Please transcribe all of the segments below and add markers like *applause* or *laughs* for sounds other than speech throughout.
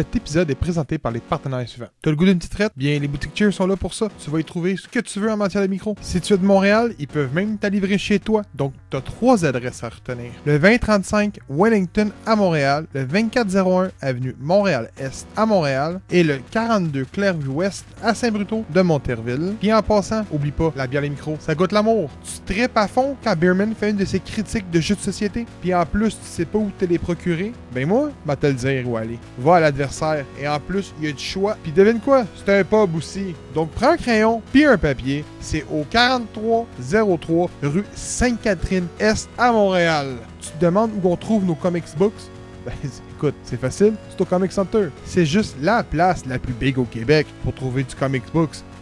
Cet épisode est présenté par les partenaires suivants. T'as le goût d'une petite traite? Bien, les boutiques Cheers sont là pour ça. Tu vas y trouver ce que tu veux en matière de micro. Si tu es de Montréal, ils peuvent même t'alivrer chez toi. Donc, t'as trois adresses à retenir. Le 2035 Wellington à Montréal, le 2401 Avenue Montréal-Est à Montréal et le 42 Clairvue-Ouest à Saint-Bruto de Monterville. Puis en passant, oublie pas, la bière les micros, ça goûte l'amour. Tu tripes à fond quand Beerman fait une de ses critiques de jeux de société. Puis en plus, tu sais pas où te les procurer. Ben moi, va te le dire où aller. Va à l'adversaire. Et en plus, il y a du choix. Puis devine quoi? C'est un pub aussi. Donc prends un crayon puis un papier. C'est au 4303 rue Sainte-Catherine-Est à Montréal. Tu te demandes où on trouve nos comics books? Ben, *laughs* écoute, c'est facile, c'est au Comic Center. C'est juste la place la plus big au Québec pour trouver du comics books,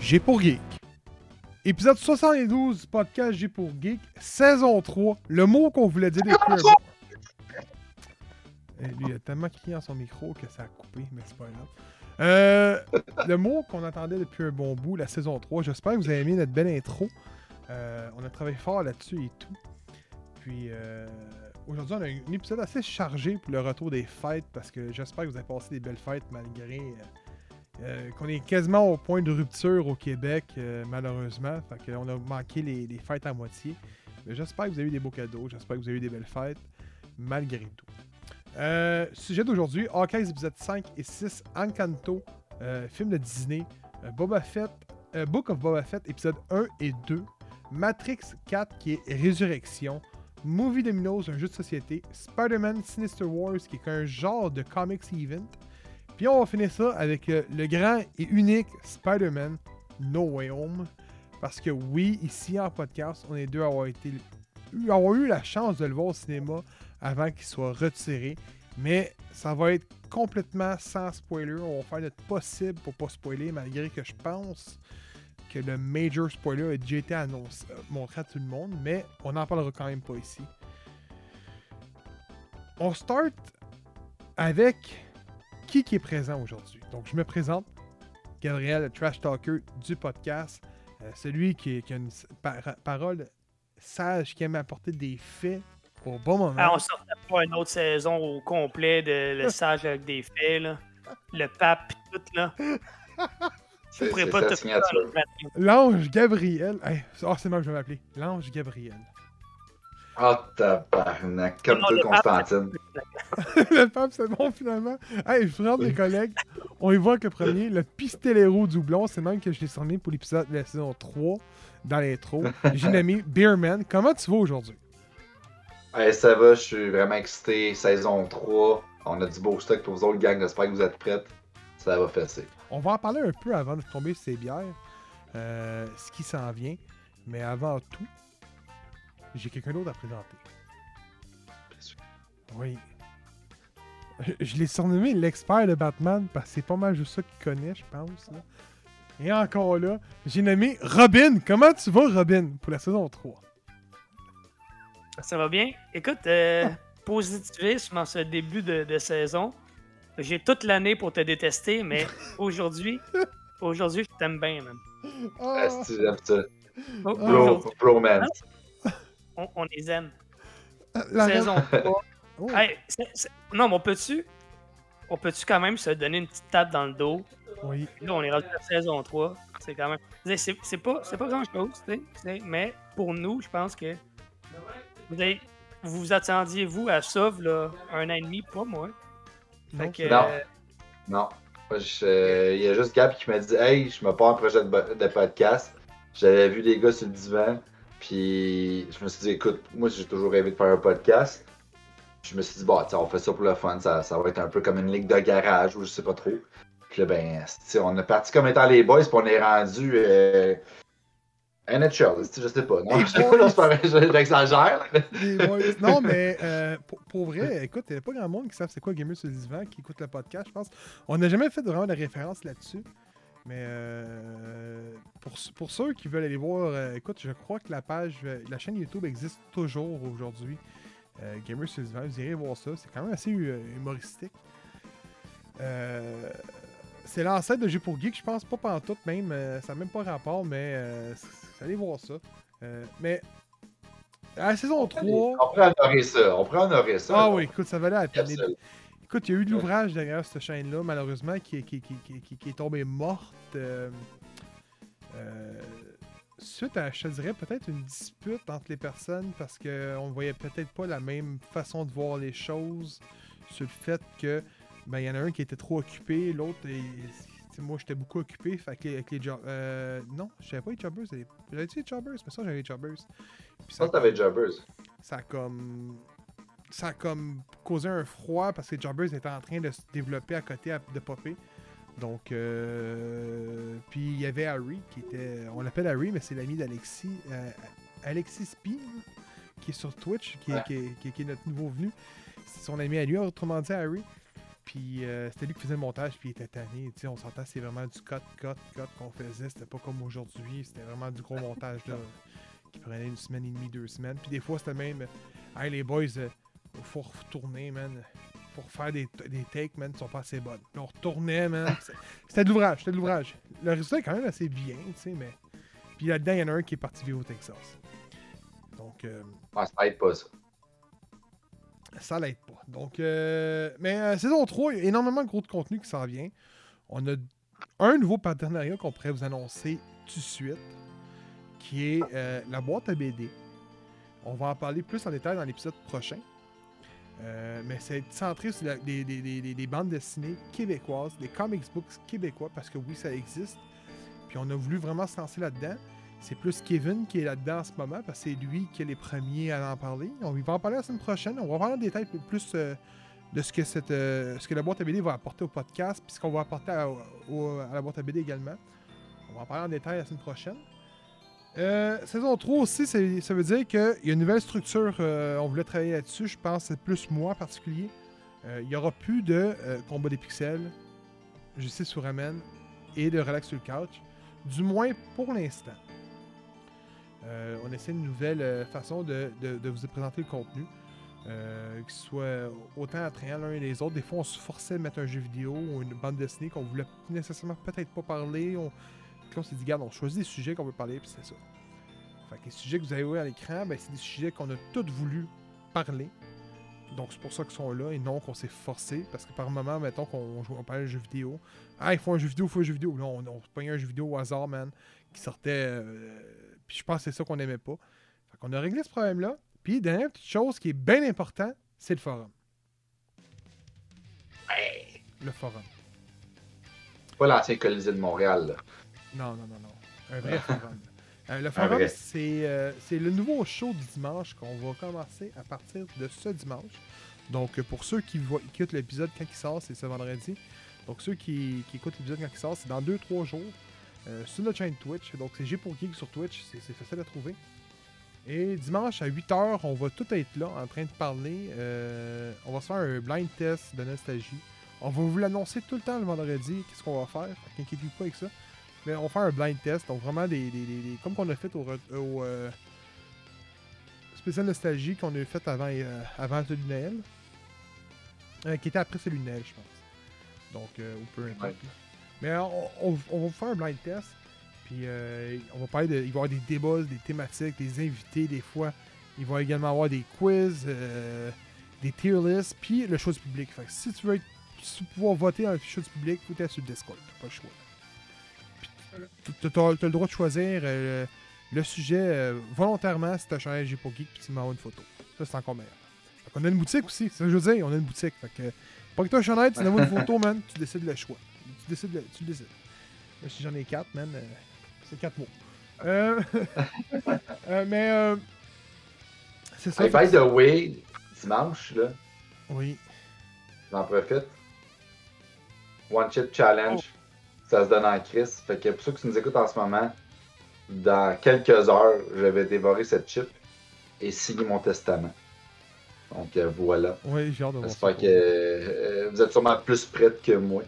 G pour Geek. Épisode 72 du podcast G pour Geek, saison 3. Le mot qu'on voulait dire depuis un bout. Eh, Lui, il a tellement crié dans son micro que ça a coupé, mais c'est pas grave. Euh, le mot qu'on attendait depuis un bon bout, la saison 3. J'espère que vous avez aimé notre belle intro. Euh, on a travaillé fort là-dessus et tout. Puis euh, aujourd'hui, on a un épisode assez chargé pour le retour des fêtes parce que j'espère que vous avez passé des belles fêtes malgré euh, qu'on est quasiment au point de rupture au Québec, euh, malheureusement. Fait qu'on a manqué les, fêtes à moitié. Mais j'espère que vous avez eu des beaux cadeaux. J'espère que vous avez eu des belles fêtes, malgré tout. Euh, sujet d'aujourd'hui, Hawkeye épisode 5 et 6, Encanto, film de Disney, Boba Fett, Book of Boba Fett, épisode 1 et 2, Matrix 4 qui est Résurrection, Movie Dominos, un jeu de société, Spider-Man Sinister Wars qui est un genre de comics event, puis on va finir ça avec euh, le grand et unique Spider-Man No Way Home, parce que oui, ici en podcast, on est deux à avoir été avoir eu la chance de le voir au cinéma avant qu'il soit retiré. Mais ça va être complètement sans spoiler. On va faire notre possible pour pas spoiler, malgré que je pense que le major spoiler a déjà été annoncé, montré à tout le monde, mais on n'en parlera quand même pas ici. On start avec qui qui est présent aujourd'hui. Donc je me présente, Gabriel, le trash talker du podcast, euh, celui qui, qui a une par- parole sage, qui aime apporter des faits au bon moment. Ah, on sortait pas une autre saison au complet de Le *laughs* Sage avec des faits, là. Le pape tout, là. *laughs* C'est pourrais pas te. L'ange Gabriel. Hey, oh, c'est moi que je vais m'appeler. L'ange Gabriel. Oh, tabarnak. Comme Non, toi, Constantine. *laughs* le pape, c'est bon finalement. Hey, je présente mes collègues. On y voit que le premier, le Pistolero Doublon, c'est même que je l'ai cerné pour l'épisode de la saison 3 dans l'intro. *laughs* J'ai nommé Beerman. Comment tu vas aujourd'hui? Hey, ça va, je suis vraiment excité. Saison 3. On a du beau stock pour vous autres, gang. J'espère que vous êtes prêts. Ça va fesser. On va en parler un peu avant de tomber sur ces bières, euh, ce qui s'en vient. Mais avant tout, j'ai quelqu'un d'autre à présenter. Oui. Je, l'ai surnommé l'expert de Batman parce que c'est pas mal juste ça qu'il connaît, je pense. là. Et encore là, j'ai nommé Robin. Comment tu vas, Robin, pour la saison 3? Ça va bien? Écoute, euh, positivisme en ce début de, de saison. J'ai toute l'année pour te détester, mais *laughs* aujourd'hui, aujourd'hui, je t'aime bien, man. Ah, Asti, j'aime ça. Oh, Ah. Bro, aujourd'hui, bromance. On, on les aime. la- Saison *laughs* 3. Oh, Hey, c'est- c'est- Non, mais on peut-tu... On peut-tu quand même se donner une petite tape dans le dos? Oui. Là, on est rendu à la saison 3. C'est quand même. C'est- pas, c'est pas grand chose, tu sais, tu sais, mais pour nous, je pense que. Vous avez- vous vous attendiez, vous, à ça, là, un an et demi, pas moi. Fait Non, que, Non. euh, Non. Moi, je- euh, Il y a juste Gab qui m'a dit Hey, je me pars un projet de, bo- de podcast. J'avais vu des gars sur le divan. Puis je me suis dit Écoute, moi j'ai toujours rêvé de faire un podcast. Je me suis dit Bah, tiens, on fait ça pour le fun. Ça, ça va être un peu comme une ligue de garage ou je sais pas trop. Puis là, ben, on est parti comme étant les boys. Puis on est rendu. euh, NHL, je sais pas. Non, *laughs* j'exagère. Non, mais euh, pour, pour vrai, écoute, il n'y a pas grand monde qui savent c'est quoi Gamer sur le divan, qui écoute le podcast, je pense. On n'a jamais fait vraiment de référence là-dessus. Mais euh, pour, pour ceux qui veulent aller voir, euh, écoute, je crois que la page, euh, la chaîne YouTube existe toujours aujourd'hui. Euh, Gamer vous irez voir ça. C'est quand même assez humoristique. C'est l'ancêtre de G pour Geek, je pense, pas pantoute même. ça n'a même pas rapport, mais euh, allez voir ça. Mais à la saison 3. On pourrait honorer ça. On pourrait honorer ça. Ah oui, écoute, ça valait la peine. Écoute, il y a eu de l'ouvrage derrière cette chaîne-là, malheureusement, qui, est- qui, qui, qui, qui- qui est tombée morte. euh, euh, suite à, je te dirais, peut-être une dispute entre les personnes parce qu'on ne voyait peut-être pas la même façon de voir les choses sur le fait que ben il y en a un qui était trop occupé, l'autre, moi j'étais beaucoup occupé, fait que les- avec les job- euh, non, je savais pas les jobbers, les- j'avais dit les jobbers, mais ça j'avais les jobbers. Puis que t'avais Jobbers. ça a comme ça a comme causé un froid parce que Jobbers était en train de se développer à côté de popper. Donc euh, puis il y avait Harry qui était on l'appelle Harry mais c'est l'ami d'Alexis euh, Alexis Spear qui est sur Twitch qui est, qui est- qui est- qui est notre nouveau venu. C'est son ami à lui autrement dit Harry. Puis euh, c'était lui qui faisait le montage, puis il était tanné. Tu sais, on s'entend, c'est vraiment du cut, cut, cut qu'on faisait. C'était pas comme aujourd'hui. C'était vraiment du gros montage là, qui prenait une semaine et demie, deux semaines. Puis des fois, c'était même Hey les boys, euh, faut retourner, man. Pour faire des, des takes, man, qui sont pas assez bonnes. Puis on retournait, man. C'était de l'ouvrage, c'était de l'ouvrage. Le résultat est quand même assez bien, tu sais, mais. Puis là-dedans, il y en a un qui est parti vivre au Texas. Donc, euh, Ah, ça aide pas ça. ça l'aide pas. Donc, euh, mais euh, saison 3, il y a énormément de gros de contenu qui s'en vient. On a un nouveau partenariat qu'on pourrait vous annoncer tout de suite, qui est euh, la boîte à BD. On va en parler plus en détail dans l'épisode prochain. Euh, mais c'est centré sur des, des- des- des- des bandes dessinées québécoises, des comics books québécois, parce que oui, ça existe. Puis on a voulu vraiment se lancer là-dedans. C'est plus Kevin qui est là-dedans en ce moment, parce que c'est lui qui est les premiers à en parler. On va en parler la semaine prochaine. On va parler en détail plus euh, de ce que, cette, euh, ce que la boîte à BD va apporter au podcast, puis ce qu'on va apporter à la boîte à BD également. On va en parler en détail la semaine prochaine. Euh, saison 3 aussi, ça veut dire qu'il y a une nouvelle structure. euh, on voulait travailler là-dessus. Je pense c'est plus moi en particulier. Euh, Il n'y aura plus de combat des pixels, justice sur ramène et de relax sur le couch. Du moins pour l'instant. On essaie une nouvelle façon de, vous présenter le contenu. Ce soit autant attrayant l'un et les autres. Des fois, on se forçait de mettre un jeu vidéo ou une bande dessinée qu'on voulait nécessairement peut-être pas parler. Puis là, on s'est dit, regarde, on choisit des sujets qu'on veut parler, puis c'est ça. Fait que les sujets que vous avez à l'écran, ben, c'est des sujets qu'on a tous voulu parler. Donc c'est pour ça qu'ils sont là et non qu'on s'est forcé. Parce que par moment, mettons qu'on joue, on parlait de jeux vidéo. Ah, il faut un jeu vidéo, il faut un jeu vidéo. Là, on, on pognait un jeu vidéo au hasard, man, qui sortait. euh, puis je pense que c'est ça qu'on aimait pas. Fait qu'on a réglé ce problème-là. Puis, dernière petite chose qui est bien important, c'est le forum. Le forum. Pas l'ancien Colisée de Montréal. là. Non, non, non, non. Un vrai forum. Euh, le Un forum, c'est euh, c'est le nouveau show du dimanche qu'on va commencer à partir de ce dimanche. Donc, euh, pour ceux qui, voient, écoutent l'épisode quand il sort, c'est ce vendredi. Donc, ceux qui, qui écoutent l'épisode quand il sort, c'est dans 2-3 jours euh, sur notre chaîne Twitch. Donc, c'est G pour Geek sur Twitch, c'est c'est facile à trouver. Et dimanche à 8h, on va tout être là en train de parler. Euh, on va se faire un blind test de nostalgie. On va vous l'annoncer tout le temps le vendredi, qu'est-ce qu'on va faire? Fait qu'inquiétez-vous pas avec ça. Mais on va faire un blind test, donc vraiment des. des- des- des- comme qu'on a fait au, euh, spécial nostalgie qu'on a fait avant, euh, avant celui de Noël. Euh, qui était après celui de Noël, je pense. Donc, euh, ou peu importe. Mais on, on- on va vous faire un blind test. Puis euh, on va parler de. Il va y avoir des débats, des thématiques, des invités des fois. Il va également avoir des quiz, euh, des tier lists, puis le choix du public. Fait que si tu veux être, si tu veux pouvoir voter dans le choix du public, faut être sur le Discord. Pas le choix. T'as- t'as le droit de choisir euh, le sujet euh, volontairement si t'as changé G pour Geek puis tu m'envoies une photo. Ça, c'est encore meilleur. Fait qu'on a une boutique aussi, c'est ça que je veux dire, on a une boutique. Fait que, pas que toi, Chanel, tu m'envoies une photo, man, tu décides le choix. Tu décides, le- tu le décides. Moi, si j'en ai quatre, man, euh, c'est quatre mots. Euh, *laughs* euh, mais, euh, c'est ça. Hey, by the way, dimanche, là, Oui. j'en profite. One Chip Challenge. Ça se donne en crise. Fait que pour ceux qui nous écoutent en ce moment, dans quelques heures, je vais dévorer cette chip et signer mon testament. Donc euh, voilà. Oui, j'ai hâte de voir ça. J'espère que euh, vous êtes sûrement plus prêts que moi.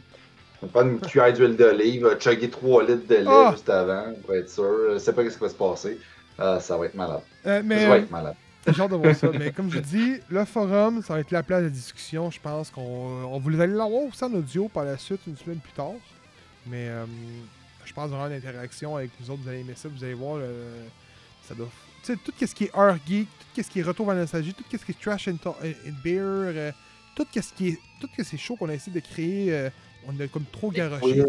On va prendre une cuillère d'huile d'olive, chugger 3 litres de lait Ah! juste avant, pour être sûr. Je sais pas ce qui va se passer. Ah, ça va être malade. Euh, mais Ça va euh, être malade. *laughs* hâte de voir ça. Mais comme je dis, le forum, ça va être la place de discussion. Je pense qu'on on vous allez l'avoir aussi en audio par la suite, une semaine plus tard. Mais euh, je pense qu'il y aura une interaction avec vous autres. Vous allez aimer ça. Vous allez voir, euh, ça doit. Tu sais, tout ce qui est Heart Geek, tout ce qui est Retour vers la nostalgie, tout ce qui est Trash and, and Beer, euh, tout ce qui est. Tout ce ces shows qu'on a essayé de créer, on a comme trop garoché.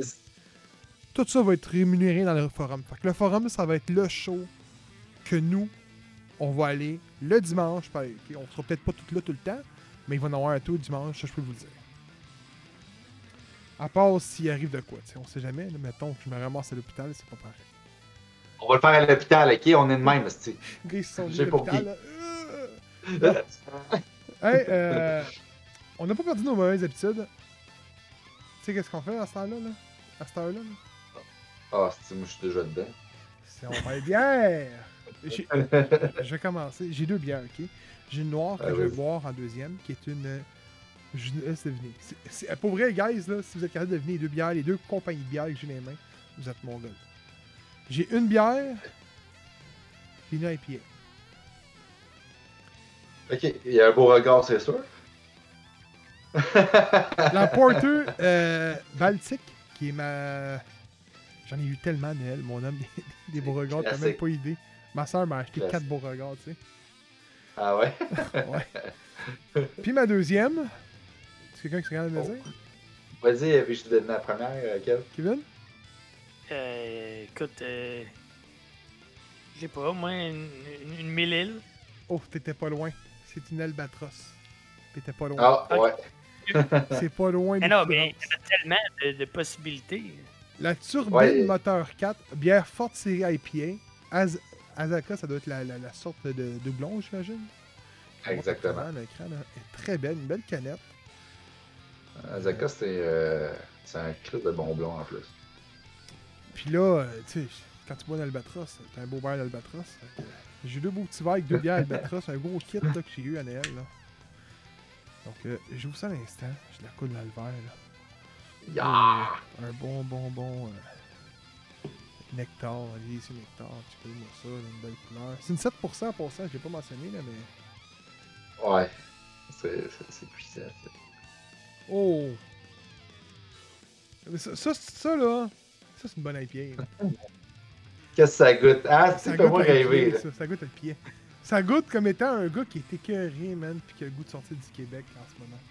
Tout ça va être rémunéré dans le forum. Fait que le forum, ça va être le show que nous, on va aller le dimanche. On sera peut-être pas tout là tout le temps, mais il va y en avoir un tout le dimanche, ça je peux vous le dire. À part s'il arrive de quoi, tu sais, on sait jamais. là, mettons que je me ramasse à l'hôpital, c'est pas pareil. On va le faire à l'hôpital, ok? On est de même. Les gars, *laughs* ils sont J'ai pour. Euh. Hey, euh, on n'a pas perdu nos mauvaises habitudes. Tu sais qu'est-ce qu'on fait à cette heure-là? Là? À cette heure-là? là? Ah, esti, moi je suis déjà dedans. C'est on va bière! *laughs* J'ai- Je vais commencer. J'ai deux bières, ok? J'ai une noire que Ah, je vais vas-y. boire en deuxième, qui est une. Je ne laisse deviner. C'est- Pour vrai, guys, là, si vous êtes capable de deviner les deux bières, les deux compagnies de bières que j'ai dans les mains, vous êtes mon gars. J'ai une bière, puis une IPA. Ok, il y a un beau regard, c'est sûr. *laughs* La Porter euh, *laughs* Baltic, qui est ma. J'en ai eu tellement, Noël, mon homme, des, des beaux regards, t'as même pas idée. Ma soeur m'a acheté Classique. quatre beaux regards, tu sais. Ah ouais? *laughs* Ouais. Puis ma deuxième, c'est quelqu'un qui serait capable de me Oh. dire? Vas-y, puis je te donne la première, euh, Kev. Kevin? Euh, écoute, euh, je sais pas, moi, une, une, une mille-île. Oh, t'étais pas loin. C'est une albatros. T'étais pas loin. Ah, ouais. *laughs* C'est pas loin. Mais non, mais droit. il y a tellement de, de possibilités. La turbine Ouais. moteur 4, bière forte série IPA. Az- Azaka, ça doit être la, la, la sorte de doublon, j'imagine. Exactement. L'écran est très belle, une belle canette. Azaka, c'est euh, c'est un cri de bon blond en plus. Puis là, euh, tu sais, quand tu bois d'albatros, t'as un beau verre d'albatros. J'ai deux beaux petits verres avec deux bières albatros, un gros kit là, que j'ai eu à Noël. Là. Donc, euh, j'ouvre ça à l'instant. Je la coule dans le verre. Là. Yeah! Un bon, bon, bon euh, nectar. Allez, ici, nectar. Tu moi ça, une belle couleur. C'est une 7% pour ça, j'ai pas mentionné, là, mais. Ouais. C'est c'est- c'est puissant. ça. Oh! Mais Ça, ça, ça, là, ça, c'est une bonne IPA. Qu'est-ce que ça goûte? Ah, tu Ça peux pas rêver. pied, ça, ça goûte à pied. Ça goûte comme étant un gars qui est écœuré, man, pis qui a le goût de sortir du Québec en ce moment.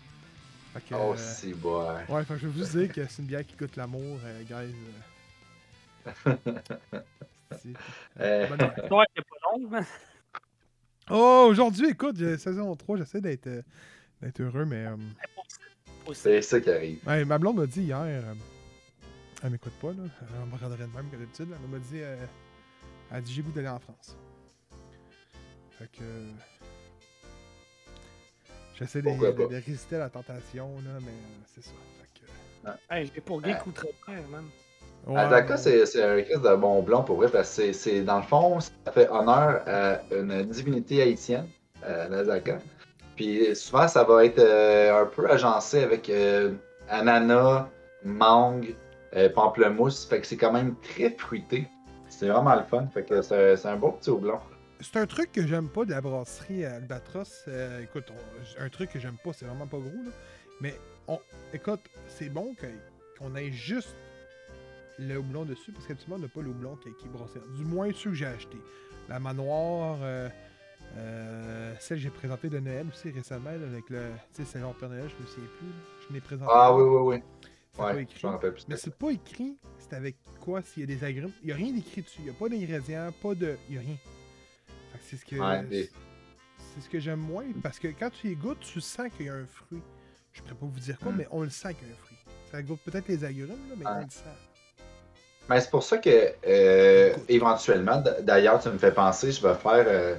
Fait que, Oh, euh, c'est bon. Ouais, fait que je veux juste dire que c'est une bière qui goûte l'amour, euh, guys. euh. *laughs* C'est- Euh, bonne bière. Toi, c'est pas long, man. Oh, aujourd'hui, écoute, j'ai- saison 3, j'essaie d'être euh, d'être heureux, mais. C'est ça qui arrive. ouais, ma blonde m'a dit hier. euh, elle m'écoute pas, là. Elle me regarderait de même que d'habitude. Elle m'a dit. euh, elle a dit j'ai goût d'aller en France. Fait que. euh, J'essaie de, résister à la tentation, là, mais euh, c'est ça. Fait que, Hey, j'ai pour contre frère, man. ouais, Azaka, ouais. c'est un crise de bon blond pour vrai, parce que c'est- c'est dans le fond, ça fait honneur à une divinité haïtienne, euh, l'Azaka. Puis souvent, ça va être euh, un peu agencé avec euh, ananas, mangue, euh, pamplemousse. Fait que c'est quand même très fruité. C'est vraiment le fun. Fait que c'est un beau petit houblon. C'est un truc que j'aime pas de la brasserie Albatros. Euh, écoute, un truc que j'aime pas, c'est vraiment pas gros, là. Mais, on, écoute, c'est bon qu'on ait juste le houblon dessus, parce qu'habituellement, on n'a pas le houblon qui, qui est brassé. Du moins, ceux que j'ai achetés. La manoir, euh, celle que j'ai présentée de Noël aussi récemment, là, avec le. Tu sais, c'est leur Père Noël, je me souviens plus. Je l'ai présenté. Ah oui, oui, oui. C'est pas Ouais, écrit. plus. Mais c'est pas écrit, c'est avec quoi, s'il y a des agrumes. Il n'y a rien d'écrit dessus. Il n'y a pas d'ingrédients, pas de. Il n'y a rien. C'est ce que. Ouais, C'est ce que j'aime moins, parce que quand tu y goûtes, tu sens qu'il y a un fruit. Je pourrais pas vous dire quoi, Mm. mais on le sent qu'il y a un fruit. Ça goûte peut-être les agrumes, là, mais on Ouais. le sent. Mais c'est pour ça que, euh, éventuellement, d'ailleurs, tu me fais penser, je vais faire euh,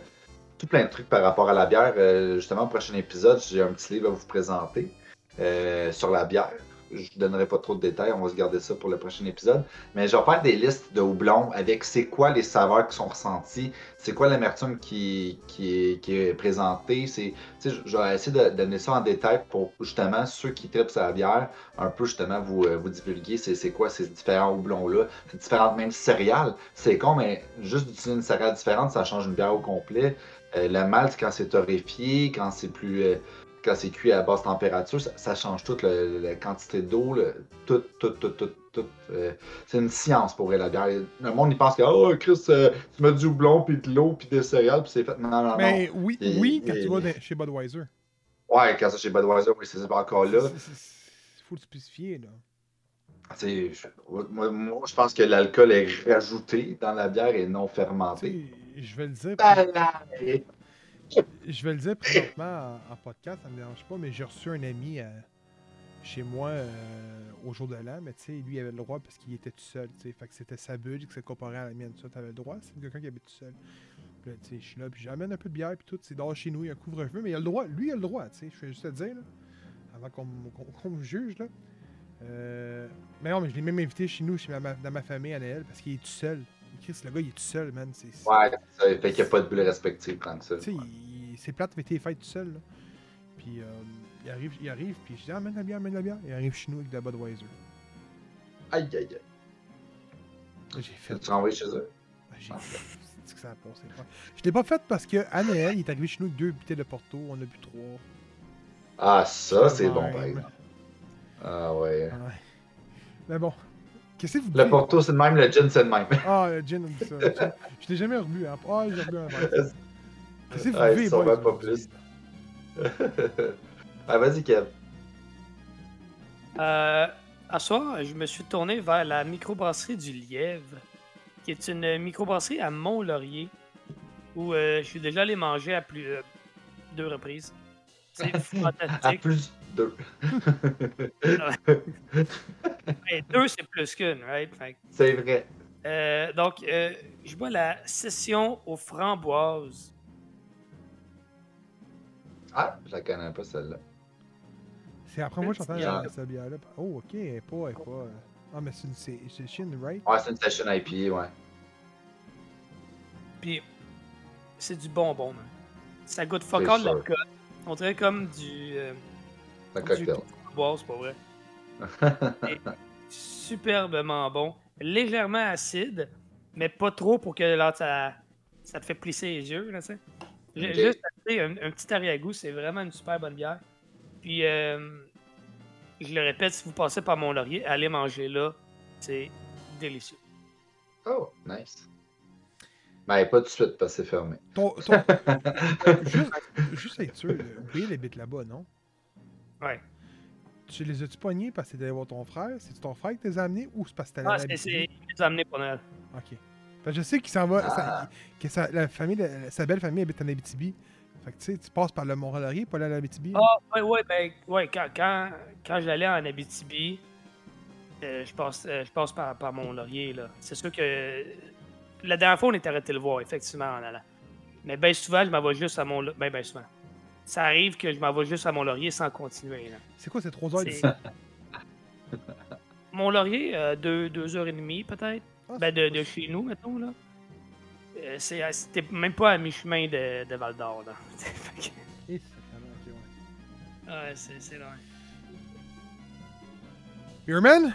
tout plein de trucs par rapport à la bière. Euh, justement, au prochain épisode, j'ai un petit livre à vous présenter euh, sur la bière. je donnerai pas trop de détails, on va se garder ça pour le prochain épisode. Mais je vais faire des listes de houblons avec c'est quoi les saveurs qui sont ressenties, c'est quoi l'amertume qui, qui, est, qui est présentée. C'est, je vais essayer de, donner ça en détail pour justement ceux qui tripent sa bière, un peu justement vous, euh, vous divulguer c'est, c'est quoi ces différents houblons-là, ces différentes même céréales. C'est con, mais juste d'utiliser une céréale différente, ça change une bière au complet. Euh, le malt, quand c'est torréfié, quand c'est plus. euh, quand c'est cuit à basse température, ça, ça change toute le- la quantité d'eau, tout, tout, tout, tout, tout. euh, c'est une science pour vrai, la bière. Le monde, il pense que, oh, Chris, euh, tu mets du houblon, puis de l'eau, puis des céréales, puis c'est fait. Non, non, Mais oui, Et- oui, quand et- tu vas chez Budweiser. non. Ouais, quand ça chez Budweiser, oui, c'est pas encore là. Il faut le spécifier, là. Je- moi, moi, je pense que l'alcool est rajouté dans la bière et non fermenté. Je vais le dire. Je vais le dire présentement en, en podcast, ça me dérange pas, mais j'ai reçu un ami euh, chez moi euh, au jour de l'an, mais tu sais, lui il avait le droit parce qu'il était tout seul, tu sais. Fait que c'était sa bulle qui s'est comparée à la mienne. Ça, t'avais le droit, c'est quelqu'un qui habite tout seul. Puis là, tu sais, je suis là, puis j'amène un peu de bière, puis tout, c'est dehors chez nous, il y a un couvre-feu, mais il a le droit, lui il a le droit, tu sais. Je vais juste te dire, là, avant qu'on me juge, là. Euh, mais non, mais je l'ai même invité chez nous, chez ma, ma- dans ma famille à Noël, parce qu'il est tout seul. Chris, le gars, il est tout seul, man. C'est, c'est- Ouais, ça fait qu'il n'y a pas de bulle respective tant que ça. tu sais, il- c'est plate, mais t'es fait tout seul. Là. Puis euh, il arrive, il arrive, puis je dis amène la bière, amène la bière. Il arrive chez nous avec de la Budweiser. Aïe, aïe, aïe. J'ai fait. Tu renvoies chez eux? Ah, J'ai c'est que ça a passé. pas. Je l'ai pas fait parce que à Noël, il est arrivé chez nous avec deux bouteilles de Porto, on a bu trois. Ah, ça, c'est bon, par exemple. Ah, ouais. Ouais. Mais bon. Qu'est-ce que vous Le dites? Porto, c'est le même, le gin, c'est le même. Ah, le gin, on dit ça. Je l'ai jamais rebu. Hein. Ah, j'ai rebu un verre. Qu'est-ce que vous Ouais, vivez, sûrement boys, pas plus. *laughs* ah, vas-y, Kev. Euh, à soir, je me suis tourné vers la microbrasserie du Lièvre, qui est une microbrasserie à Mont-Laurier, où euh, je suis déjà allé manger à plus euh, deux reprises. C'est *laughs* À fantastique. plus deux. *laughs* Deux, c'est plus qu'une, right? Que, c'est vrai. euh, donc, euh, je bois la session aux framboises. Ah, je la connais pas, celle-là. C'est après moi j'entends cette bière-là. Oh, ok, elle est pas. elle est pas euh, Ah, mais c'est une Shin, right? Ouais, c'est une session IPA, ouais. Puis, c'est du bonbon, man. Ça goûte fuck de l'alcool. On dirait comme du. euh, un cocktail. c'est pas vrai. *laughs* Superbement bon. Légèrement acide, mais pas trop pour que là, ça, ça te fait plisser les yeux. Là. Juste acheté un, un petit arrière-goût, c'est vraiment une super bonne bière. Puis, euh, je le répète, si vous passez par Mont-Laurier, allez manger là. C'est délicieux. oh, nice. Ben, pas tout de suite, parce que c'est fermé. Ton, ton- *laughs* juste, juste être sûr, là, Will habite là-bas, non? Ouais. Tu les as-tu pognés parce que t'es allé voir ton frère? C'est ton frère qui t'es amené ou c'est parce que t'es Ah, allé c'est il les a amenés pour Noël. Ok. Que je sais qu'il s'en va. Ah. sa- que sa, la famille, de- sa belle famille habite en Abitibi. Fait que tu sais, tu passes par le Mont-Laurier pour aller à l'Abitibi. Ah, ouais, ouais, ben, ouais, quand, quand, quand j'allais en Abitibi, euh, je passe, euh, je passe par, par Mont-Laurier, là. C'est sûr que. La dernière fois, on était arrêté le voir, effectivement, en allant. Mais bien souvent, je m'en vais juste à Mont-Laurier. Ben, ben souvent. Ça arrive que je m'en vais juste à Mont-Laurier sans continuer, là. C'est quoi, c'est 3 heures d'ici? Mont-Laurier, euh, deux, deux heures et demie, peut-être. Ah, Ben, de, de chez nous, mettons, là. Euh, c'est- C'était même pas à mi-chemin de, de Val d'Or, là. *laughs* Ouais. ouais, c'est c'est loin. Beerman?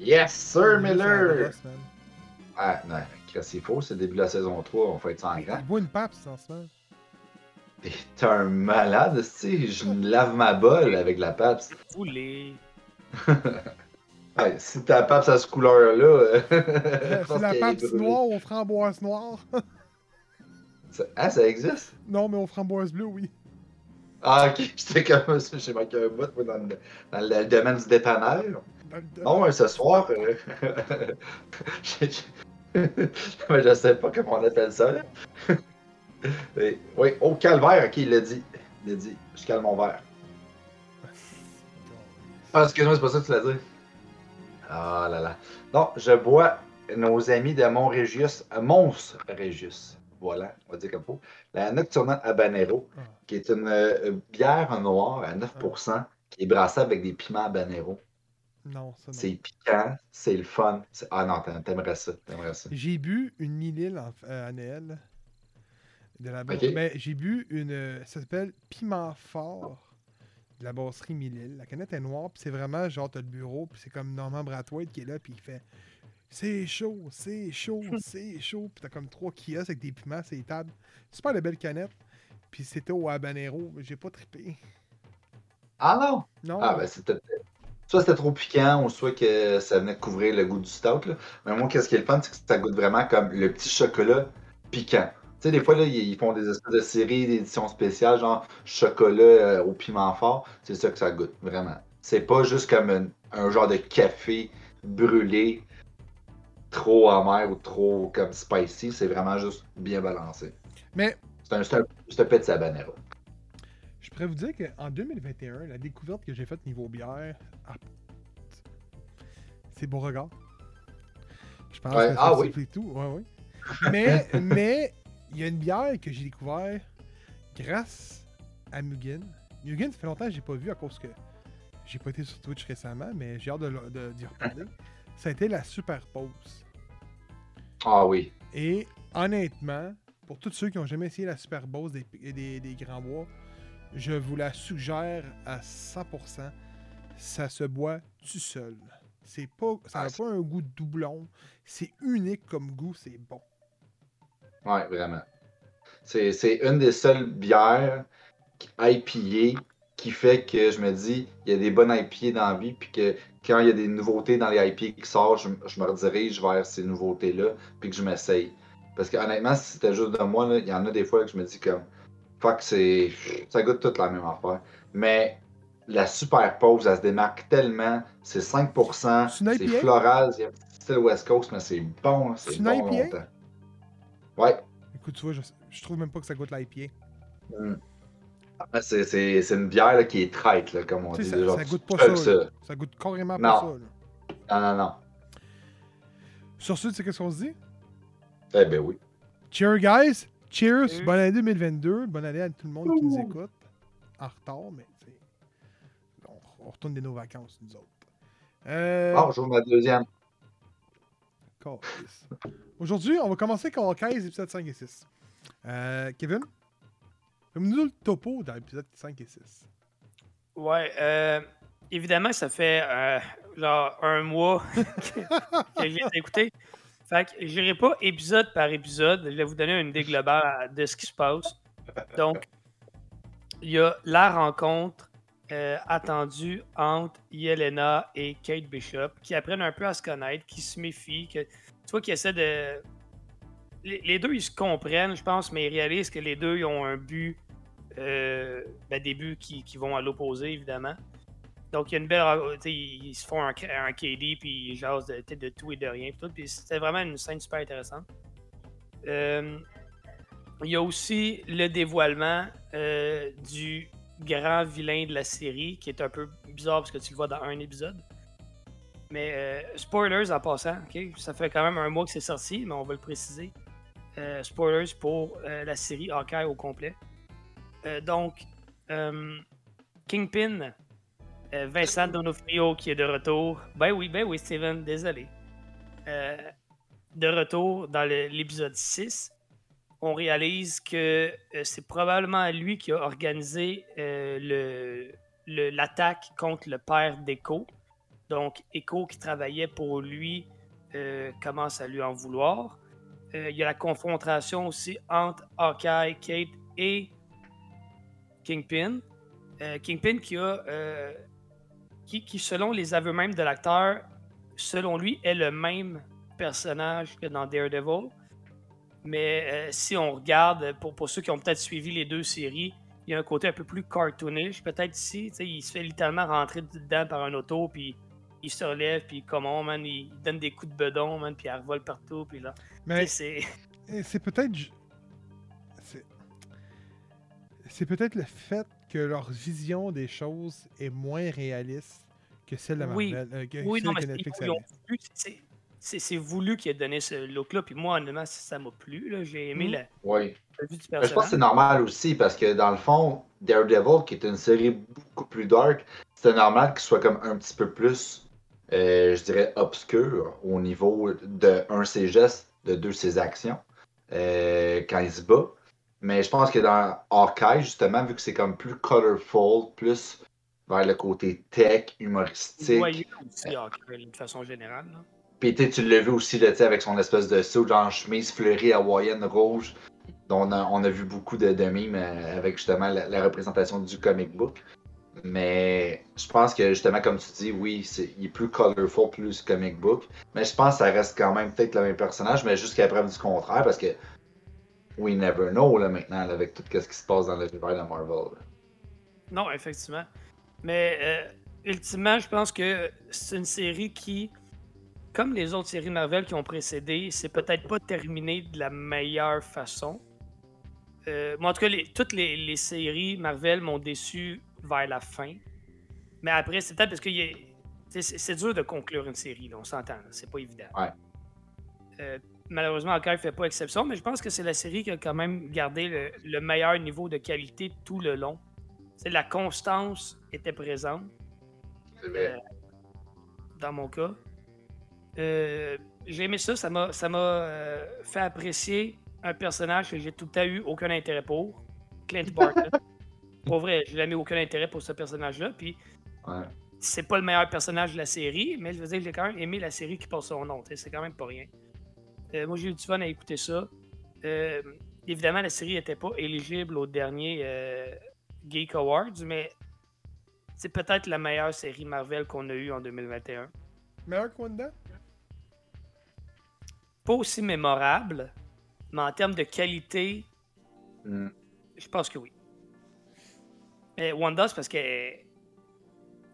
Yes, Sir Oh, Miller! Ah, non, c'est faux, c'est le début de la saison 3, on fait ça en Il grand. boit une pape, en ce moment. T'es un malade, tu sais, je me lave ma bolle avec la PAPS. *laughs* Ouais, si ta PAPS à cette couleur-là. euh, *laughs* C'est la brûlée. noire aux framboises noires. *laughs* Ça- Ah, ça existe? non, mais aux framboises bleues, oui. Ah, ok, j'étais comme ça, j'ai manqué un bout, dans le, dans le domaine du dépanneur. Dans le- Non, ce soir, euh, je sais pas comment on appelle ça, là. Et- Oui, au calvaire, ok, il l'a dit. Il l'a dit, je calme mon verre. Ah, excuse-moi, c'est pas ça que tu l'as dit. Ah là là. Non, je bois nos amis de Mont-Régius, euh, Mons Régius. Voilà, on va dire comme faut. La Nocturna Habanero, Ah. qui est une euh, bière noire à 9%, qui est brassé avec des piments habanero. Non, ça non. C'est piquant, c'est le fun. C'est- Ah non, t'a- t'aimerais ça. T'aimerais ça. J'ai bu une Milil en, euh, à Noël. De la. Mais j'ai bu une. euh, Ça s'appelle Piment Fort de la brasserie Milil. La canette est noire, puis c'est vraiment genre, t'as le bureau, puis c'est comme Norman Brathwaite qui est là, puis il fait C'est chaud, c'est chaud, *laughs* c'est chaud. Puis t'as comme trois kiosques avec des piments, c'est tables. Super de belle canette. Puis c'était au habanero. J'ai pas trippé. Ah non! Non. Ah ben c'était. Soit c'était trop piquant, ou soit que ça venait couvrir le goût du stout. Là. Mais moi, qu'est-ce qui est le fun, c'est que ça goûte vraiment comme le petit chocolat piquant. Tu sais, des fois, là, ils font des espèces de séries d'éditions spéciales, genre chocolat euh, au piment fort. C'est ça que ça goûte, vraiment. C'est pas juste comme un, un genre de café brûlé, trop amer ou trop comme spicy. C'est vraiment juste bien balancé. Mais C'est un, un, habanero. je pourrais vous dire qu'en 2021, la découverte que j'ai faite niveau bière, ah, c'est Beauregard. Je pense Ouais, que ça ah oui. tout. Ouais, ouais. Mais, *laughs* mais il y a une bière que j'ai découvert grâce à Mugen. Mugen, ça fait longtemps que j'ai pas vu à cause que j'ai pas été sur Twitch récemment, mais j'ai hâte de, le- de- d'y reparler. Ça a été la Superpose. Ah oui. Et honnêtement, pour tous ceux qui ont jamais essayé la Superbose des, des, des Grands Bois, je vous la suggère à 100%. Ça se boit tout seul. C'est pas, ça Ah, n'a c'est- pas un goût de doublon. C'est unique comme goût, c'est bon. Ouais, vraiment. C'est, c'est une des seules bières IPA qui fait que je me dis, il y a des bonnes IPA dans la vie, puis que quand il y a des nouveautés dans les IPA qui sortent, je, je me redirige vers ces nouveautés-là, puis que je m'essaye. Parce que honnêtement, si c'était juste de moi, il y en a des fois que je me dis comme, fuck, c'est, ça goûte toute la même affaire. Mais la super pause, elle se démarque tellement, c'est 5%, C'est floral, c'est West Coast, mais c'est bon, c'est bon longtemps. Ouais, Écoute, tu vois, je, je trouve même pas que ça goûte l'IPA. Ah, C'est, c'est, c'est une bière là, qui est traite, là, comme on Tu dit. ça, genre, ça goûte pas ça. Ça goûte carrément Non. pas ça. là. Non, non, non. Sur ce, tu sais qu'est-ce qu'on se dit? Eh ben oui. Cheers, guys! Cheers! Bonne année 2022. Bonne année à tout le monde qui nous écoute. En retard, mais c'est. On, on retourne de nos vacances, nous autres. Euh, Bon, j'ouvre ma deuxième. Aujourd'hui, on va commencer avec 15, épisodes 5 et 6. Euh, Kevin, fais-nous le topo dans l'épisode 5 et 6. Ouais, euh, évidemment, ça fait euh, genre un mois *laughs* que, que je écouté. Fait que j'irai pas épisode par épisode. Je vais vous donner une idée globale de ce qui se passe. Donc, il y a la rencontre euh, attendue entre Yelena et Kate Bishop qui apprennent un peu à se connaître, qui se méfient, que, tu vois, qui essaient de. Les, deux, ils se comprennent, je pense, mais ils réalisent que les deux, ils ont un but euh, ben, des buts qui, qui vont à l'opposé, évidemment. Donc, il y a une belle. euh, Ils, se font un, KD, puis ils jasent de, de tout et de rien. puis c'était vraiment une scène super intéressante. Il y a aussi le dévoilement du grand vilain de la série, qui est un peu bizarre parce que tu le vois dans un épisode. Mais euh, spoilers en passant, ça fait quand même un mois que c'est sorti, mais on va le préciser. Euh, spoilers pour euh, la série Hawkeye au complet. Donc, Kingpin, Vincent Donofrio qui est de retour. Ben oui, ben oui, Steven, désolé. De retour dans l'épisode 6. On réalise que euh, c'est probablement lui qui a organisé euh, l'attaque contre le père d'Echo. Donc, Echo qui travaillait pour lui euh, commence à lui en vouloir. Il y a la confrontation aussi entre Hawkeye, Kate et Kingpin. Kingpin qui a. qui, selon les aveux même de l'acteur, selon lui, est le même personnage que dans Daredevil. Mais euh, si on regarde, pour, pour ceux qui ont peut-être suivi les deux séries, il y a un côté un peu plus cartoonish. Peut-être ici, il se fait littéralement rentrer dedans par un auto, puis il se relève, puis comment, man, il donne des coups de bedon, man, puis il revole partout, puis là. Mais c'est. *laughs* C'est peut-être. C'est peut-être le fait que leur vision des choses est moins réaliste que celle de Oui. Marvel. euh, que Oui, celle non, mais Netflix ils ont. C'est- voulu qu'il ait donné ce look-là. Puis moi, honnêtement, ça ça m'a plu. là. J'ai aimé Mhm. la, Oui. la vue du Mais je pense que c'est personnage. normal aussi parce que dans le fond, Daredevil, qui est une série beaucoup plus dark, c'était normal qu'il soit comme un petit peu plus, euh, je dirais, obscur au niveau de, un, ses gestes, de deux, ses actions, euh, quand il se bat. Mais je pense que dans Hawkeye, justement, vu que c'est comme plus colorful, plus vers le côté tech, humoristique. Joyeux aussi, Hawkeye, de façon générale. là. Puis tu l'as vu aussi là, avec son espèce de saut, genre chemise fleurie hawaïenne rouge. dont On a, on a vu beaucoup de, de mimes euh, avec justement la, représentation du comic book. Mais je pense que justement, comme tu dis, oui, c'est, il est plus colorful, plus comic book. Mais je pense que ça reste quand même peut-être le même personnage, mais jusqu'à preuve du contraire, parce que we never know là, maintenant avec tout ce qui se passe dans l'univers de Marvel. Non, effectivement. Mais euh, ultimement, je pense que c'est une série qui, comme les autres séries Marvel qui ont précédé, c'est peut-être pas terminé de la meilleure façon. Euh, moi, en tout cas, les- toutes les, les séries Marvel m'ont déçu vers la fin. Mais après, c'est peut-être parce que c'est dur de conclure une série, là, on s'entend, c'est pas évident. Ouais. Euh, malheureusement, encore, il fait pas exception, mais je pense que c'est la série qui a quand même gardé le, le meilleur niveau de qualité tout le long. C'est la constance était présente. Euh, dans mon cas. Euh, j'ai aimé ça, ça m'a ça m'a euh, fait apprécier un personnage que j'ai tout le temps eu aucun intérêt pour, Clint Barton. *laughs* pour vrai, j'ai jamais eu aucun intérêt pour ce personnage-là. Puis Ouais. c'est pas le meilleur personnage de la série, mais je veux dire, j'ai quand même aimé la série qui porte son nom. C'est quand même pas rien. Euh, moi, j'ai eu du fun à écouter ça. Euh, évidemment, la série n'était pas éligible au dernier euh, Geek Awards, mais c'est peut-être la meilleure série Marvel qu'on a eue en 2021. Meilleur que Wanda? Pas aussi mémorable, mais en termes de qualité, Mm. je pense que oui. Mais Wanda, c'est parce qu'elle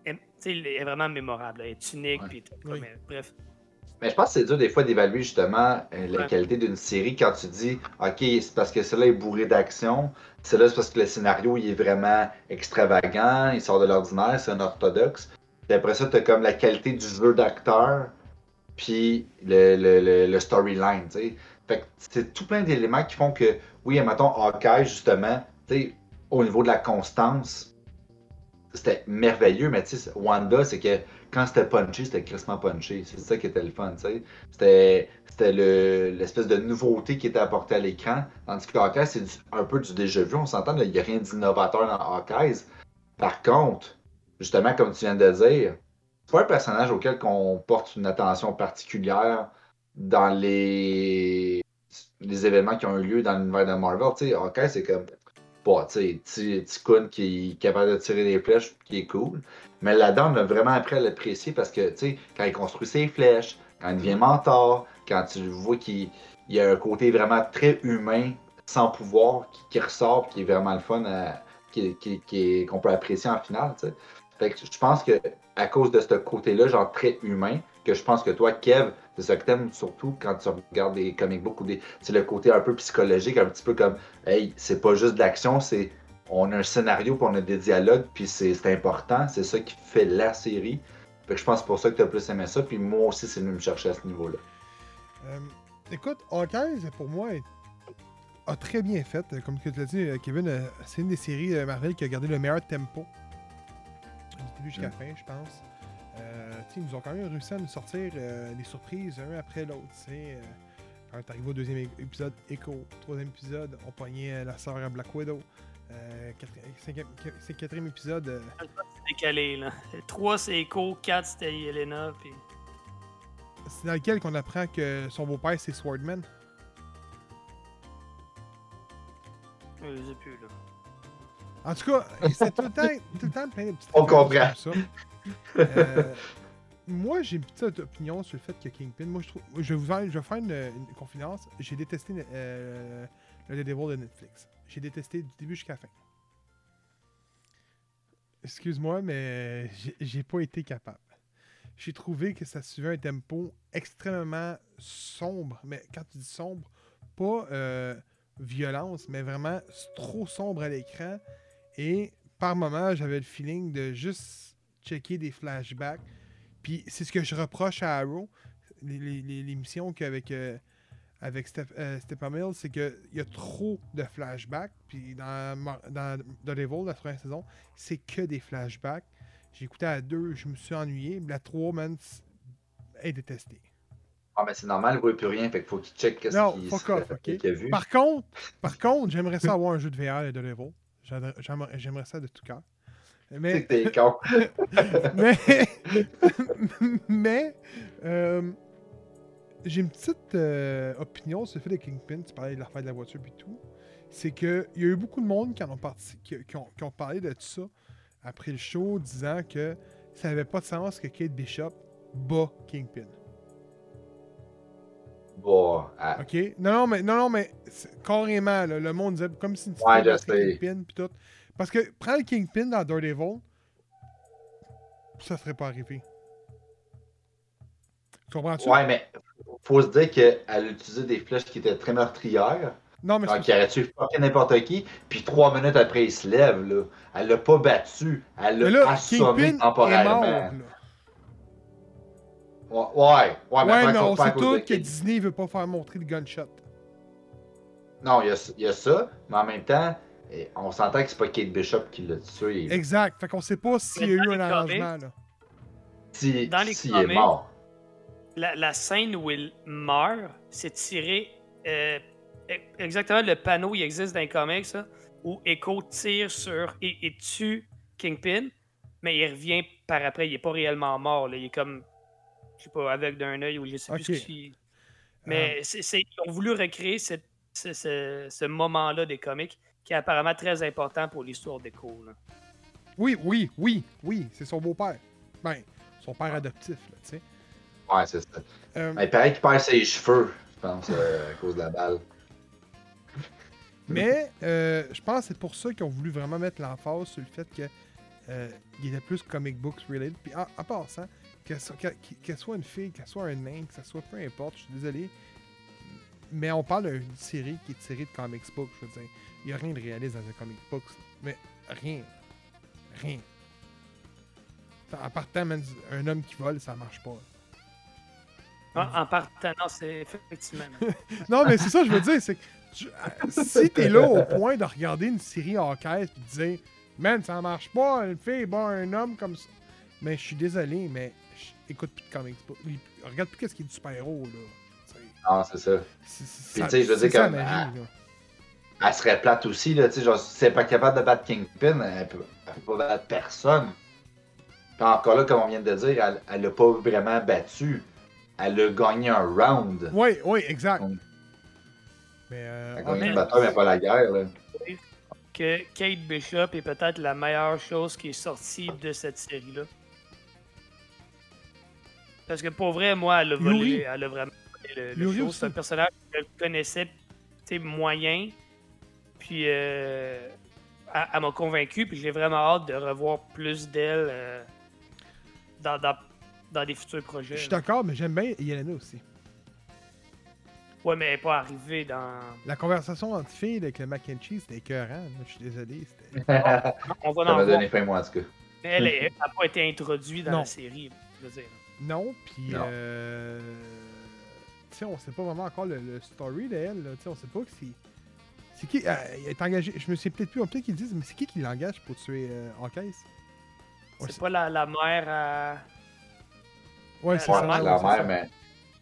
elle- elle est vraiment mémorable. Elle est unique. Ouais. Oui. mais bref. Mais je pense que c'est dur des fois d'évaluer justement euh, la Ouais. qualité d'une série quand tu dis OK, c'est parce que celle-là est bourré d'action, celle-là c'est parce que le scénario il est vraiment extravagant, il sort de l'ordinaire, c'est un orthodoxe. Puis après ça, tu as comme la qualité du jeu d'acteur, puis le, le, le, le storyline, tu sais. Fait que c'est tout plein d'éléments qui font que, oui, mettons, Hawkeye, justement, tu sais, au niveau de la constance, c'était merveilleux, mais tu sais, Wanda, c'est que quand c'était punché, c'était crissement punché. C'est ça qui était le fun, tu sais. C'était, c'était le- l'espèce de nouveauté qui était apportée à l'écran. Tandis que Hawkeye, c'est du- un peu du déjà vu. On s'entend, il n'y a rien d'innovateur dans Hawkeye. Par contre, justement, comme tu viens de dire, pas un personnage auquel on porte une attention particulière dans les, les événements qui ont eu lieu dans l'univers de Marvel. Tu c'est comme, bah, tu sais, Kun qui est capable de tirer des flèches, qui est cool. Mais là-dedans, on a vraiment appris à l'apprécier parce que, quand il construit ses flèches, quand il devient mentor, quand tu vois qu'il il y a un côté vraiment très humain, sans pouvoir, qui, qui ressort, qui est vraiment le fun, qui, qu'on peut apprécier en finale, tu sais. Fait que je pense que à cause de ce côté-là, genre très humain, que je pense que toi, Kev, c'est ça que t'aimes surtout quand tu regardes des comic books ou des. C'est le côté un peu psychologique, un petit peu comme Hey, c'est pas juste de l'action, c'est. On a un scénario, puis on a des dialogues, puis c'est important, c'est ça qui fait la série. Fait que je pense que c'est pour ça que t'as plus aimé ça, puis moi aussi, c'est venu me chercher à ce niveau-là. Euh, écoute, Hawkeye, pour moi, a très bien fait. Comme tu l'as dit, euh, Kevin, euh, c'est une des séries Marvel qui a gardé le meilleur tempo. Du début jusqu'à la Mm. fin, je pense. Euh, tu sais, ils nous ont quand même réussi à nous sortir euh, des surprises un après l'autre. tu sais. Euh, quand on est arrivé au deuxième épisode, Echo. Troisième épisode, on pognait euh, la sœur à Black Widow. Euh, quatri- cinquième, qu- c'est quatrième épisode, euh, C'est décalé, là. *laughs* 3, c'est Echo. 4, c'était Yelena. Puis... c'est dans lequel qu'on apprend que son beau-père, c'est Swordman? Je sais plus, là. En tout cas, c'est tout le temps, tout le temps plein de petites On comprend. comme ça. Euh, moi, j'ai une petite opinion sur le fait que Kingpin, moi, je trouve, je vais, vous faire, je vais faire une, une confidence. J'ai détesté euh, le Daredevil de Netflix. J'ai détesté du début jusqu'à la fin. Excuse-moi, mais j'ai- j'ai pas été capable. J'ai trouvé que ça suivait un tempo extrêmement sombre. Mais quand tu dis sombre, pas euh, violence, mais vraiment trop sombre à l'écran. Et par moments, j'avais le feeling de juste checker des flashbacks. Puis c'est ce que je reproche à Arrow, l'émission qu'avec euh, avec Steph, euh, Stephen Mills, c'est qu'il y a trop de flashbacks. Puis dans, dans la première saison, c'est que des flashbacks. J'ai écouté à deux, je me suis ennuyé. La 3, man, est détestée. Ah, mais c'est normal, il voit plus rien, fait qu'il faut qu'il check qu'est-ce Non, qu'il qu'il a vu. Par contre, par contre, j'aimerais ça avoir un jeu de VR de Level. J'aimerais- ça de tout cœur. Mais, con. *laughs* mais, *laughs* mais, euh, j'ai une petite euh, opinion sur le fait de Kingpin. Tu parlais de l'affaire de la voiture et tout. C'est qu'il y a eu beaucoup de monde qui, en ont, parti, qui, qui ont, qui ont parlé de tout ça après le show, disant que ça n'avait pas de sens que Kate Bishop bat Kingpin. Bon, ah, OK? Non, non, mais, non, non, mais carrément, là, le monde disait comme si Ouais, je sais. Kingpin puis tout. Parce que prendre le Kingpin dans Daredevil, ça serait pas arrivé. Tu comprends-tu? Ouais, mais faut se dire qu'elle a utilisé des flèches qui étaient très meurtrières. Non, mais Donc, il aurait tué n'importe qui. Puis trois minutes après, il se lève, là. Elle l'a pas battu. Elle l'a assommé mort. Ouais, ouais, ouais, mais on sait tous de que Disney veut pas faire montrer le gunshot. Non, il y, a, il y a ça, mais en même temps, eh, on s'entend que c'est pas Kate Bishop qui l'a tué. Exact. Fait qu'on sait pas s'il y a eu un arrangement, là. Si, Dans les s'il est comics, mort. La, la scène où il meurt, c'est tiré euh, e- exactement le panneau, il existe dans les comics, ça, où Echo tire sur et, et tue Kingpin, mais il revient par après, il est pas réellement mort, là, il est comme, sais pas, avec d'un œil ou je sais plus ce qui... Mais c'est, c'est- ils ont voulu recréer cette- ce, ce- ce moment-là des comics qui est apparemment très important pour l'histoire d'Echo. là. Oui, oui, oui, oui, c'est son beau-père. Ben, son père adoptif, là, tu sais. Ouais, c'est ça. Euh, Mais il paraît qu'il perd ses cheveux, je pense, euh, à cause de la balle. *laughs* Mais euh, je pense que c'est pour ça qu'ils ont voulu vraiment mettre l'emphase sur le fait que euh, il était plus comic books related. Puis en, en passant, qu'elle soit, une fille, qu'elle soit un nain, que ça soit peu importe, je suis désolé. Mais on parle d'une série qui est tirée de comics books, je veux dire. Il n'y a rien de réaliste dans un comic books. Mais rien. Rien. En partant, un homme qui vole, ça marche pas. En, en partant, non, c'est effectivement. *laughs* Non, mais c'est ça, que je veux dire, c'est que tu- euh, si t'es là au point de regarder une série en caisse et de dire, man, ça marche pas, une fille bat un homme comme ça. Mais je suis désolé, mais écoute plus de comics. Regarde plus qu'est-ce qui est du super-héros, là. Non, c'est ça. Puis ça- tu sais, je veux dire comme, ah. Elle serait plate aussi, là, tu sais, genre, si elle n'est pas capable de battre Kingpin, elle peut, elle peut pas battre personne. Puis encore là, comme on vient de dire, elle, elle l'a pas vraiment battu. Elle a gagné un round. Oui, oui, exact. Mais, euh, Elle a en gagné une bataille, mais pas la guerre, là. que Kate Bishop est peut-être la meilleure chose qui est sortie de cette série-là. Parce que pour vrai, moi, elle a volé, elle a vraiment volé le, show. C'est un personnage que je connaissais, tu sais, moyen. Puis, euh, elle, elle m'a convaincu, puis j'ai vraiment hâte de revoir plus d'elle euh, dans, dans, dans des futurs projets. Je suis d'accord, mais j'aime bien Yelena aussi. Ouais, mais elle n'est pas arrivée dans. La conversation entre filles avec le mac and cheese, c'était écœurant. Je suis désolé. c'était- *laughs* ça On va en m'a donné faim, moi, en tout cas. Mais elle n'a pas été introduite dans Non. la série, je veux dire. Non, puis euh... tu sais, on sait pas vraiment encore le, le story d'elle. là. Tu sais, on sait pas que c'est. C'est qui euh, Il est engagé. Je me sais peut-être plus. Peut-être qu'ils disent, mais c'est qui qui l'engage pour tuer euh, en caisse Ouais, C'est pas la, la mère à. Ouais, c'est Ouais, ça. La mère, ça. mais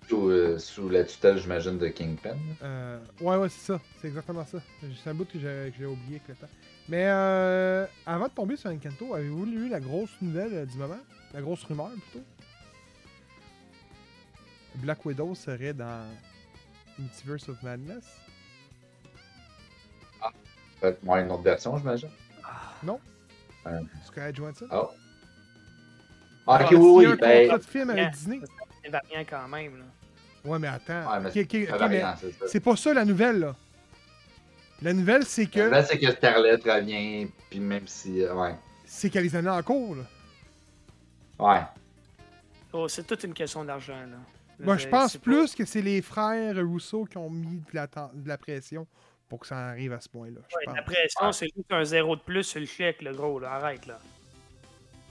sous, euh, sous la tutelle, j'imagine, de Kingpin. Euh, ouais, ouais, c'est ça. C'est exactement ça. C'est un bout que j'ai que j'ai oublié avec le temps. Mais euh, avant de tomber sur Encanto, avez-vous lu la grosse nouvelle euh, du moment? La grosse rumeur plutôt? Black Widow serait dans Multiverse of Madness? Peut-être moi, une autre version, j'imagine. Scarlett Johansson Ah. Ah, ok, S'il y a oui, un oui. Ben, de film avec. Disney. C'est variant quand même. Là. Ouais, mais attends. Ouais, Ok, ok, ok, mais rien, c'est pas ça la nouvelle, là. La nouvelle, c'est que Là, c'est que Scarlett revient, puis même si. euh, Ouais. c'est qu'elle les a en cours, là. Ouais. Oh, c'est toute une question d'argent. là. Moi, je pense pas- plus que c'est les frères Rousseau qui ont mis de la, de la pression pour que ça arrive à ce point-là. Ouais, la pression, c'est juste un zéro de plus sur le chèque, le gros. Là. Arrête, là.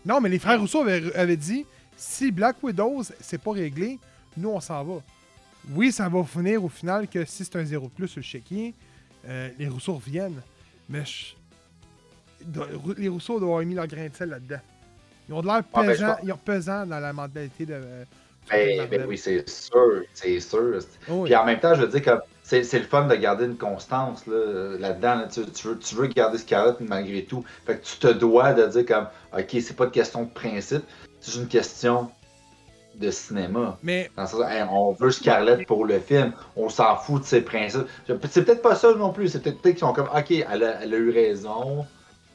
Non, mais les frères Rousseau avaient, avaient dit si Black Widows, c'est pas réglé, nous, on s'en va. Oui, ça va finir au final que si c'est un zéro de plus sur le chéquier, euh, les Rousseau reviennent. Mais je- les Rousseau doivent avoir mis leur grain de sel là-dedans. Ils ont de l'air Ouais, ben, pense- ils ont pesants dans la mentalité de. Euh, Ben, ben oui, c'est sûr, c'est sûr. Oh, oui. Puis en même temps, je veux dire, comme c'est c'est le fun de garder une constance là, là-dedans. là. Tu, tu veux, tu veux garder Scarlett malgré tout. Fait que tu te dois de dire comme OK, c'est pas une question de principe, c'est une question de cinéma. Mais Dans le sens, hey, on veut Scarlett pour le film, on s'en fout de ses principes. C'est peut-être pas ça non plus, c'est peut-être peut-être qu'ils sont comme OK, elle a, elle a eu raison,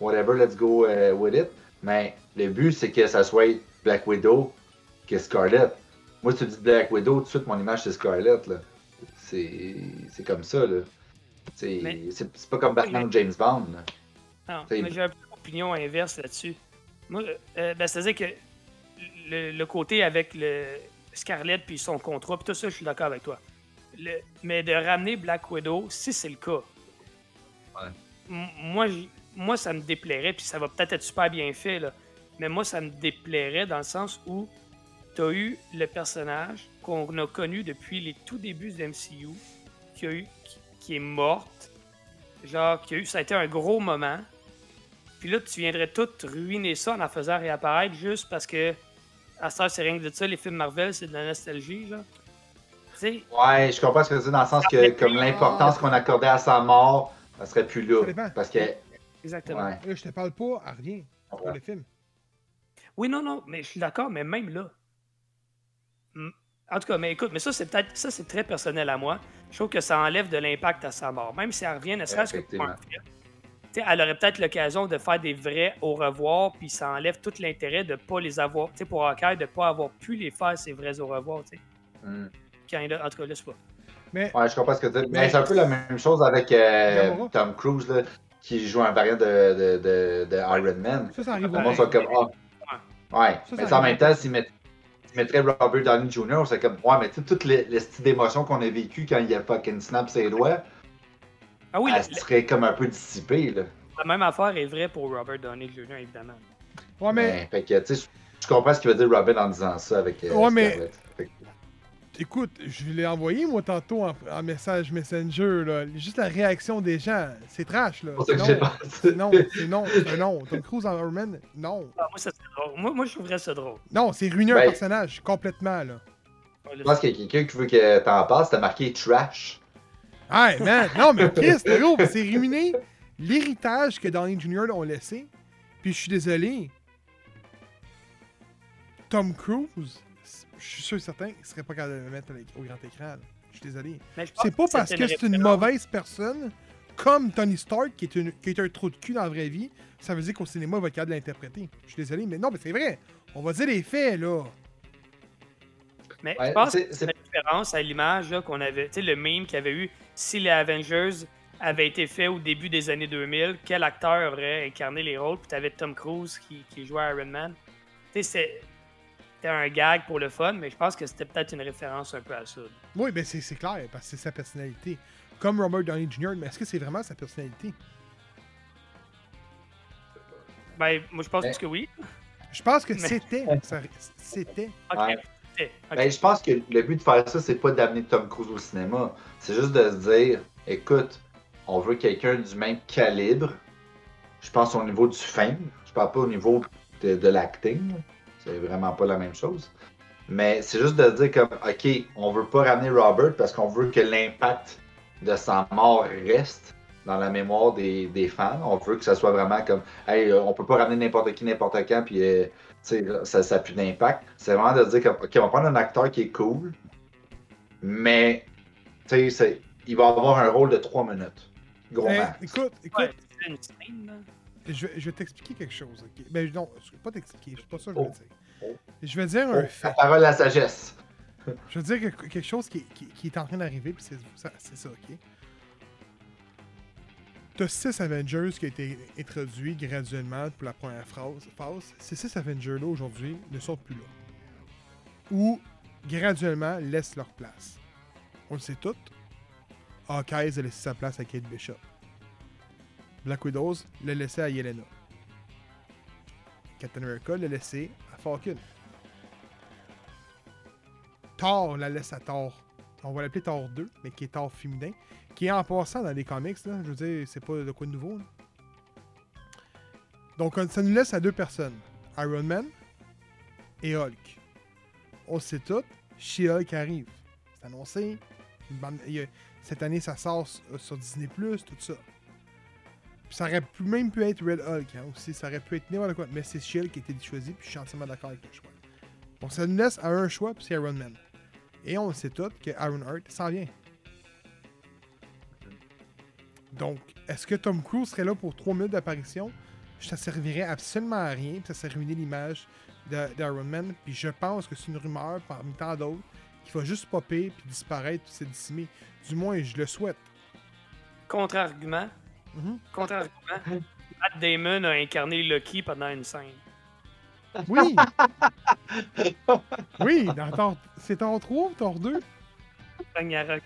whatever, let's go uh, with it. Mais le but, c'est que ça soit Black Widow que Scarlett. Moi, si tu dis Black Widow, tout de suite, mon image, c'est Scarlett. là. C'est c'est comme ça. là. C'est Mais- c'est- c'est pas comme Batman ou James Bond. là. Non, C'est- mais j'ai un peu d'opinion inverse là-dessus. Moi, euh, ben, c'est-à-dire que le, le côté avec le Scarlett puis son contrat, puis tout ça, je suis d'accord avec toi. Le- mais de ramener Black Widow, si c'est le cas, Ouais. m- moi, j- moi, ça me déplairait, puis ça va peut-être être super bien fait, là, mais moi, ça me déplairait dans le sens où tu as eu le personnage qu'on a connu depuis les tout débuts de MCU, qui, a eu, qui, qui est morte, genre, qui a eu, ça a été un gros moment. Puis là, tu viendrais tout ruiner ça en la faisant réapparaître juste parce que, à temps, c'est rien que de ça, les films Marvel, c'est de la nostalgie, sais, Ouais, je comprends ce que tu dis dans le sens que comme l'importance qu'on accordait à sa mort, ça serait plus Ça là. dépend. Parce que. exactement. Ouais. là, je te parle pas à rien pour le film. Oui, non, non, mais je suis d'accord, mais même là. En tout cas, mais écoute, mais ça, c'est peut-être. Ça, c'est très personnel à moi. Je trouve que ça enlève de l'impact à sa mort. Même si elle revient, ne serait-ce que pour un film. Elle aurait peut-être l'occasion de faire des vrais au revoir, puis ça enlève tout l'intérêt de pas les avoir. Tu sais, pour Hawkeye, de pas avoir pu les faire, ces vrais au revoir, tu sais. Quand il a- En tout cas, laisse pas. Mais Ouais, je comprends ce que tu dis. Mais- Mais c'est un peu la même chose avec euh. Tom Cruise, là, qui joue un variant de, de, de, de Iron Man. ça, ça arrive comme, ah. Ouais. Ça, ça mais en même temps, s'il met- s'il mettrait Robert Downey Jr., c'est comme, ouais, mais tu sais, toutes les, les styles d'émotions qu'on a vécues quand il a fucking snap ses doigts, Ah oui, elle la, serait comme un peu dissipée, là. la même affaire est vraie pour Robert Downey Jr., évidemment. Ouais, mais Mais, fait que, tu sais, je- comprends ce qu'il veut dire Robin en disant ça avec euh, Ouais, mais- Scarlett. Fait que- écoute, je l'ai envoyé moi tantôt en, en message Messenger. Là. Juste la réaction des gens, c'est trash. là. C'est Non, c'est non, c'est non, c'est non. Tom Cruise en Iron Man, non. Ah, moi, ça serait drôle. Moi, moi, je trouverais ça drôle. Non, c'est ruiner un Ben- personnage complètement. là. Je pense qu'il y a quelqu'un qui veut que t'en parles, c'était marqué trash. Hey, man, non, mais Chris, gros, c'est ruiner l'héritage que Downey Jr. ont laissé. Puis je suis désolé. Tom Cruise, je suis sûr et certain qu'il serait pas capable de le mettre au grand écran. là. Je suis désolé. C'est pas parce que c'est une mauvaise personne, comme Tony Stark, qui est, une- qui est un trou de cul dans la vraie vie, ça veut dire qu'au cinéma, il va être capable de l'interpréter. Je suis désolé, mais non, mais c'est vrai. On va dire les faits, là. Mais Ouais, je pense c'est- que c'est une référence à l'image là, qu'on avait, tu sais, le meme qu'il y avait eu si les Avengers avaient été faits au début des années 2000, quel acteur aurait incarné les rôles, puis t'avais Tom Cruise qui, qui jouait Iron Man. Tu sais, c'est- c'était un gag pour le fun, mais je pense que c'était peut-être une référence un peu à ça. Oui, ben c'est c'est clair, parce que c'est sa personnalité. Comme Robert Downey Jr., mais est-ce que c'est vraiment sa personnalité? Ben, moi, je pense Mais- que oui. Je pense que *laughs* Mais- c'était. ça- C'était. Ok. Ouais. Ok. Ben, je pense que le but de faire ça, c'est pas d'amener Tom Cruise au cinéma. C'est juste de se dire, écoute, on veut quelqu'un du même calibre. Je pense au niveau du fame. Je parle pas au niveau de, de l'acting. C'est vraiment pas la même chose. Mais c'est juste de dire comme, ok, on veut pas ramener Robert parce qu'on veut que l'impact de sa mort reste dans la mémoire des, des fans. On veut que ça soit vraiment comme, hey, euh, on peut pas ramener n'importe qui, n'importe quand, puis euh, tu sais, ça n'a plus d'impact. C'est vraiment de dire que, OK, on va prendre un acteur qui est cool, mais tu sais, c'est- il va avoir un rôle de 3 minutes. Gros Eh, max. écoute, écoute, Ouais, c'est une scène, là. je, vais- je vais t'expliquer quelque chose. ok? Ben non, je vais pas t'expliquer, c'est pas ça que je Oh. veux dire. Je vais dire Oh, un la fait. parole à la sagesse. Je veux dire que- quelque chose qui, qui- qui est en train d'arriver, puis c'est ça, ok? T'as 6 Avengers qui ont été introduits graduellement pour la première phase. phase. Ces 6 Avengers-là, aujourd'hui, ne sont plus là. Ou, graduellement, laissent leur place. On le sait tous. Hawkeye a laissé sa place à Kate Bishop. Black Widow l'a laissé à Yelena. Captain America l'a laissé Falcon. Thor la laisse à Thor. On va l'appeler Thor 2, mais qui est Thor féminin. Qui est en passant dans les comics. Je veux dire, c'est pas de quoi de nouveau. Donc, ça nous laisse à deux personnes Iron Man et Hulk. On sait tout, She-Hulk arrive. C'est annoncé. Cette année, ça sort sur Disney+, tout ça. Ça aurait pu, même pu être Red Hulk hein, aussi. Ça aurait pu être n'importe quoi. Mais c'est She-Hulk qui a été choisi, puis je suis entièrement d'accord avec le choix. Donc ça nous laisse à un choix, puis c'est Iron Man. Et on sait tout que Iron Heart s'en vient. Donc, est-ce que Tom Cruise serait là pour 3 minutes d'apparition? Ça servirait absolument à rien, puis ça serait ruiner l'image d'Iron Man. Puis je pense que c'est une rumeur parmi tant d'autres qui va juste popper puis disparaître puis se dissimer. Du moins, je le souhaite. Contre-argument. Mhm. Contre-argument. *laughs* Matt Damon a incarné Lucky pendant une scène. Oui! *laughs* oui, dans c'est Thor 3 ou Thor 2? Ragnarok.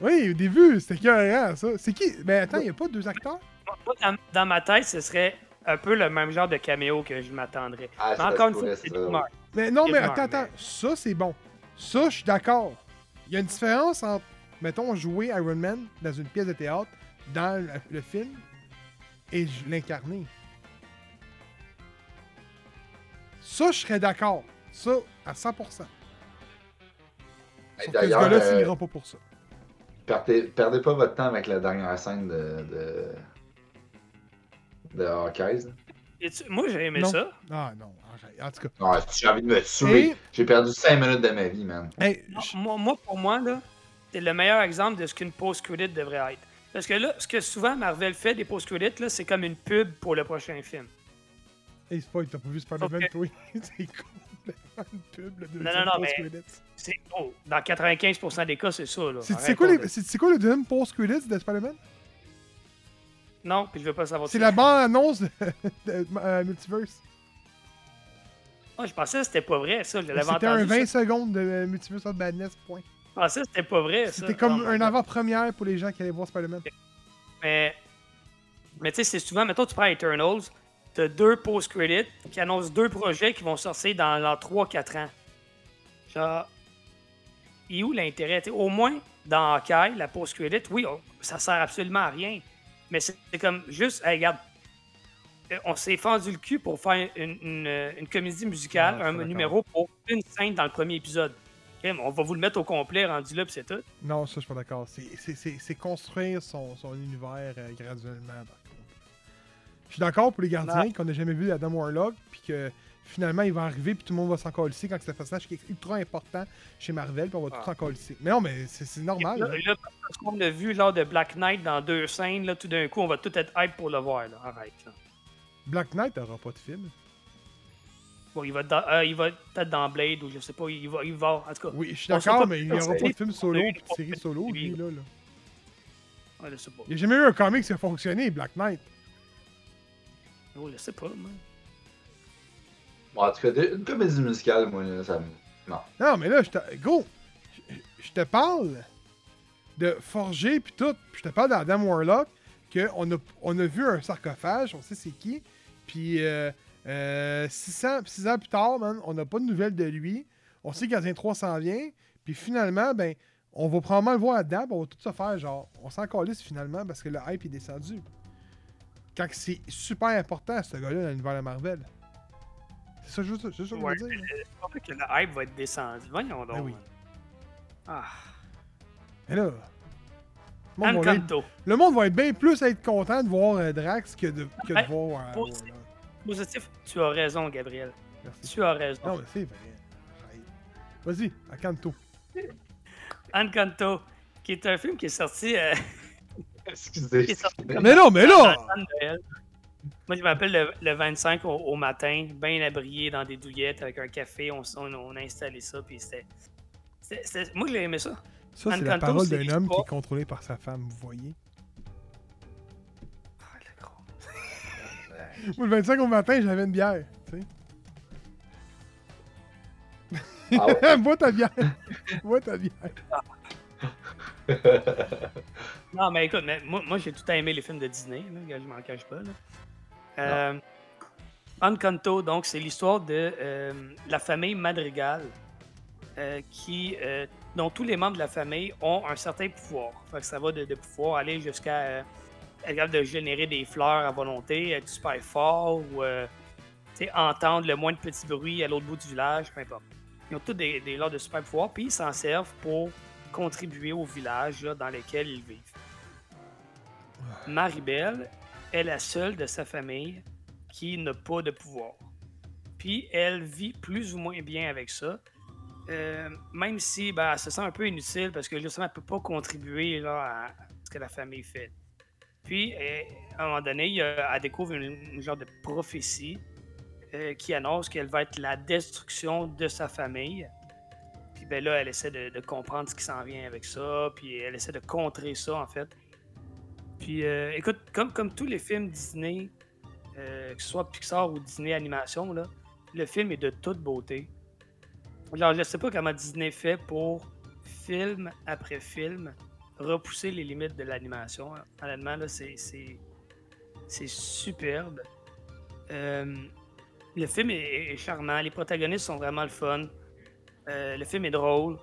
Oui, au début, c'était carré ça. C'est qui? Ben attends, il n'y a pas deux acteurs? Moi, dans, dans ma tête, ce serait un peu le même genre de caméo que je m'attendrais. Ah, Mais encore une fois, c'est rumeur. Mais non, mais attends, attends. mais- Ça, c'est bon. Ça, je suis d'accord. Il y a une différence entre, mettons, jouer Iron Man dans une pièce de théâtre, dans le, le film, et je- l'incarner. Ça, je serais d'accord. Ça, à 100%. Sauf Hey, que ce D'ailleurs, gars-là euh, finira pas pour ça. perdez, perdez pas votre temps avec la dernière scène de. de, de Hawkeyes. Et Moi, j'ai aimé Non. ça. Ah non. En tout cas. Non, j'ai envie de me tuer. Et- J'ai perdu 5 minutes de ma vie, man. Hey, Non, je- moi, moi, pour moi, là, c'est le meilleur exemple de ce qu'une post-credit devrait être. Parce que là, ce que souvent Marvel fait des post-credits, là, c'est comme une pub pour le prochain film. hey, spoil, t'as pas vu Spider-Man, toi? *laughs* c'est complètement une pub, le deuxième Non, non, non, mais- post-credits. C'est dans 95% des cas, c'est ça. Là. C'est quoi, de- quoi le deuxième post-credits de Spider-Man? Non, puis je veux pas savoir. C'est la bande-annonce *laughs* de, de- euh, Multiverse. Ah, je pensais que c'était pas vrai, ça. Je l'avais C'était un 20 ça. secondes de euh, Multiverse of Madness, point. Je pensais que c'était pas vrai, ça. C'était comme Oh un avant-première pour les gens qui allaient voir Spider-Man. Mais, mais tu sais, c'est souvent, mettons, tu prends Eternals, t'as deux post-credits qui annoncent deux projets qui vont sortir dans, dans 3-4 ans. Genre, il est où l'intérêt? Au moins, dans Hawkeye, la post-credit, oui, on- ça sert absolument à rien. Mais c'est comme juste, hey, regarde, euh, on s'est fendu le cul pour faire une, une, une comédie musicale, Ah, un numéro pour une scène dans le premier épisode. On va vous le mettre au complet, rendu là, puis c'est tout. Non, ça, je suis pas d'accord. C'est- construire son, son univers euh, graduellement, par contre. Je suis d'accord pour les gardiens qu'on n'a jamais vu Adam Warlock, puis que finalement, il va arriver, puis tout le monde va s'en colisser quand c'est un personnage qui est ultra important chez Marvel, puis on va tout Ah. s'en colisser. Mais non, mais c'est normal. Là, là. là, parce qu'on a vu lors de Black Knight dans deux scènes, là, tout d'un coup, on va tout être hype pour le voir. Là. Arrête. Là. Black Knight n'aura pas de film. Bon, il va, être dans- euh, il va peut-être dans Blade ou je sais pas. Il va, il va en tout cas. Oui, je suis d'accord, mais il n'y aura pas de film solo, de série solo, lui, là. là. Ouais, je sais pas. Il n'y a jamais eu un comic qui a fonctionné, Black Knight. Oh, je sais pas, moi. Bon, en tout cas, une comédie musicale, moi, là, ça me. Non. Non, mais là, je te. Go! Je- te parle de Forger puis tout. Puis je te parle d'Adam Warlock, qu'on a, on a vu un sarcophage, on sait c'est qui. Puis euh, euh, 600, six ans plus tard, man, on n'a pas de nouvelles de lui. On sait que Gardien 3 s'en vient. Puis finalement, ben, on va probablement le voir à date, on va tout ça faire, genre, on s'en calisse finalement parce que le hype est descendu. Quand c'est super important, ce gars-là, dans l'univers de Marvel. C'est ça, juste, ça que je veux dire. pas vrai que le hype va être descendu. Voyons donc. Ben oui. Ah. Mais là. le monde va être- Encanto. Le monde va être bien plus être content de voir euh, Drax que de, que de Ouais, voir. euh, positif. Tu as raison, Gabriel. Merci. Tu as raison. Non, mais c'est vrai. Vas-y, à Kanto. *laughs* Encanto, qui est un film qui est sorti. euh, *laughs* Excusez. qui est sorti comme Mais non, mais là! Moi, je m'appelle le, le 25 au, au matin, bien abrié dans des douillettes avec un café. On, on, on a installé ça, puis c'était. Moi, j'ai aimé ça. Ça, c'est la Encanto, parole d'un homme qui est contrôlé par sa femme, vous voyez? Moi, le 25 au matin, j'avais une bière. Tu Ah ouais. sais. *laughs* Bois ta bière. Bois ta bière. *laughs* Non, mais écoute, mais moi, moi j'ai tout aimé les films de Disney, là, je m'en cache pas. Là. Euh, Encanto, donc, c'est l'histoire de euh, la famille Madrigal, euh, qui, euh, dont tous les membres de la famille ont un certain pouvoir. Fait que ça va de, de pouvoir aller jusqu'à euh, être capable de générer des fleurs à volonté, être super fort, ou euh, entendre le moins de petits bruits à l'autre bout du village, peu importe. Ils ont tous des, des lots de super pouvoirs, puis ils s'en servent pour contribuer au village là, dans lequel ils vivent. Maribel est la seule de sa famille qui n'a pas de pouvoir. Puis elle vit plus ou moins bien avec ça. Euh, même si ben, elle se sent un peu inutile parce que justement, elle ne peut pas contribuer là, à ce que la famille fait. Puis, euh, à un moment donné, elle découvre une, genre de prophétie euh, qui annonce qu'elle va être la destruction de sa famille. Puis ben là, elle essaie de, comprendre ce qui s'en vient avec ça, puis elle essaie de contrer ça, en fait. Puis, euh, écoute, comme, comme tous les films Disney, euh, que ce soit Pixar ou Disney Animation, là, le film est de toute beauté. Genre, je sais pas comment Disney fait pour, film après film, repousser les limites de l'animation. hein. Honnêtement, là, c'est, c'est, c'est superbe. Euh, le film est, charmant, les protagonistes sont vraiment le fun. Euh, le film est drôle.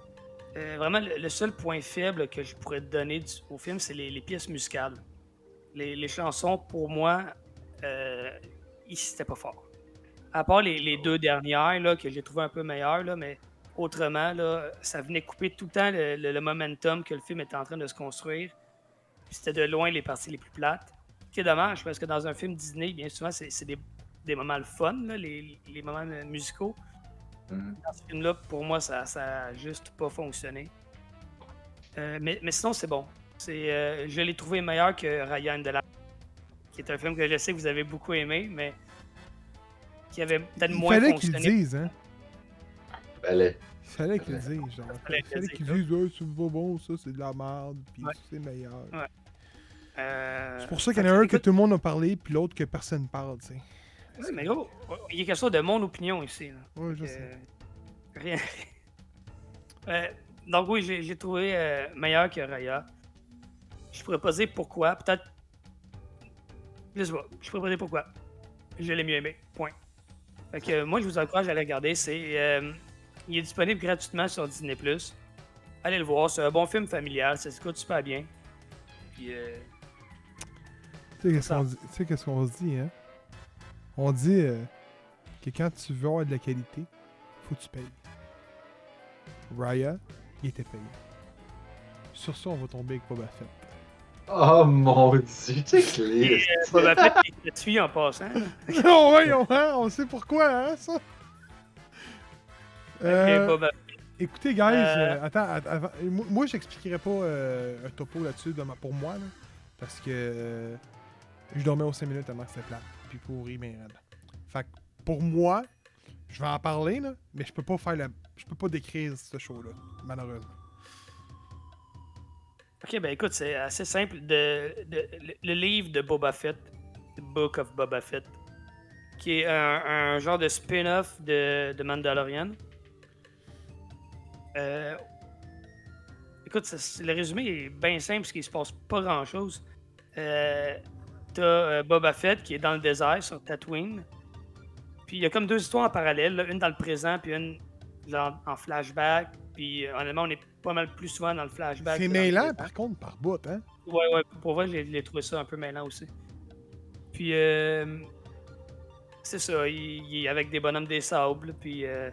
Euh, vraiment, le, seul point faible que je pourrais donner du- au film, c'est les, pièces musicales. Les, les chansons, pour moi, ils- c'était pas fort. À part les, les deux dernières, là, que j'ai trouvé un peu meilleures, là, mais autrement, là, ça venait couper tout le temps le, le- le momentum que le film était en train de se construire. C'était de loin les parties les plus plates. Ce qui est dommage, parce que dans un film Disney, bien souvent, c'est c'est des, des moments le fun, là, les, les moments musicaux. Mhm. Dans ce film-là, pour moi, ça n'a juste pas fonctionné. Euh, mais, mais sinon, c'est bon. C'est, euh, je l'ai trouvé meilleur que Ryan de la qui est un film que je sais que vous avez beaucoup aimé, mais qui avait peut-être Il moins fallait qu'ils le fonctionné. disent, hein. Fallait. Fallait qu'ils le disent, genre. Fallait Il fallait le disent, ouais, c'est pas bon, ça, c'est de la merde, puis Ouais. c'est meilleur. Ouais. Euh, C'est pour ça qu'il y en a un que tout le monde a parlé, puis l'autre que personne parle, tu sais. ouais, mais gros, il y a quelque chose de mon opinion ici. là. Ouais, je Euh, sais. rien. *laughs* Euh, donc oui, j'ai trouvé euh, meilleur que Raya. Je pourrais pas dire pourquoi. Peut-être. Je sais pas. Je pourrais pas dire pourquoi. Je l'ai mieux aimé. Point. Fait que moi, je vous encourage à aller regarder. C'est, il est disponible gratuitement sur Disney+. Allez le voir. C'est un bon film familial. Ça s'écoute super bien. Puis, euh, Tu sais qu'est-ce qu'on dit, tu sais qu'est-ce qu'on se dit, hein? On dit euh, que quand tu veux avoir de la qualité, faut que tu payes. Raya, il était payé. Sur ça, on va tomber avec Boba Fett. Oh mon dieu, c'est clair. Boba Fett est gratuit en passant. *laughs* oh, ouais, on, hein, on sait pourquoi, hein, ça? Euh, Boba Écoutez, guys, Euh, euh, attends, att- avant- moi, moi, j'expliquerai pas euh, un topo là-dessus pour moi, là, parce que euh, je dormais aux 5 minutes tellement que c'était plat, puis pourri, mais. Fait que pour moi, je vais en parler, là, mais je peux pas faire la, je peux pas décrire ce show-là, malheureusement. Ok, ben écoute, c'est assez simple. De, de- le, le livre de Boba Fett, The Book of Boba Fett, qui est un, un genre de spin-off de, de Mandalorian. Euh, écoute, ça- le résumé est bien simple parce qu'il se passe pas grand-chose. Euh, T'as euh, Boba Fett qui est dans le désert sur Tatooine. Puis il y a comme deux histoires en parallèle, là, une dans le présent puis une en flashback. Puis honnêtement, on est pas mal plus souvent dans le flashback. C'est mêlant, par contre, par bout, hein? Ouais, ouais, pour vrai, j'ai j'ai trouvé ça un peu mêlant aussi. Puis, euh, c'est ça, il, il est avec des bonhommes des sables, puis euh,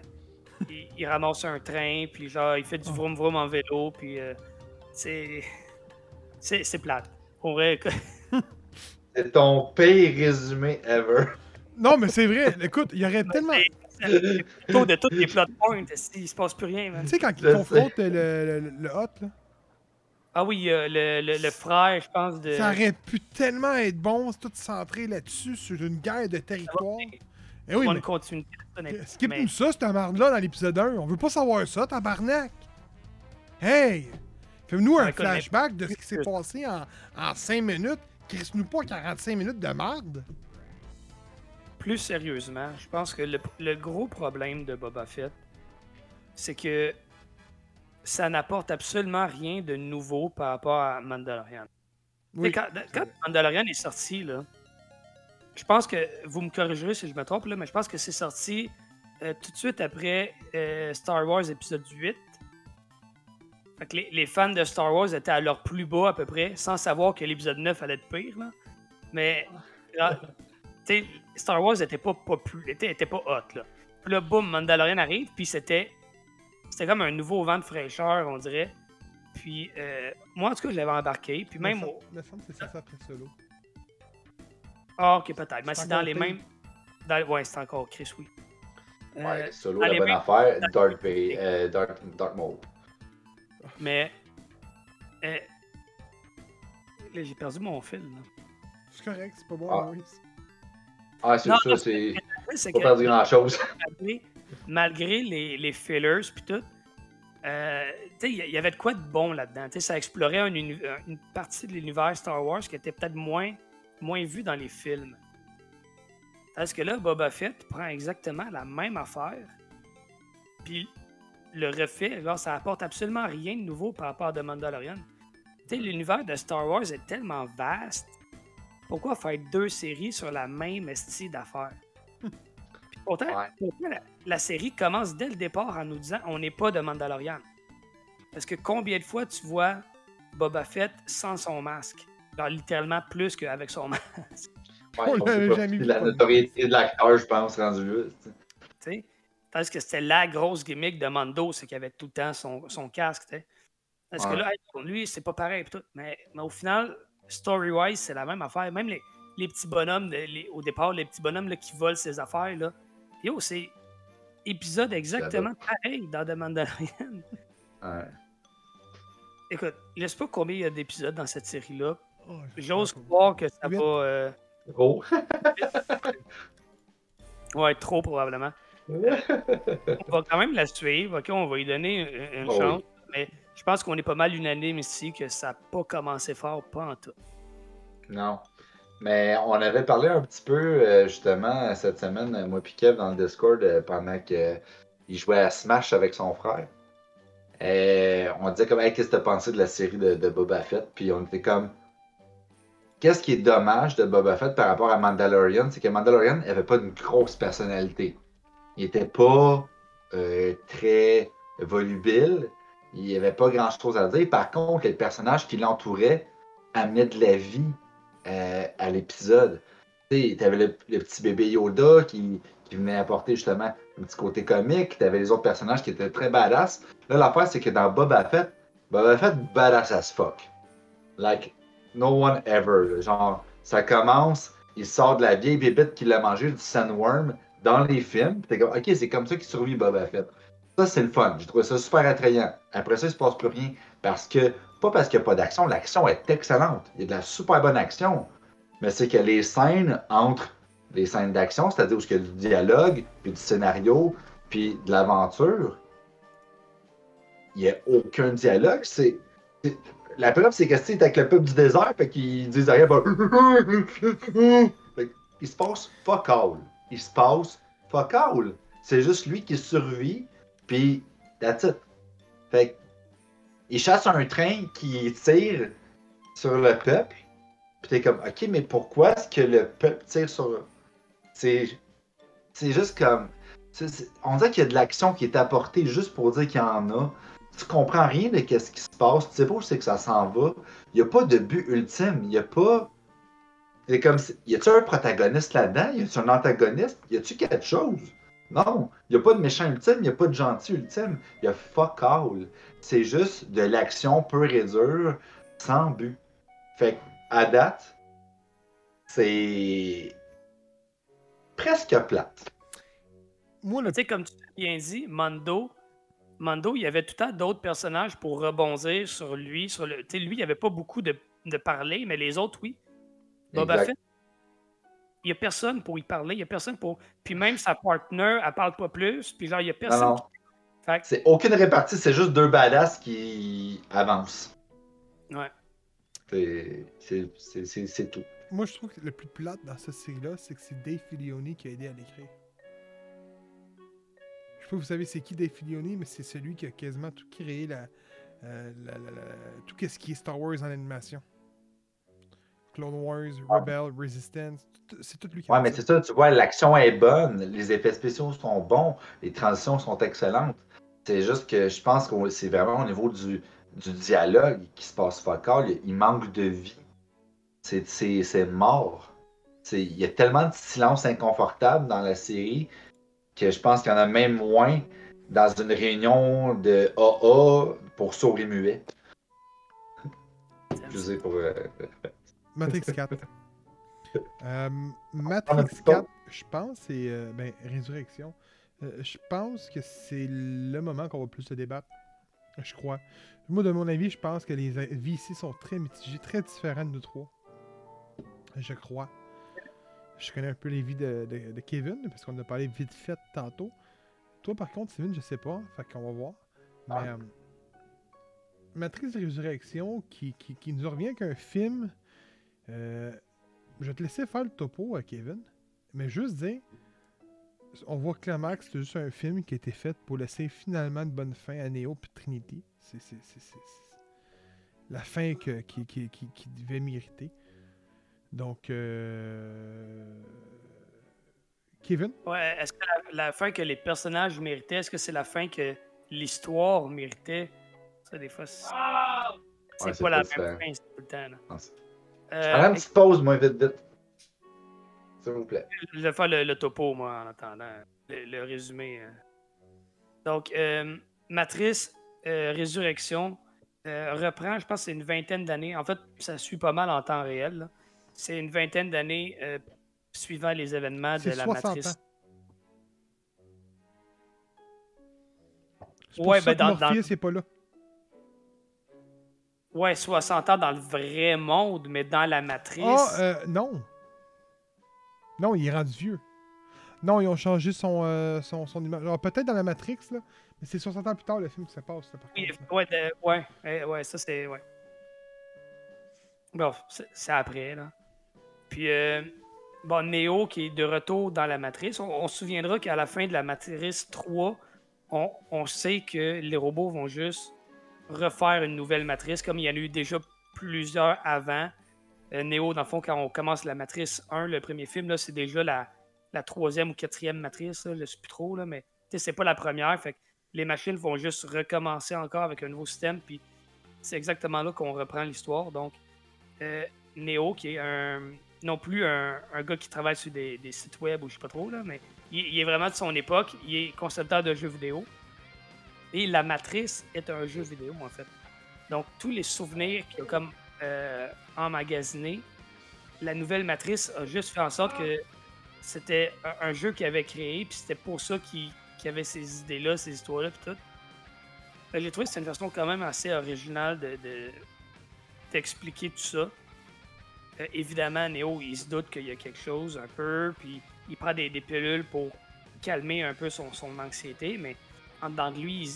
il, il ramasse un train, puis genre, il fait du vroom vroom en vélo, puis euh, c'est. C'est c'est plate. Pour vrai, *laughs* C'est ton pire résumé ever. Non, mais c'est vrai, écoute, il y aurait *laughs* tellement... taux de tous les plot points, il se passe plus rien, man. Tu sais, quand il Je confronte le, le, hot, là, Ah oui, euh, le, le, le frère, je pense, de. ça aurait pu tellement être bon, c'est tout centré là-dessus, sur une guerre de territoire. Eh oui, mais honnêtement, mais- skip-nous ça, cette merde-là, dans l'épisode 1. On veut pas savoir ça, tabarnak. Hey! Fais-nous un flashback de ce qui s'est passé en, en 5 minutes. Crisse-nous pas 45 minutes de merde. plus sérieusement, je pense que le, le gros problème de Boba Fett, c'est que ça n'apporte absolument rien de nouveau par rapport à Mandalorian. Quand Mandalorian est sorti, là, je pense que, vous me corrigerez si je me trompe, là, mais je pense que c'est sorti euh, tout de suite après euh, Star Wars épisode 8. Fait que les, les fans de Star Wars étaient à leur plus bas à peu près, sans savoir que l'épisode 9 allait être pire. Là. Mais là, tu sais, Star Wars était pas populaire, était, était pas hot, là. Puis là, boum, Mandalorian arrive, puis c'était. C'était comme un nouveau vent de fraîcheur, on dirait. Puis, euh, moi, en tout cas, je l'avais embarqué. Puis même. Me au- c'est ça après Solo. Ah, ok, peut-être. Mais C'est dans les mêmes. dans- Ouais, c'est encore Chris, oui. Euh, Ouais, solo, allez, la bonne affaire, Dark, Va- euh, Dark, Dark Maul. Mais. euh, Là, j'ai perdu mon fil. Là. C'est correct, c'est pas bon, Ah. Maurice. Ah, c'est Non, ça, non, c'est C'est pas perdu grand chose. *laughs* malgré, les, les fillers puis tout, euh, tu sais, il y- avait de quoi de bon là-dedans. Tu sais, ça explorait un uni- euh, une partie de l'univers Star Wars qui était peut-être moins, moins vue dans les films. Parce que là, Boba Fett prend exactement la même affaire, puis le refait. Alors, ça apporte absolument rien de nouveau par rapport à The Mandalorian. Tu sais, l'univers de Star Wars est tellement vaste. Pourquoi faire deux séries sur la même style d'affaires? *laughs* Puis pourtant, Ouais. pourtant, la, la série commence dès le départ en nous disant on n'est pas de Mandalorian. Parce que combien de fois tu vois Boba Fett sans son masque? Genre littéralement plus qu'avec son masque. Ouais, On l'avait jamais de vu la notoriété de l'acteur, je pense, rendu là. tu sais. que c'était la grosse gimmick de Mando, c'est qu'il avait tout le temps son, son casque. tu sais. Parce que là, hey, pour lui, c'est pas pareil. tout. Mais, mais au final, story-wise, c'est la même affaire. Même les, les petits bonhommes, de- les- au départ, les petits bonhommes là, qui volent ses affaires, là. Yo, c'est épisode exactement pareil dans The Mandalorian. Ouais. Écoute, je sais pas combien il y a d'épisodes dans cette série-là? Oh, J'ose croire que ça va. euh, Gros. *laughs* Ouais, trop probablement. on va quand même la suivre, ok? On va lui donner une, Oh oui. chance. Mais je pense qu'on est pas mal unanime ici que ça n'a pas commencé fort, pas en tout. Non. Mais on avait parlé un petit peu, euh, justement, cette semaine, euh, moi et Kev, dans le Discord, euh, pendant qu'il jouait à Smash avec son frère. Et on disait comme, hey, qu'est-ce que t'as pensé de la série de, de Boba Fett? Puis on était comme, qu'est-ce qui est dommage de Boba Fett par rapport à Mandalorian? C'est que Mandalorian n'avait pas une grosse personnalité. Il était pas euh, très volubile. Il n'y avait pas grand-chose à dire. Par contre, les personnages qui l'entouraient amenaient de la vie euh, à l'épisode. Tu avais le, petit bébé Yoda qui, qui venait apporter justement un petit côté comique. Tu avais les autres personnages qui étaient très badass. Là, l'affaire, c'est que dans Boba Fett, Boba Fett, badass as fuck. Like, no one ever. Genre, ça commence, il sort de la vieille bébête qu'il a mangé, du sandworm, dans les films. T'es comme, ok, c'est comme ça qu'il survit Boba Fett. Ça, c'est le fun. J'ai trouvé ça super attrayant. Après ça, il se passe plus rien. Parce que, pas parce qu'il n'y a pas d'action, l'action est excellente. Il y a de la super bonne action. Mais c'est que les scènes entre les scènes d'action, c'est-à-dire où il y a du dialogue, puis du scénario, puis de l'aventure, il n'y a aucun dialogue. C'est. La preuve, c'est que c'est avec le peuple du désert, fait qu'ils disent rien, *laughs* Il se passe fuck all. Il se passe fuck all. C'est juste lui qui survit, puis that's it. Fait il chasse un train qui tire sur le peuple, puis t'es comme, ok, mais pourquoi est-ce que le peuple tire sur. C'est. C'est juste comme. On dirait qu'il y a de l'action qui est apportée juste pour dire qu'il y en a. Tu comprends rien de ce qui se passe, tu sais pas où c'est que ça s'en va. Il n'y a pas de but ultime, il n'y a pas. C'est comme si- Y a-tu un protagoniste là-dedans? Y a-tu un antagoniste? Y a-tu quelque chose? Non, il n'y a pas de méchant ultime, il n'y a pas de gentil ultime. Il y a fuck all. C'est juste de l'action pure et dure, sans but. Fait à date, c'est presque plate. Moi, Tu sais, comme tu l'as bien dit, Mando, Mando, il y avait tout le temps d'autres personnages pour rebondir sur lui. Sur le... tu sais, lui, il n'y avait pas beaucoup de, de parler, mais les autres, oui. Boba Exact. Fett, il n'y a personne pour y parler, il n'y a personne pour. Puis même sa partner, elle parle pas plus, puis genre, il n'y a personne. Non, non. qui- Fait que- C'est aucune répartie, c'est juste deux badass qui avancent. Ouais. C'est- c'est- C'est c'est- c'est tout. Moi, je trouve que le plus plate dans cette série-là, c'est que c'est Dave Filoni qui a aidé à l'écrire. Je sais pas vous savez c'est qui Dave Filoni, mais c'est celui qui a quasiment tout créé la, euh, la- la- la- tout ce qui est Star Wars en animation. Clone Wars, Rebel, Resistance, c'est tout lui qui a Ouais, mais c'est ça, tu vois, l'action est bonne, les effets spéciaux sont bons, les transitions sont excellentes. C'est juste que je pense que c'est vraiment au niveau du, du dialogue qui se passe pas encore. Il, il manque de vie. C'est- mort. il y a tellement de silence inconfortable dans la série que je pense qu'il y en a même moins dans une réunion de AA pour sourds et muets. *laughs* Je sais pour. euh, *laughs* Matrix 4. Euh, Matrix plus tôt. 4, je pense, c'est. euh, ben, Résurrection. Euh, je pense que c'est le moment qu'on va plus se débattre. Je crois. Moi, de mon avis, je pense que les vies ici sont très mitigées, très différentes de nous trois. Je crois. Je connais un peu les vies de, de- de Kevin, parce qu'on en a parlé vite fait tantôt. Toi, par contre, Steven, je sais pas. Fait qu'on va voir. Mais. Ah. euh, Matrix Résurrection, qui, qui, qui nous revient qu'un film. euh, je vais te laisser faire le topo à Kevin, mais juste dire, on voit clairement que c'est juste un film qui a été fait pour laisser finalement une bonne fin à Neo puis Trinity. C'est la fin que, qui, qui, qui, qui devait mériter. Donc, euh, Kevin, Ouais, est-ce que la, la fin que les personnages méritaient, est-ce que c'est la fin que l'histoire méritait? Ça, des fois, c'est c'est Ouais, c'est pas la même fin tout le temps. là. non, c'est- Euh, Je prends une petite pause, moi, vite, vite. S'il vous plaît. Je vais faire le, le topo, moi, en attendant. Le, le résumé. euh. Donc, euh, Matrice euh, Résurrection euh, reprend, je pense, que c'est une vingtaine d'années. En fait, ça suit pas mal en temps réel. là. C'est une vingtaine d'années euh, suivant les événements de c'est la 60 Matrice. ans. C'est pour Ouais, ça ben, que dans- dans- n'est pas là. Ouais, 60 ans dans le vrai monde, mais dans la Matrice. Ah, euh, non. Non, il est rendu vieux. Non, ils ont changé son, euh, son, son image. Alors, peut-être dans la Matrix, là, mais c'est 60 ans plus tard le film qui se passe, là, par Oui, ouais, de- ouais, ouais, ça c'est. Ouais. Bon, c'est c'est après, là. Puis, euh, bon, Neo qui est de retour dans la matrice. On, se souviendra qu'à la fin de la matrice 3, on, sait que les robots vont juste refaire une nouvelle matrice, comme il y en a eu déjà plusieurs avant. Euh, Neo, dans le fond, quand on commence la matrice 1, le premier film, là, c'est déjà la, la troisième ou quatrième matrice, là, je ne sais plus trop, là, mais c'est pas la première. Fait que les machines vont juste recommencer encore avec un nouveau système. Puis c'est exactement là qu'on reprend l'histoire. Donc, euh, Neo, qui est un, non plus un, gars qui travaille sur des, sites web ou je sais pas trop, là, mais il, est vraiment de son époque. Il est concepteur de jeux vidéo. Et la matrice est un jeu vidéo, en fait. Donc, tous les souvenirs qu'il a comme euh, emmagasinés, la nouvelle matrice a juste fait en sorte que c'était un, jeu qu'il avait créé, puis c'était pour ça qu'il avait ces idées-là, ces histoires-là, puis tout. J'ai trouvé que c'est une version quand même assez originale de, d'expliquer tout ça. Euh, évidemment, Neo, il se doute qu'il y a quelque chose un peu, puis il prend des, des pilules pour calmer un peu son, son anxiété, mais en dedans de lui, il,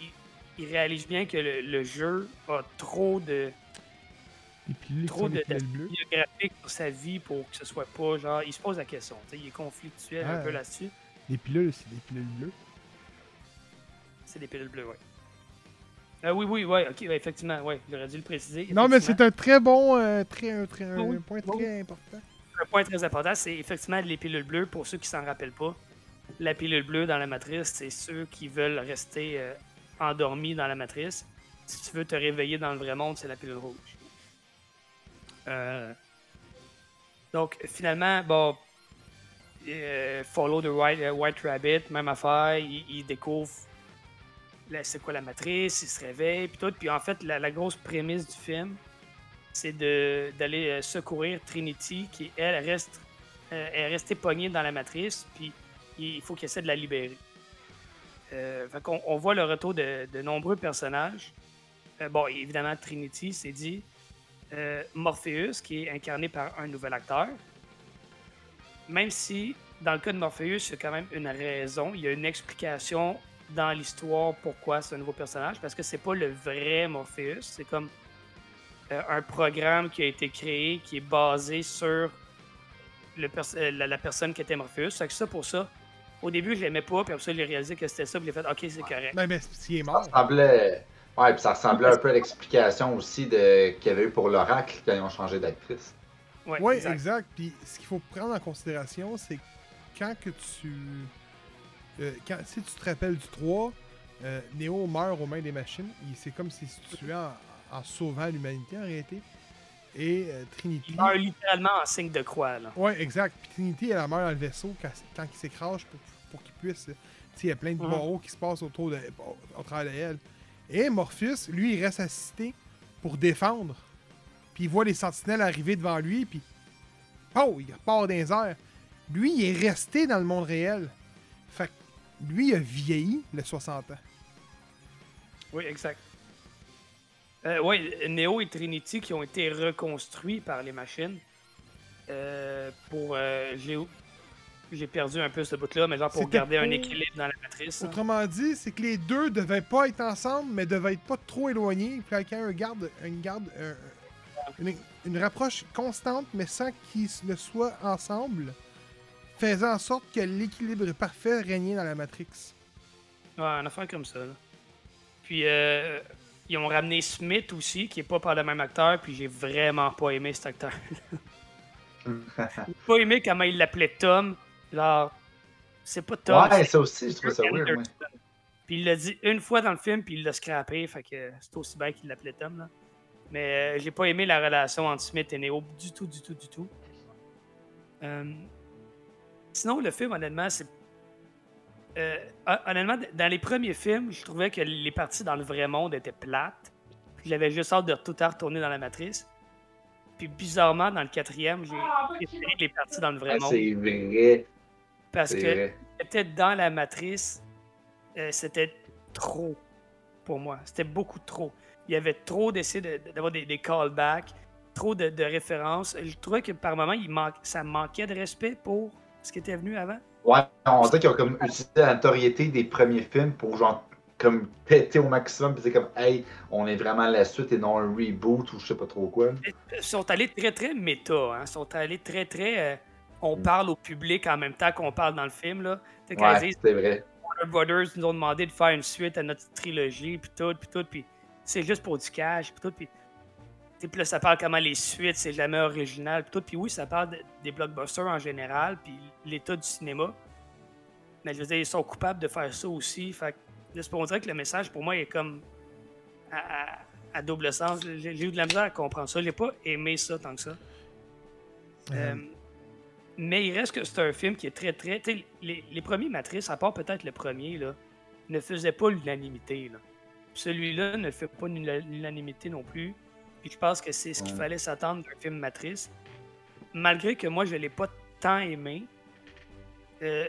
il- il réalise bien que le, le jeu a trop de, pilules trop de, des pilules bleues. biographique sur sa vie pour que ce soit pas genre. Il se pose la question. tu sais, Il est conflictuel un peu là-dessus. Les pilules, c'est des pilules bleues. C'est des pilules bleues, ouais. Euh, oui, oui, ouais, ok, ouais, effectivement, ouais, j'aurais dû le préciser. Non, mais c'est un très bon, euh, très, un, très, un Oui, point oui. très important. un point très important, c'est effectivement les pilules bleues. Pour ceux qui s'en rappellent pas, la pilule bleue dans la matrice, c'est ceux qui veulent rester euh, endormis dans la matrice. Si tu veux te réveiller dans le vrai monde, c'est la pilule rouge. Euh, Donc, finalement, bon, Follow the White, euh, White Rabbit, même affaire, il, il découvre c'est quoi la matrice, il se réveille, puis tout. Puis en fait, la, grosse prémisse du film, c'est d'aller euh, secourir Trinity, qui, elle, reste, euh, est restée pognée dans la matrice, puis il faut qu'il essaie de la libérer. Euh, fait on voit le retour de, de nombreux personnages. Euh, bon, évidemment, Trinity, c'est dit. Euh, Morpheus, qui est incarné par un nouvel acteur. Même si, dans le cas de Morpheus, il y a quand même une raison, il y a une explication dans l'histoire pourquoi c'est un nouveau personnage, parce que c'est pas le vrai Morpheus, c'est comme euh, un programme qui a été créé, qui est basé sur le pers- euh, la, la personne qui était Morpheus. Fait que ça, pour ça, au début, je l'aimais pas, puis après ça, j'ai réalisé que c'était ça, puis j'ai fait OK, c'est correct. Ben, mais s'il est Ça mort. ressemblait. Ouais, puis ça ressemblait un peu à l'explication aussi de... qu'il y avait eu pour l'Oracle quand ils ont changé d'actrice. Ouais, Oui, exact. exact. Puis ce qu'il faut prendre en considération, c'est quand que tu. Euh, quand, si tu te rappelles du 3, euh, Neo meurt aux mains des machines. C'est comme s'il se tuait en, en sauvant l'humanité en réalité. Et euh, Trinity. Il meurt littéralement en signe de croix, là. Ouais, exact. Puis Trinity, elle meurt dans le vaisseau quand, quand il s'écrase pour, pour qu'il puisse. Tu sais, il y a plein de Mhm. barreaux qui se passent autour de, au, au travers de elle. Et Morpheus, lui, il reste assisté pour défendre. Puis il voit les sentinelles arriver devant lui, puis. Oh, il repart dans les airs. Lui, il est resté dans le monde réel. Fait que lui, a vieilli, le 60 ans. Oui, exact. Euh, oui, Neo et Trinity qui ont été reconstruits par les machines. Euh, pour. euh, j'ai, perdu un peu ce bout-là, mais genre pour garder un équilibre dans la matrice. hein. Autrement dit, c'est que les deux devaient pas être ensemble, mais devaient être pas trop éloignés. Puis ait un garde, une garde, un- une, une rapproche constante, mais sans qu'ils ne soient ensemble, faisant en sorte que l'équilibre parfait régnait dans la Matrix. Ouais, une affaire comme ça. là. Puis, euh, ils ont ramené Smith aussi, qui est pas par le même acteur, puis j'ai vraiment pas aimé cet acteur. *laughs* j'ai pas aimé comment il l'appelait Tom. Genre, c'est pas Tom. ouais, c'est ça aussi, je trouve ça weird. Anderson. Puis il l'a dit une fois dans le film, puis il l'a scrappé, fait que c'est aussi bien qu'il l'appelait Tom, là. Mais euh, j'ai pas aimé la relation entre Smith et Neo du tout, du tout, du tout. Euh, Sinon, le film, honnêtement, c'est. Euh, hon- honnêtement, dans les premiers films, je trouvais que les parties dans le vrai monde étaient plates. J'avais juste hâte de tout à retourner dans la matrice. Puis bizarrement, dans le quatrième, j'ai préféré les parties dans le vrai Ah, monde. c'est vrai. Parce que vrai. était dans la matrice, euh, c'était trop pour moi. C'était beaucoup trop. Il y avait trop d'essais de- d'avoir des, des callbacks, trop de, de références. Je trouvais que par moments, il manque, ça manquait de respect pour ce qui était venu avant. Ouais, on dirait qu'ils ont comme utilisé la notoriété des premiers films pour genre comme péter au maximum puis c'est comme hey, on est vraiment la suite et non un reboot ou je sais pas trop quoi. Ils sont allés très, très méta. Hein? Ils sont allés très, très. euh, on Mm. parle au public en même temps qu'on parle dans le film. Là. Ouais, disent c'est vrai. Warner Brothers nous ont demandé de faire une suite à notre trilogie, puis tout, puis tout, puis c'est juste pour du cash, puis tout, puis... Puis là, ça parle comment les suites, c'est jamais original, puis tout. Puis oui, ça parle de- des blockbusters en général, puis l'état du cinéma. Mais je veux dire, ils sont coupables de faire ça aussi. Fait que là, c'est pour dire que le message, pour moi, est comme à, à- à double sens. J'ai eu de la misère à comprendre ça. J'ai pas aimé ça tant que ça. Euh, mais il reste que c'est un film qui est très, très. Les, les premiers Matrices, à part peut-être le premier, là, ne faisaient pas l'unanimité. là. Celui-là ne fait pas l'una- l'unanimité non plus. Puis je pense que c'est ce qu'il Ouais. fallait s'attendre d'un film Matrice. Malgré que moi, je l'ai pas tant aimé, euh,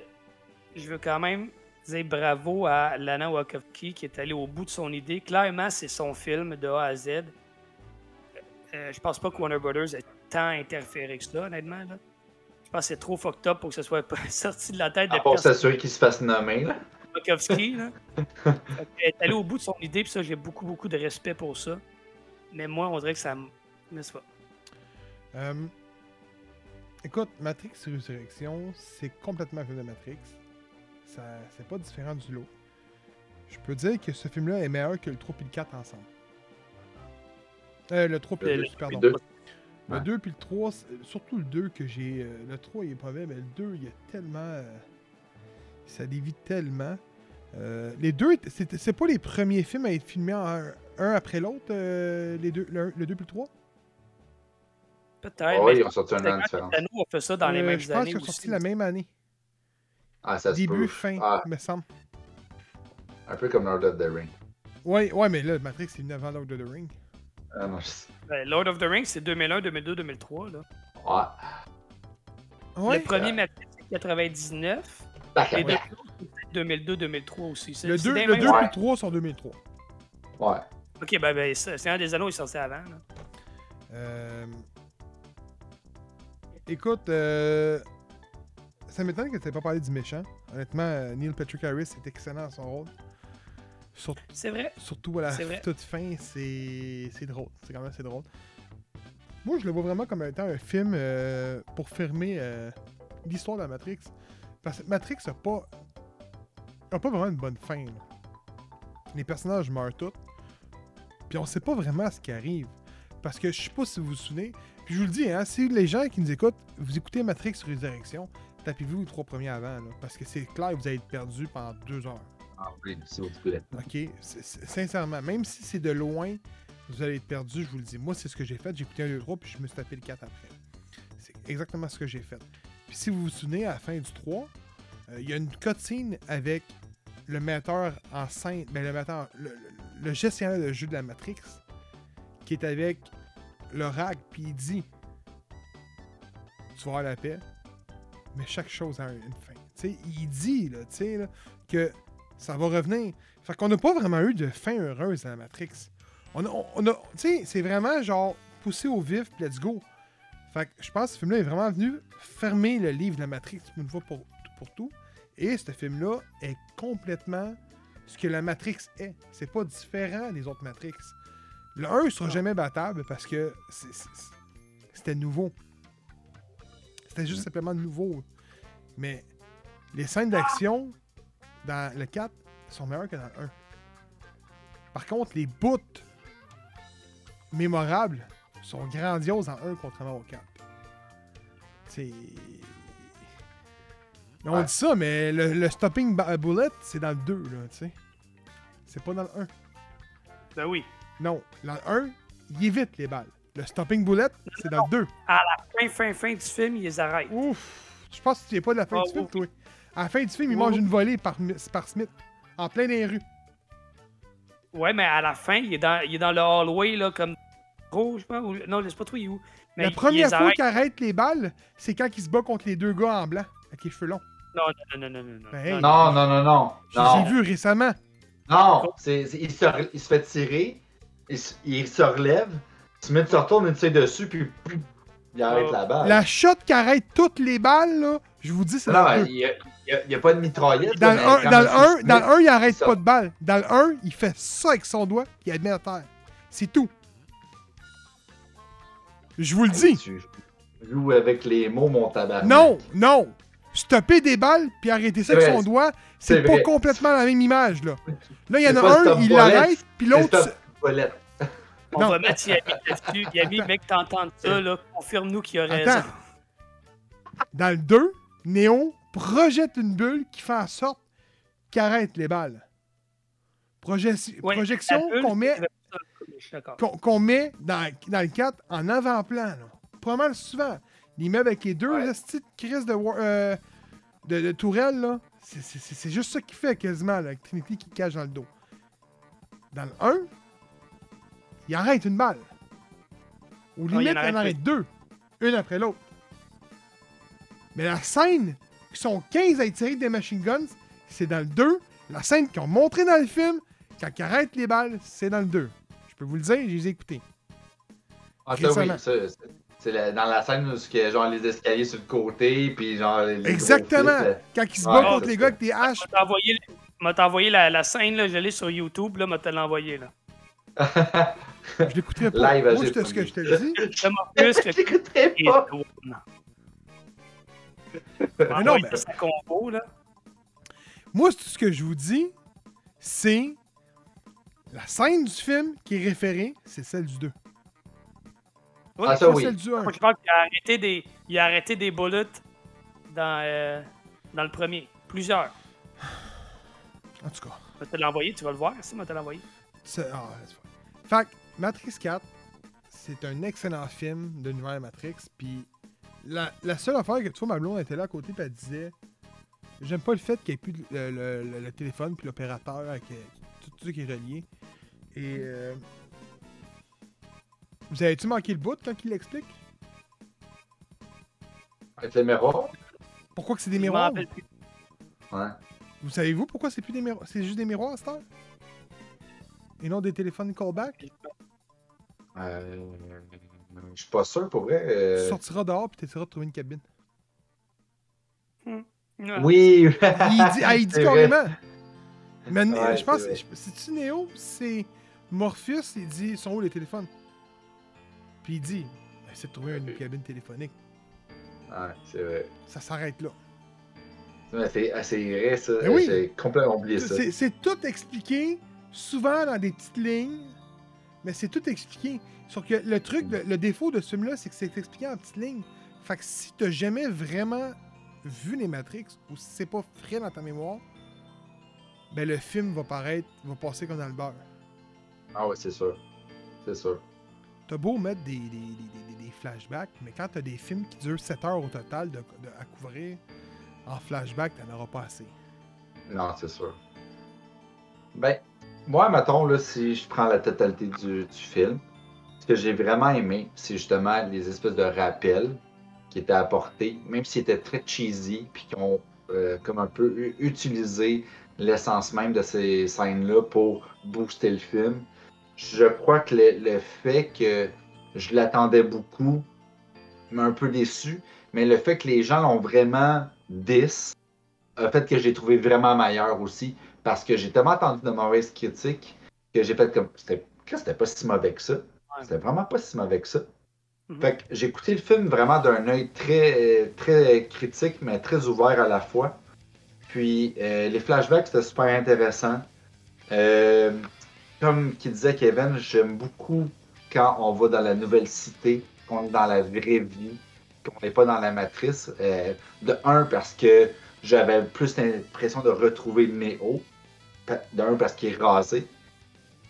je veux quand même dire bravo à Lana Wachowski qui est allée au bout de son idée. Clairement, c'est son film de A à Z. Euh, je pense pas que Warner Brothers ait tant interféré que ça, honnêtement. Là. Je pense que c'est trop fucked up pour que ce soit *laughs* sorti de la tête de À part s'assurer qu'il se fasse nommer là. Wachowski. Là. *laughs* Qu'elle est allée au bout de son idée, puis ça, j'ai beaucoup, beaucoup de respect pour ça. Mais moi, on dirait que ça me. Pas? Euh, écoute, Matrix Résurrection, c'est complètement un film de Matrix. Ça, c'est pas différent du lot. Je peux dire que ce film-là est meilleur que le 3 et le 4 ensemble. Euh, le 3 et Le- le le 2, pardon. deux. Le Ouais. 2 puis le 3, c'est- surtout le 2 que j'ai. euh, le 3 il est pas mauvais, mais le 2 il y a tellement. euh, ça dévie tellement. Euh, les deux, c'est pas les premiers films à être filmés en un, après l'autre, euh, les deux, le, le 2 puis le 3 Peut-être. Ah oui, ils ont sorti un an de Seigneur différence. des Anneaux a fait ça dans les Euh, mêmes Je pense années. qu'ils ont sorti la même année. Ah, ça se Début, peut. fin, Ah, me semble. un peu comme Lord of the Ring. Ouais, ouais, mais là, Matrix, c'est 9 ans Lord of the Ring. Ah non, je sais. Ben, Lord of the Rings, c'est 2001, 2002, 2003. Là. Ouais. Ouais. Le premier Matrix, c'est 99. Bac à Les deux bac. autres, c'est 2002, 2003 aussi. Le c'est 2 des le mêmes- 2 puis Ouais. le 3 sont 2003. Ouais. Ok, ben, ben ça, c'est un des anneaux, il est sorti avant. là. Euh... Écoute, euh... ça m'étonne que tu n'aies pas parlé du méchant. Honnêtement, euh, Neil Patrick Harris est excellent dans son rôle. C'est vrai. Surtout à la vrai. toute fin, c'est c'est drôle. C'est quand même assez drôle. Moi, je le vois vraiment comme étant un film euh, pour fermer l'histoire de la Matrix. Parce que Matrix n'a pas, a pas vraiment une bonne fin. là. Les personnages meurent tous. Puis on sait pas vraiment ce qui arrive. Parce que je sais pas si vous vous souvenez. Puis je vous le dis, hein, si les gens qui nous écoutent, vous écoutez Matrix Résurrection, tapez-vous les trois premiers avant. là, parce que c'est clair que vous allez être perdu pendant deux heures. Ah oui, s'il vous plaît. OK? Sincèrement, même si c'est de loin vous allez être perdu, je vous le dis. Moi, c'est ce que j'ai fait. J'ai écouté un 2, 3, puis je me suis tapé le 4 après. C'est exactement ce que j'ai fait. Puis si vous vous souvenez, à la fin du 3, euh, il y a une cutscene avec le metteur en scène, ben le metteur, le, le- gestionnaire de jeu de la Matrix, qui est avec le rag, puis il dit Tu vas la paix, mais chaque chose a un- une fin. Il dit, là, que ça va revenir. Fait qu'on n'a pas vraiment eu de fin heureuse dans la Matrix. On a, on a- c'est vraiment genre poussé au vif, puis let's go. Fait que je pense que ce film-là est vraiment venu fermer le livre de la Matrix une fois pour, pour tout. Et ce film-là est complètement ce que la Matrix est. C'est pas différent des autres Matrix. Le 1 sera jamais battable parce que c'était nouveau. C'était juste simplement nouveau. Mais les scènes d'action dans le 4 sont meilleures que dans le 1. Par contre, les bouts mémorables sont grandioses le 1 contrairement au 4. C'est. On Ouais. dit ça, mais le, le stopping ba- bullet, c'est dans le 2, là, tu sais. C'est pas dans le 1. Ben oui. Non, dans le 1, il évite les balles. Le stopping bullet, c'est dans le 2. Fin, fin, fin du film, ils les arrêtent. Ouf! Je pense que tu es pas de la fin Ah, du film, ouf. toi. À la fin du film, il mange oui. une volée par, par Smith. En plein les rues. Ouais, mais à la fin, il est dans, il est dans le hallway, là, comme. Ou- Non, je sais pas trop, il est où. Mais la il- première il fois arrête. qu'il arrête les balles, c'est quand il se bat contre les deux gars en blanc, avec les cheveux longs. Non, non, non, non, non. non, Ben, hey. non, Non, non, non, non. Je Non, vus récemment. non. c'est- c'est- il, se, il se fait tirer, il, se- il se relève, Smith se retourne, il tire dessus, puis puis il arrête Oh. la balle. La shot qui arrête toutes les balles, là, je vous dis, c'est Non, le il 2. n'y a, pas de mitraillette. Dans là, le mais 1, quand dans le Monsieur 1, Smith- dans le 1, il arrête ça. pas de balles. Dans le 1, il fait ça avec son doigt, puis il met à terre. C'est tout. Je vous le dis. Tu joues avec les mots, mon tabac. Non, non. Stopper des balles puis arrêter ça avec son doigt, c'est pas vrai. complètement la même image, là. Là, il y en a un, il l'arrête, puis l'autre... On Non. va mettre Yami là-dessus. *laughs* Yami, mec, t'entends ça, là. Confirme-nous qu'il a raison. Attends. Dans le 2, Néo projette une bulle qui fait en sorte qu'il arrête les balles. Proje- Ouais, projection la qu'on met, qu'on met dans, dans le 4 en avant-plan. Pas mal souvent. L'immeuble avec les deux Ouais. petites crises de, wa- euh, de, de tourelles, là, c'est- c'est c'est- c'est juste ça qu'il fait quasiment, là, avec Trinity qui cache dans le dos. Dans le 1, il arrête une balle. Ou limite, en il en arrête arrête deux. Une après l'autre. Mais la scène, qui sont 15 à être tirés des machine guns, c'est dans le 2. La scène qu'ils ont montrée dans le film, quand ils arrêtent les balles, c'est dans le 2. Je peux vous le dire, je les ai écoutés. Ah, ça, oui, ça, c'est- la- dans la scène où il y a genre les escaliers sur le côté, puis genre les Exactement. Quand ils se Ouais, battent contre les ça. gars avec des haches. Je vais t'envoyer- m'a t'envoyé la, la scène, là, je l'ai sur YouTube, là, m'a te l'envoyé, là. Je l'écouterai pas. Live à Moi, c'est ce que je te dis. *laughs* M'a plus que J'écouterais Et pas. Mais non, Envoyez mais- combo, là. Moi, c'est tout ce que je vous dis, c'est la scène du film qui est référée, c'est celle du 2. Oui, Ah, ça oui. celle du 1. Moi, je pense qu'il a arrêté des, il a arrêté des bullets dans, euh, dans le premier. Plusieurs. En tout cas. Je vais te l'envoyer, tu vas le voir. Si, je vais te l'envoyer. Ah. Fait que Matrix 4, c'est un excellent film de l'univers Matrix. Puis la, la seule affaire que tu vois, ma blonde était là à côté, puis elle disait J'aime pas le fait qu'il n'y ait plus le, le- le- le téléphone, puis l'opérateur, avec euh, tout, tout ça qui est relié. Et. euh, vous avez-tu manqué le bout quand il l'explique? Avec le miroir? Pourquoi que c'est des miroirs? Ouais. Vous savez-vous pourquoi c'est plus des miroirs? C'est juste des miroirs à cette heure? Et non des téléphones callback? Euh, je suis pas sûr pour vrai. euh, Tu sortiras dehors puis tu essaieras de trouver une cabine. Ouais. Oui! Il *laughs* dit, ah, il dit carrément. Mais Ouais, je pense, c'est-tu Néo? C'est Morpheus, il dit sont où les téléphones? Puis il dit essaie de trouver une cabine téléphonique. Ouais, c'est vrai. Ça s'arrête là. C'est c'est vrai, ça. Mais oui. J'ai complètement oublié ça. C'est c'est tout expliqué, souvent dans des petites lignes, mais c'est tout expliqué. Sauf que le truc, le, le défaut de ce film-là, c'est que c'est expliqué en petites lignes. Fait que si t'as jamais vraiment vu les Matrix, ou si c'est pas frais dans ta mémoire, ben le film va paraître, va passer comme dans le beurre. Ah ouais, c'est sûr. c'est sûr. T'as beau mettre des, des, des- des- flashbacks, mais quand t'as des films qui durent 7 heures au total à couvrir, en flashback, t'en auras pas assez. Non, c'est sûr. Ben, moi, mettons, là, si je prends la totalité du, du film, ce que j'ai vraiment aimé, c'est justement les espèces de rappels qui étaient apportés, même s'ils étaient très cheesy, puis qui ont euh, comme un peu utilisé l'essence même de ces scènes-là pour booster le film. Je crois que le, le fait que je l'attendais beaucoup m'a un peu déçu, mais le fait que les gens l'ont vraiment 10 a fait que j'ai trouvé vraiment meilleur aussi, parce que j'ai tellement entendu de mauvaises critiques que j'ai fait comme. C'était pas si mauvais que ça. C'était vraiment pas si mauvais que ça. Mhm. Fait que j'ai écouté le film vraiment d'un œil très, très critique, mais très ouvert à la fois. Puis euh, les flashbacks, c'était super intéressant. Euh, comme qui disait Kevin, j'aime beaucoup quand on va dans la nouvelle cité, qu'on est dans la vraie vie, qu'on n'est pas dans la matrice. Euh, de un, parce que j'avais plus l'impression de retrouver Neo. De un, parce qu'il est rasé.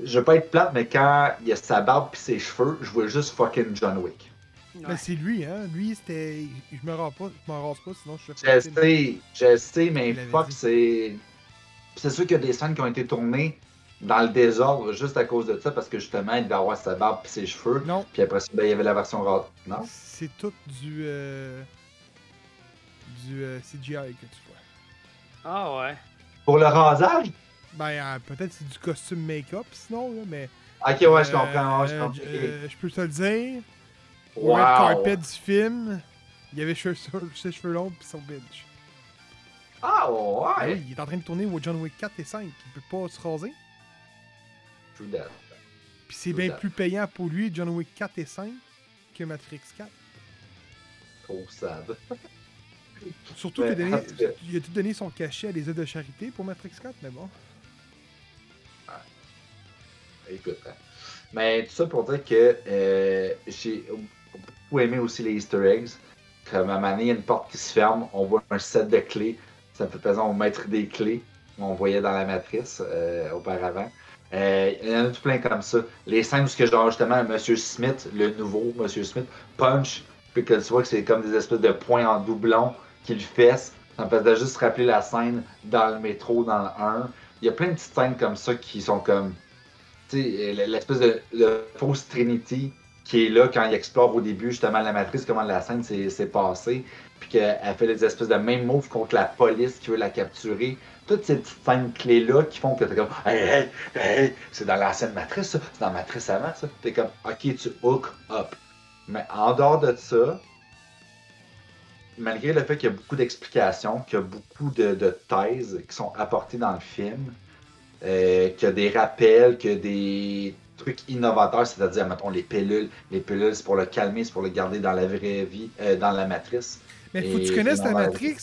Je veux pas être plate, mais quand il a sa barbe et ses cheveux, je vois juste fucking John Wick. Ouais. Mais c'est lui, hein. Lui, c'était. Je me rase pas, je m'en rase pas, sinon je Je sais, je sais, mais fuck, c'est. C'est sûr qu'il y a des scènes qui ont été tournées dans le désordre juste à cause de ça, parce que justement, il devait avoir sa barbe et ses cheveux. Non, Puis après ça, ben, il y avait la version rase. Non? c'est tout du. euh, du euh, CGI que tu vois. Ah ouais. Pour le rasage? Ben, euh, peut-être c'est du costume make-up, sinon, là, mais. Ok, ouais, je comprends. ouais, je comprends. euh, je peux te le dire. Wow. red carpet du film, il y avait cheveux- ses cheveux longs pis son bitch. Ah Ah ouais! oui, il est en train de tourner au John Wick 4 et 5. Il peut pas se raser. True that. Puis c'est bien plus payant pour lui, John Wick 4 et 5, que Matrix 4. Trop sad. Surtout Ouais, qu'il a, a tout donné son cachet à des œuvres de charité pour Matrix 4, mais bon. Écoute, hein. Mais tout ça pour dire que euh, j'ai beaucoup aimé aussi les Easter eggs. Comme à un moment donné, il y a une porte qui se ferme, on voit un set de clés. Ça me fait penser au maître des clés qu'on voyait dans la matrice euh, auparavant. Euh, il y en a tout plein comme ça. Les scènes où genre justement Monsieur Smith, le nouveau Monsieur Smith, punch, puis que tu vois que c'est comme des espèces de points en doublon qu'il fesse. Ça me faisait juste rappeler la scène dans le métro dans le 1. Il y a plein de petites scènes comme ça qui sont comme tu sais, l'espèce de, de fausse Trinity qui est là quand il explore au début justement la matrice, comment la scène s'est passée, puis qu'elle fait des espèces de mêmes moves contre la police qui veut la capturer. Toutes ces petites scènes clés-là qui font que t'es comme Hey, hey, hey, c'est dans l'ancienne matrice, ça, c'est dans la matrice avant, ça. T'es comme Ok, tu hook up. Mais en dehors de ça, malgré le fait qu'il y a beaucoup d'explications, qu'il y a beaucoup de, thèses qui sont apportées dans le film, euh, qu'il y a des rappels, qu'il y a des trucs innovateurs, c'est-à-dire, mettons, les pilules. Les pilules, c'est pour le calmer, c'est pour le garder dans la vraie vie, euh, dans la matrice. Mais faut que tu connaisses non, Matrix,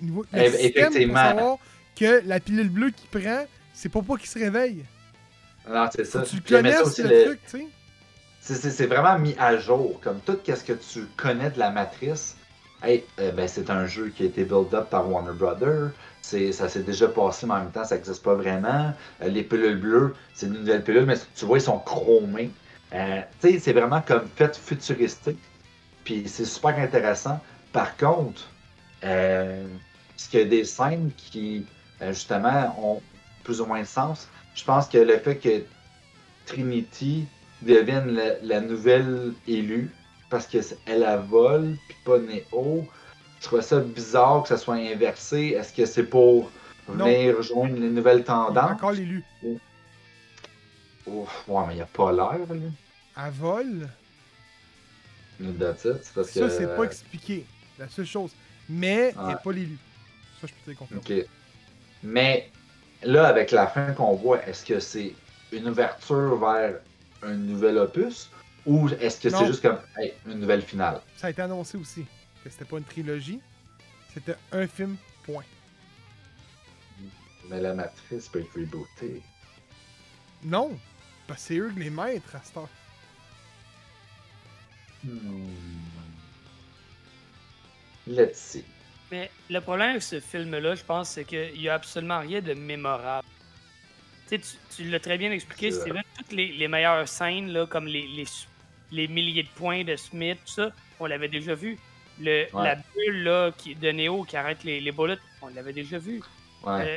niveau, le Eh, système, pour effectivement. savoir que la pilule bleue qu'il prend, c'est pas pour qu'il se réveille. Non, c'est ça. tu connaisses, aussi, le, le- truc, tu sais. C'est- vraiment mis à jour. Comme tout ce que tu connais de la matrice, hey, euh, ben, c'est un jeu qui a été build up par Warner Brothers. Ça s'est déjà passé, mais en même temps, ça n'existe pas vraiment. Euh, les pilules bleues, c'est une nouvelle pilule, mais tu vois, ils sont chromés. Euh, c'est vraiment comme fait futuristique. Puis c'est super intéressant. Par contre, euh, parce qu'il y a des scènes qui, euh, justement, ont plus ou moins de sens? Je pense que le fait que Trinity devienne la, la nouvelle élue parce qu'elle elle vole puis pas Neo. Je trouve ça bizarre que ça soit inversé? Est-ce que c'est pour Non. venir rejoindre les nouvelles Il tendances? encore l'élu. Ouf, ouais, mais il a pas l'air, lui. À vol, That's it, c'est parce ça, que... c'est pas expliqué. La seule chose. Mais Ouais. n'est pas l'élu. Ça, je peux te confirmer. Ok. Mais là, avec la fin qu'on voit, est-ce que c'est une ouverture vers un nouvel opus ou est-ce que c'est juste comme hey, une nouvelle finale? Ça a été annoncé aussi que c'était pas une trilogie, c'était un film, point. Mais la matrice peut être rebootée. Non, parce que c'est eux les maîtres à cette heure. Hmm. Let's see. Mais le problème avec ce film-là, je pense, c'est qu'il n'y a absolument rien de mémorable. Tu l'as très bien expliqué, C'est Steven. Toutes les, les meilleures scènes, là, comme les, les, les milliers de points de Smith, tout ça, on l'avait déjà vu. Le, Ouais. La bulle là, qui, de Neo qui arrête les, les bullets, on l'avait déjà vu. Ouais. Euh,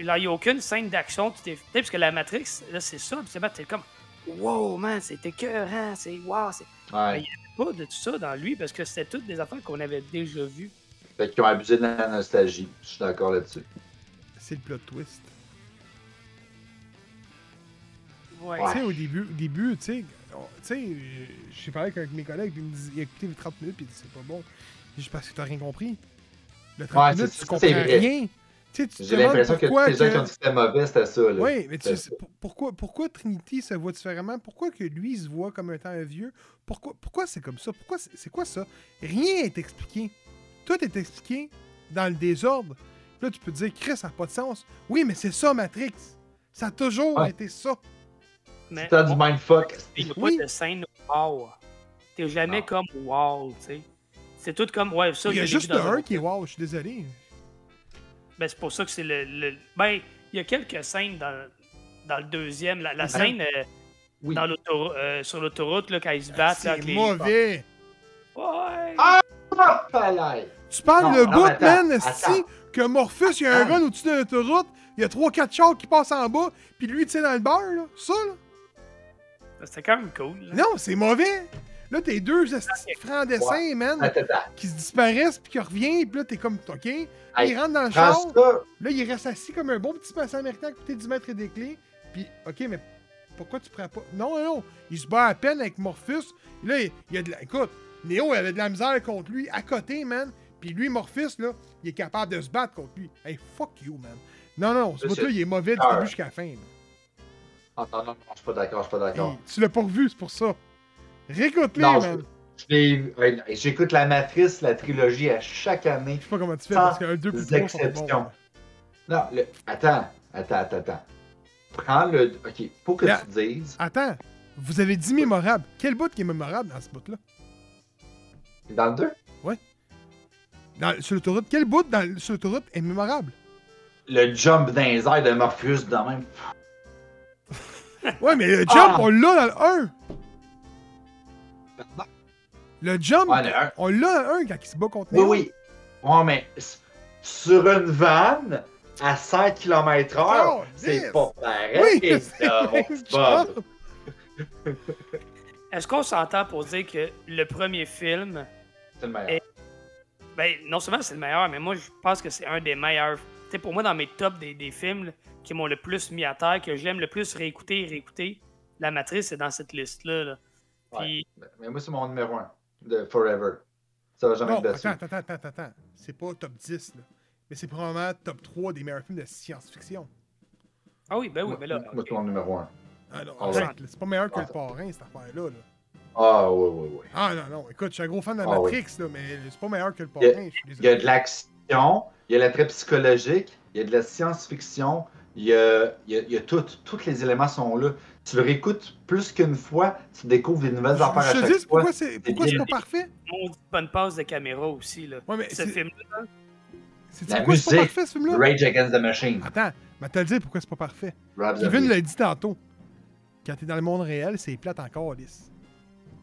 Là, il n'y a aucune scène d'action qui. Tu sais, parce que la Matrix, là, c'est ça. Puis t'es comme. Wow, man, c'est écœurant. C'est wow. C'est ouais. pas de tout ça dans lui parce que c'était toutes des affaires qu'on avait déjà vues. Fait qu'ils ont abusé de la nostalgie. Je suis d'accord là-dessus. C'est le plot twist. Ouais. Ouais. Tu sais, au début, au début tu sais, on- tu sais, j'ai parlé avec mes collègues, puis ils me il écouté les 30 minutes, puis il c'est pas bon. J'ai dit, parce que t'as rien compris. Le 30 Ouais, minutes, c'est- tu ça, comprends rien. Tu sais, J'ai l'impression que tous les gens qui que- ont dit que c'était mauvais, c'était ça. Là. Oui, mais tu sais, pour- pourquoi, pourquoi Trinity se voit différemment? Pourquoi que lui se voit comme étant un vieux? Pourquoi, pourquoi c'est comme ça? Pourquoi c'est quoi ça? Rien n'est expliqué. Tout est expliqué dans le désordre. Là, tu peux te dire, Chris, ça n'a pas de sens. Oui, mais c'est ça, Matrix. Ça a toujours Ouais. été ça. C'est du mindfuck. il n'y a Oui. pas de scène wow. T'es jamais Non. comme wow, tu sais. C'est tout comme. Ouais, ça, Il y a juste le dans 1 qui est wow, je suis désolé. Ben, c'est pour ça que c'est le, le- Ben, il y a quelques scènes dans, dans le deuxième. La, la Hein? scène euh, Oui. dans euh, sur l'autoroute, là, quand ils se battent. là, C'est les- mauvais. Ouais. Ah! Ah, palais. Tu parles Non, le non, bout, man, esti, que Morpheus, il y a un Attends. run au-dessus de l'autoroute, il y a 3-4 chars qui passent en bas, puis lui, tu sais, dans le beurre, là. Ça, là. C'était quand même cool. là. Non, c'est mauvais. Là, t'es deux francs dessins, man, qui se disparaissent, puis qui reviennent, puis là, t'es comme, OK. Il rentre dans le char, là, il reste assis comme un bon petit patient américain à côté du maître des clés, puis, OK, mais pourquoi tu prends pas... Non, non, non, il se bat à peine avec Morpheus, là, il il y a de la... Écoute, Neo avait de la misère contre lui, à côté, man, puis lui, Morpheus, là, il est capable de se battre contre lui. Hey, fuck you, man. Non, non, ce Là, bout-là, il est mauvais du début jusqu'à la fin, man. Ah, non, non, non, je suis pas d'accord, je suis pas d'accord. Tu l'as pas revu, c'est pour ça. Réécoute-les, Non, man. Ouais, J'écoute la Matrice, la trilogie à chaque année. Je sais pas comment tu fais, parce qu'un 2 plus 3 sont bons. Non, le... attends, attends, attends, attends. Prends le. Ok, faut que Là- tu dises. Attends, vous avez dit mémorable. Quel bout qui est mémorable dans ce bout-là? Dans le 2, Dans, sur l'autoroute, quel bout dans, sur l'autoroute est mémorable? le jump dans les airs de Morpheus, de même. Ouais, mais le jump, Ah! on l'a dans le 1. Le jump, Ouais, le un. on l'a 1 quand il se bat contre Oui, oui. Ouais, mais sur une vanne à 100 km/h, Oh, c'est pas pareil. Oui. *laughs* Est-ce qu'on s'entend pour dire que le premier film, C'est le meilleur. Ben, non seulement c'est le meilleur, mais moi, je pense que c'est un des meilleurs. Tu sais, pour moi, dans mes tops des, des films là, qui m'ont le plus mis à terre, que j'aime le plus réécouter et réécouter, La Matrice est dans cette liste-là. là. Puis, Mais moi, c'est mon numéro 1 de Forever. Ça va jamais Non, être attends, attends, attends, attends. C'est pas top 10, là. Mais c'est probablement top 3 des meilleurs films de science-fiction. ah oui, ben oui, mais là. moi, c'est mon numéro 1. Ah non, Ah c'est pas meilleur que Ah. le parrain, cette affaire-là. Là. Ah, oui, oui, oui. Ah non, non, écoute, je suis un gros fan de Ah oui. Matrix, là, mais c'est pas meilleur que le Il y a- parrain, je suis Il y a de l'action, il y a l'attrait psychologique, il y a de la science-fiction, il y a, il y a, il y a tout. Tous les éléments sont là. Tu le réécoutes plus qu'une fois, tu découvres des nouvelles Je- affaires à Je te chaque dis, fois. pourquoi c'est pourquoi c'est bien. pas parfait? On dit bonne passe de caméra aussi. Là. Ouais, mais Ce c'est film-là, c'est- La pourquoi c'est pas musique, parfait, ce film-là? Rage Against the Machine. Attends, mais t'as dire pourquoi c'est pas parfait. Rob Kevin l'a dit tantôt. Quand t'es dans le monde réel, c'est plate encore, lisse.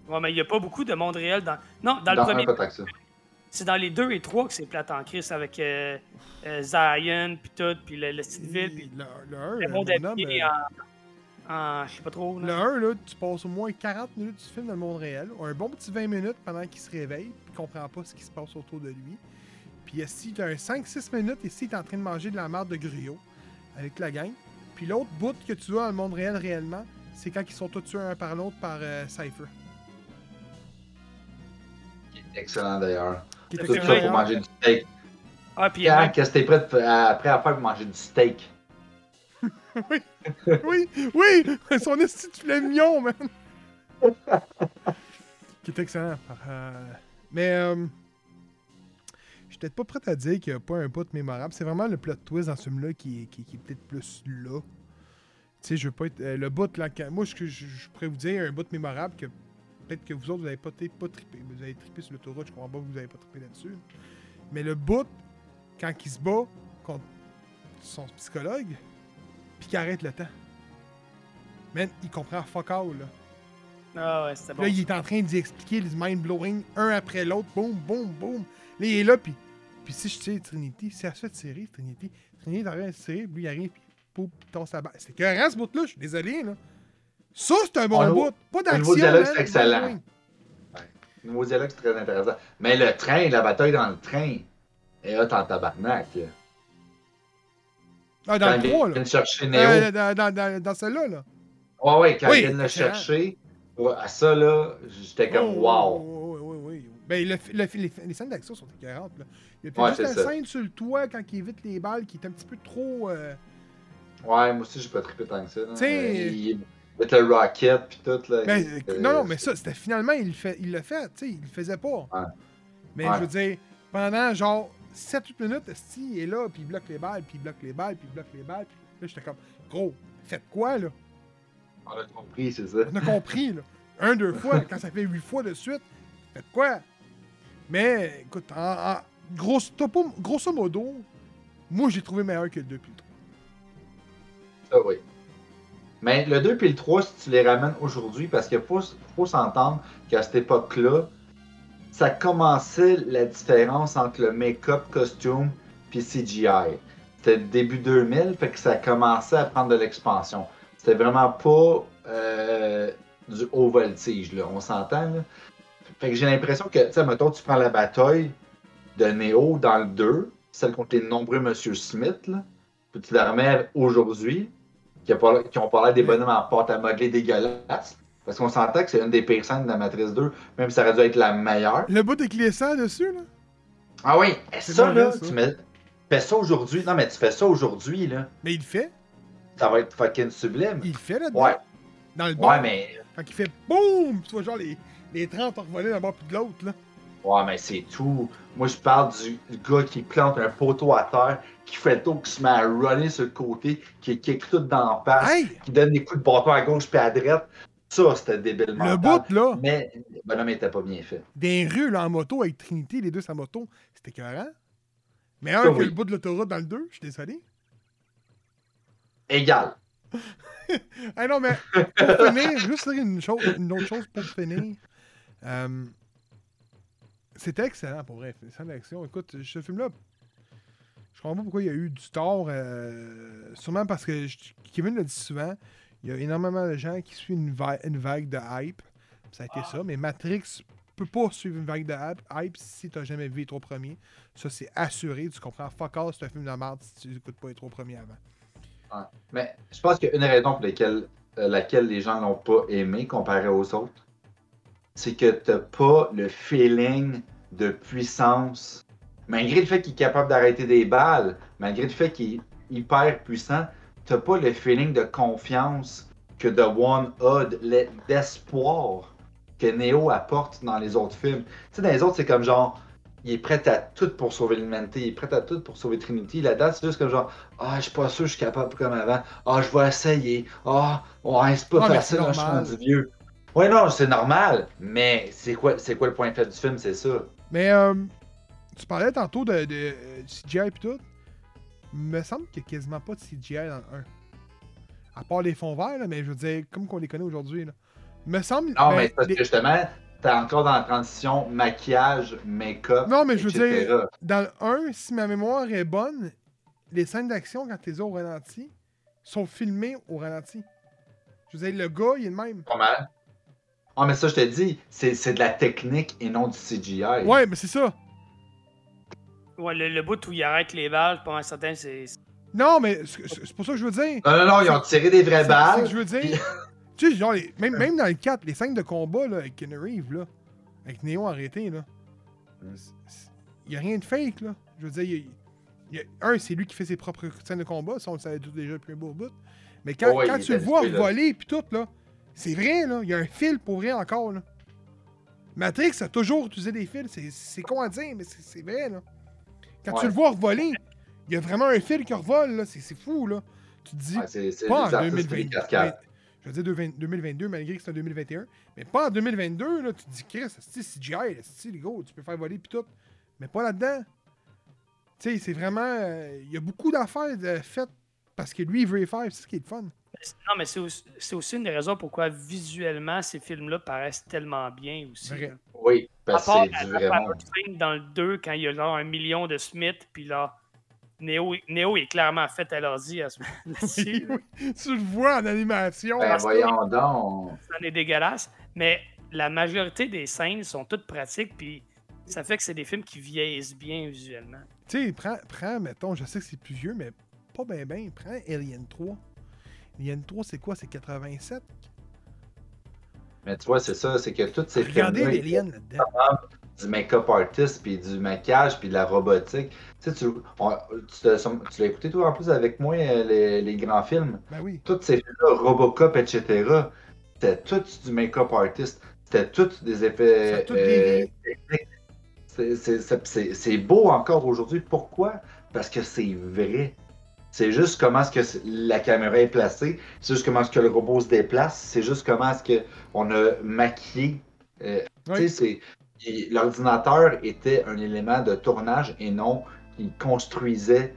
ouais, mais il n'y a pas beaucoup de monde réel dans. Non, dans, Dans le premier, un, c'est dans les deux et trois que c'est plate en crise avec euh, euh, Zion, puis tout, puis le, le petite ville, puis Le, le 1, le le monde habillé euh, en. en je sais pas trop. Le Là. 1, là, tu passes au moins 40 minutes du film dans le monde réel, un bon petit 20 minutes pendant qu'il se réveille, puis qu'il comprend pas ce qui se passe autour de lui. Puis ici, t'as un 5-6 minutes, ici, t'es en train de manger de la merde de gruau avec la gang. Puis l'autre bout que tu vois dans le monde réel réellement, c'est quand ils sont tous tués un par l'autre par euh, Cypher. Excellent d'ailleurs. Tout ça pour manger du steak. Ah, puis Quand, que t'es prêt, à- prêt à faire pour manger du steak? *laughs* oui, oui! Son esti de filet mignon, man! *laughs* Qui est excellent. Euh, mais, euh, je suis peut-être pas prêt à dire qu'il n'y a pas un bout mémorable. C'est vraiment le plot twist dans ce film-là qui, est- qui, qui est peut-être plus là. Tu sais, je veux pas être. euh, le bout, là, moi, je, je, je pourrais vous dire un bout mémorable que peut-être que vous autres, vous n'avez pas, trippé. Vous avez trippé sur l'autoroute, je comprends pas que vous n'avez pas trippé là-dessus. Mais le bout, quand il se bat contre son psychologue, puis qu'il arrête le temps. Man, il comprend fuck all, là. Ah ouais, c'était bon. Là, il est en train d'y expliquer les mind-blowing, un après l'autre, boum, boum, boum. Là, il est là, puis, puis si je tire Trinity, si elle se fait tirer, Trinity, Trinity est en train de tirer, lui, il arrive, puis pouf, il tombe sa balle. C'est écœurant, ce bout-là, je suis désolé, là. Ça, c'est un bon bout. Pas d'action, niveau dialogue, man, c'est excellent. Le nouveau dialogue, c'est très intéressant. Mais le train, la bataille dans le train, est hot en tabarnak. Ah, dans quand le ils 3, là. chercher Neo. Euh, dans, dans, dans, dans celle-là, là. Ouais, ouais, quand Oui, ils viennent le chercher, à ça, là, j'étais comme Oh, wow. Oui, oui, oui. Ben, le, le, les, les scènes d'action sont écœurantes. Là. Il y a Ouais, juste la ça. scène sur le toit quand il évite les balles qui est un petit peu trop. euh, Ouais, moi aussi, j'ai pas trippé tant que ça. il- Avec le rocket, pis tout, là. Ben, euh, non, non, mais ça, c'était finalement, il le fait, il le fait, tu sais, il le faisait pas. Ouais. Mais Ouais. je veux dire, pendant genre 7-8 minutes, il est là, puis il bloque les balles, puis il bloque les balles, puis il bloque les balles. Puis là, j'étais comme, gros, faites quoi, là? On a compris, c'est ça. On a compris, là. Un, deux fois, *laughs* quand ça fait huit fois de suite, faites quoi? Mais, écoute, en, en- grosso, topo- grosso modo, moi, j'ai trouvé meilleur que le 2 puis le 3. Ça, oui. Mais le 2 puis le 3, si tu les ramènes aujourd'hui, parce qu'il faut, s'entendre qu'à cette époque-là, ça commençait la différence entre le make-up, costume puis CGI. C'était début 2000, fait que ça commençait à prendre de l'expansion. C'était vraiment pas euh, du haut voltige, là. On s'entend. Fait que j'ai l'impression que, tu sais, mettons, tu prends la bataille de Neo dans le 2, celle contre les nombreux Monsieur Smith, puis tu la remets aujourd'hui, qui, ont parlé des bonhommes en pâte à modeler dégueulasse. Parce qu'on s'entend que c'est une des pires scènes de la Matrice 2, même si ça aurait dû être la meilleure. Le bout sangs dessus, là? Ah oui, C'est ça là, ça. tu mets... fais ça aujourd'hui. Non, mais tu fais ça aujourd'hui, là. Mais il le fait. Ça va être fucking sublime. Il le fait là-dedans. Ouais, Dans le bon. ouais, mais. Quand il fait BOUM! Tu vois, genre, les, les 30 revolés d'un bord puis de l'autre, là. Ouais, mais c'est tout. Moi, je parle du gars qui plante un poteau à terre, qui fait le tour, qui se met à runner sur le côté, qui kick tout dans Hey! qui donne des coups de bâton à gauche puis à droite. Ça, c'était débile Le bout, là, Mais le bonhomme était pas bien fait. des rues, là, en moto, avec Trinity, les deux sa moto, c'était écœurant. Meilleur Ça, que oui. le bout de l'autoroute dans le 2, je suis désolé. Égal. *laughs* Ah non, mais pour finir, juste dire une, chose, une autre chose pour finir. Euh, C'était excellent pour vrai. C'est d'action. Écoute, ce film-là, je comprends pas pourquoi il y a eu du tort. euh, sûrement parce que je- Kevin l'a dit souvent, il y a énormément de gens qui suivent une, va- une vague de hype. Ça a été ça. Mais Matrix peut pas suivre une vague de hype, hype si t'as jamais vu les trois premiers. Ça, c'est assuré. Tu comprends. Fuck all, c'est un film de merde si tu écoutes pas les trois premiers avant. Mais je pense qu'une raison pour laquelle, euh, laquelle les gens l'ont pas aimé comparé aux autres, c'est que t'as pas le feeling de puissance. Malgré le fait qu'il est capable d'arrêter des balles, malgré le fait qu'il est hyper puissant, t'as pas le feeling de confiance que The One a, d'espoir que Neo apporte dans les autres films. Tu sais, dans les autres, c'est comme genre, il est prêt à tout pour sauver l'humanité, il est prêt à tout pour sauver Trinity. Là-dedans, c'est juste comme genre, ah, je suis pas sûr, je suis capable comme avant. Ah, je vais essayer. Ah, ouais, c'est pas mais facile, je suis vieux. Ouais, non, c'est normal, mais c'est quoi, c'est quoi le point faible du film, c'est ça? Mais euh, tu parlais tantôt de, de euh, CGI et tout. me semble qu'il n'y a quasiment pas de CGI dans le 1. À part les fonds verts, là, mais je veux dire, comme qu'on les connaît aujourd'hui. là. Me semble. Non, mais c'est parce les- que justement, t'es encore dans la transition maquillage, make-up. Non, mais je veux dire, dans le 1, si ma mémoire est bonne, les scènes d'action, quand as au ralenti, sont filmées au ralenti. Je veux dire, le gars, il est le même. Pas mal. Ah, mais ça, je te dis, c'est c'est de la technique et non du CGI. Ouais, mais c'est ça. Ouais, le, le bout où il arrête les balles, pas mal certain, c'est. Non, mais c'est pour ça que je veux dire. Non, non, non, ils ont tiré des vraies C'est- c'est balles. que je veux dire. *laughs* Tu sais, genre, les- même, même dans le 4, les scènes de combat là, avec Reeves, là, avec Neo arrêté, là, il n'y a rien de fake, là. Je veux dire, il y a- il y a- un, c'est lui qui fait ses propres scènes de combat, ça on le savait déjà depuis un beau bout. Mais quand, Oh ouais, quand il tu le vois voler puis tout, là, c'est vrai, là, il y a un fil pour vrai encore, là. Matrix a toujours utilisé des fils, c'est- c'est con à dire, mais c'est vrai, là. Quand tu le vois voler, il y a vraiment un fil qui revole, là, c'est c'est fou, là. Tu te dis, Ouais, c'est c'est pas en artistes et les 2022. cascades. mais- je veux dire 20- 2022, malgré que c'est en 2021. Mais pas en 2022, là. Tu te dis, Chris, c'est CGI, c'est les gars, tu peux faire voler pis tout. Mais pas là-dedans. Tu sais, c'est vraiment. euh, Il y a beaucoup d'affaires de- faites parce que lui, il veut les faire, c'est ce qui est le fun. Non, mais c'est aussi, une des raisons pourquoi visuellement ces films-là paraissent tellement bien aussi. Là. Oui, À parce part que la, c'est vraiment. dans le 2 quand il y a genre un million de Smith, puis là, Neo, Neo est clairement fait à l'ordi à ce. *laughs* Oui, oui. Tu le vois en animation. Ben voyons donc. Ça en est dégueulasse. Mais la majorité des scènes sont toutes pratiques, puis ça fait que c'est des films qui vieillissent bien visuellement. Tu sais, prends, prends, mettons, je sais que c'est plus vieux, mais pas ben ben, prends Alien 3. Alien 3, c'est quoi? C'est 87? Mais tu vois, c'est ça, c'est que toutes ces Regardez films-là, là-dedans. du make-up artist, puis du maquillage, puis de la robotique. Tu sais, tu, on- tu, te- tu l'as écouté toi en plus avec moi, euh, les, les grands films? Ben oui. Tous ces films-là, Robocop, etc., c'était tout du make-up artist. C'était tout des effets. Euh, c'est beau encore aujourd'hui. Pourquoi? Parce que c'est vrai. C'est juste comment est-ce que la caméra est placée, c'est juste comment est-ce que le robot se déplace, c'est juste comment est-ce que on a maquillé. euh, Oui. L'ordinateur était un élément de tournage et non, il construisait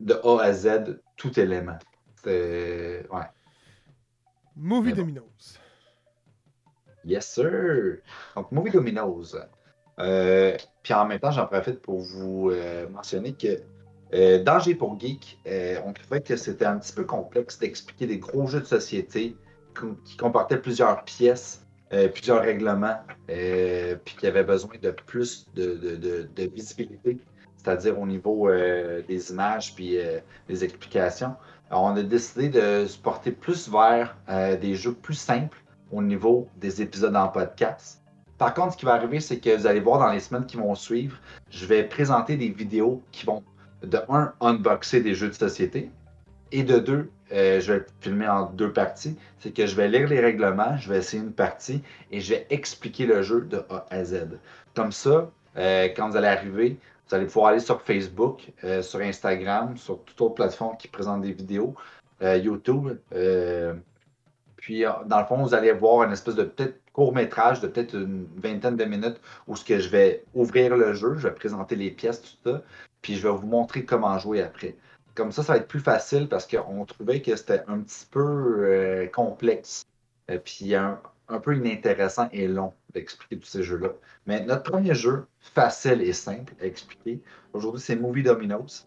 de A à Z tout élément. Ouais. Movie bon. Dominos. Yes, sir. Donc, Movie Dominoes. Euh, puis en même temps, j'en profite pour vous euh, mentionner que euh, pour Geek, euh, on trouvait que c'était un petit peu complexe d'expliquer des gros jeux de société qui comportaient plusieurs pièces, euh, plusieurs règlements, euh, puis qui avaient besoin de plus de, visibilité, c'est-à-dire au niveau des images puis des explications. On a décidé de se porter plus vers des jeux plus simples au niveau des épisodes en podcast. Par contre, ce qui va arriver, c'est que vous allez voir dans les semaines qui vont suivre, je vais présenter des vidéos qui vont, de un, unboxer des jeux de société, et de deux, euh, je vais filmer en deux parties. C'est que je vais lire les règlements, je vais essayer une partie, et je vais expliquer le jeu de A à Z. Comme ça, euh, quand vous allez arriver, vous allez pouvoir aller sur Facebook, euh, sur Instagram, sur toute autre plateforme qui présente des vidéos, YouTube. puis, dans le fond, vous allez voir une espèce de peut-être métrage de peut-être une vingtaine de minutes où ce que je vais ouvrir le jeu, je vais présenter les pièces, tout ça, puis je vais vous montrer comment jouer après. Comme ça, ça va être plus facile parce qu'on trouvait que c'était un petit peu euh, complexe, euh, puis un, un peu inintéressant et long d'expliquer tous ces jeux-là. Mais notre premier jeu, facile et simple à expliquer, aujourd'hui, c'est Movie Dominoes.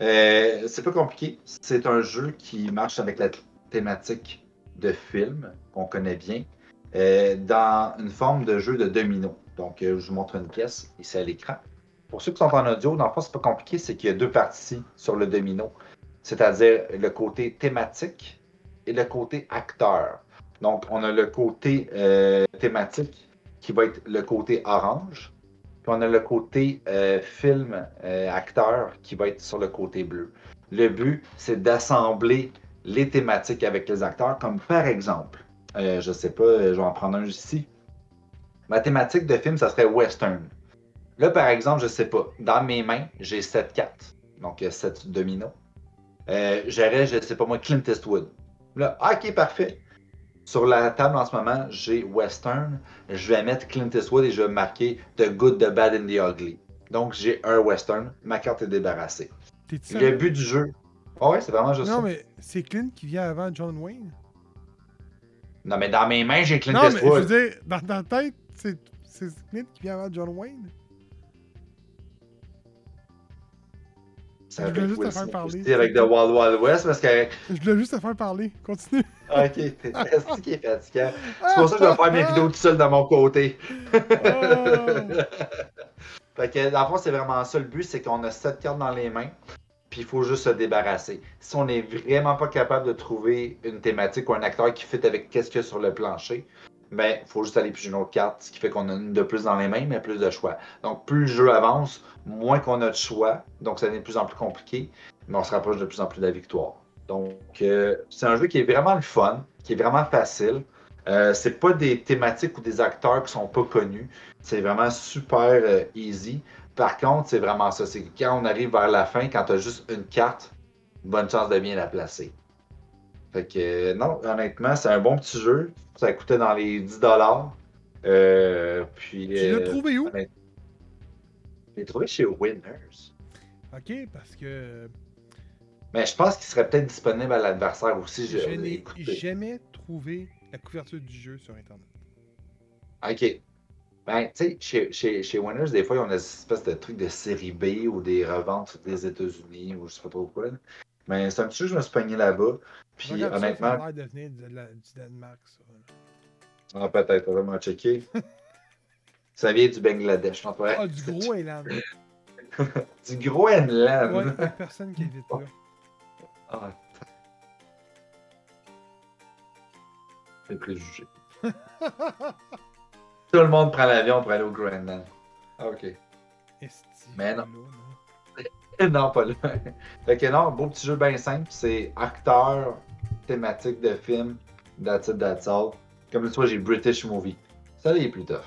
Euh, c'est pas compliqué. C'est un jeu qui marche avec la thématique de film qu'on connaît bien, euh, dans une forme de jeu de domino. Donc, euh, je vous montre une pièce ici à l'écran. Pour ceux qui sont en audio, dans le fond, c'est pas compliqué, c'est qu'il y a deux parties sur le domino, c'est-à-dire le côté thématique et le côté acteur. Donc, on a le côté euh, thématique qui va être le côté orange, puis on a le côté euh, film euh, acteur qui va être sur le côté bleu. Le but, c'est d'assembler les thématiques avec les acteurs, comme par exemple, euh, je sais pas, euh, je vais en prendre un ici. Ma thématique de film, ça serait western. Là, par exemple, je sais pas, dans mes mains, j'ai 7 cartes, donc 7 dominos. Euh, J'aurais, je sais pas moi, Clint Eastwood. Là, ok, parfait. Sur la table en ce moment, j'ai western. Je vais mettre Clint Eastwood et je vais marquer The Good, The Bad and The Ugly. Donc, j'ai un western. Ma carte est débarrassée. Le but du jeu. Ah ouais, c'est vraiment juste Non, ça. mais c'est Clint qui vient avant John Wayne? Non, mais dans mes mains, j'ai Clint non, mais je veux dire, dans ta tête, c'est c'est Clint qui vient avant John Wayne. Ça Je voulais juste te faire parler. Avec The Wild Wild West, parce que. Je voulais juste te faire parler. Continue. Ok, t'es *laughs* est qui est fatigant. C'est pour ça que je vais faire mes vidéos tout seul de mon côté. Oh. *laughs* Fait que, dans le fond, c'est vraiment ça. Le but, c'est qu'on a sept cartes dans les mains, puis il faut juste se débarrasser. Si on n'est vraiment pas capable de trouver une thématique ou un acteur qui fit avec qu'est-ce qu'il y a sur le plancher, ben, il faut juste aller piger une autre carte, ce qui fait qu'on a une de plus dans les mains, mais plus de choix. Donc, plus le jeu avance, moins qu'on a de choix, donc ça devient de plus en plus compliqué, mais on se rapproche de plus en plus de la victoire. Donc, euh, c'est un jeu qui est vraiment fun, qui est vraiment facile. Euh, c'est pas des thématiques ou des acteurs qui sont pas connus. C'est vraiment super euh, easy. Par contre, c'est vraiment ça. C'est que quand on arrive vers la fin, quand tu as juste une carte, bonne chance de bien la placer. Fait que non, honnêtement, c'est un bon petit jeu. Ça coûtait dans les 10 euh, Puis. Tu l'as euh, trouvé où? Je l'ai trouvé chez Winners. Ok, parce que Mais je pense qu'il serait peut-être disponible à l'adversaire aussi. Je, Je, n'ai jamais trouvé la couverture du jeu sur Internet. Ok. Ben, tu sais, chez, chez, chez Winners, des fois, ils ont des espèces de trucs de série B ou des reventes des États-Unis ou je sais pas trop quoi. là. Mais c'est un petit jeu que je me suis pogné là-bas. Puis Regarde honnêtement, Ça a de venir de la- du Danemark, ça. ah, peut-être vraiment checker. *laughs* ça vient du Bangladesh, pas Ah, du gros Elan. *laughs* Du Groenland. Ouais, y a personne qui évite là. Ah. C'est préjugé. *laughs* Tout le monde prend l'avion pour aller au Groenland. Ah, ok. Mais non. là, non. *laughs* non, pas là. fait que non, beau petit jeu bien simple. C'est acteur, thématique de film, that's it, that's all. Comme tu vois, j'ai British Movie. Ça, il est plus tough.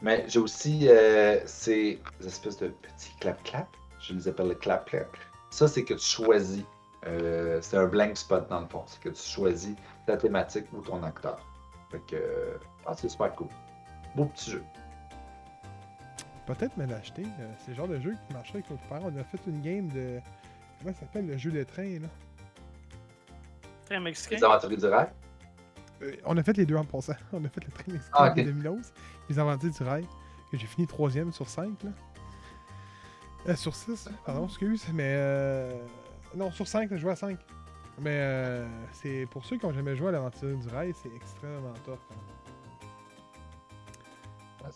Mais j'ai aussi euh, ces espèces de petits clap-clap. Je les appelle le clap-clap. Ça, c'est que tu choisis. euh, c'est un blank spot dans le fond. C'est que tu choisis ta thématique ou ton acteur. Fait que, ah, c'est super cool. Beau petit jeu. Peut-être me l'acheter. c'est le genre de jeu qui marcherait avec notre père. On a fait une game de. Comment ça s'appelle le jeu de train là? Très mexicain? Les aventuriers du rail? Euh, On a fait les deux en passant. *laughs* On a fait le train mexicain Ah, ok. de 2011. Les aventures du rail. Que j'ai fini troisième sur 5 là. Euh, sur 6, pardon, excuse. Mais. Euh... Non, sur 5, je joué à 5. Mais euh, c'est pour ceux qui ont jamais joué à l'aventure du rail, c'est extrêmement tough. hein. Ah,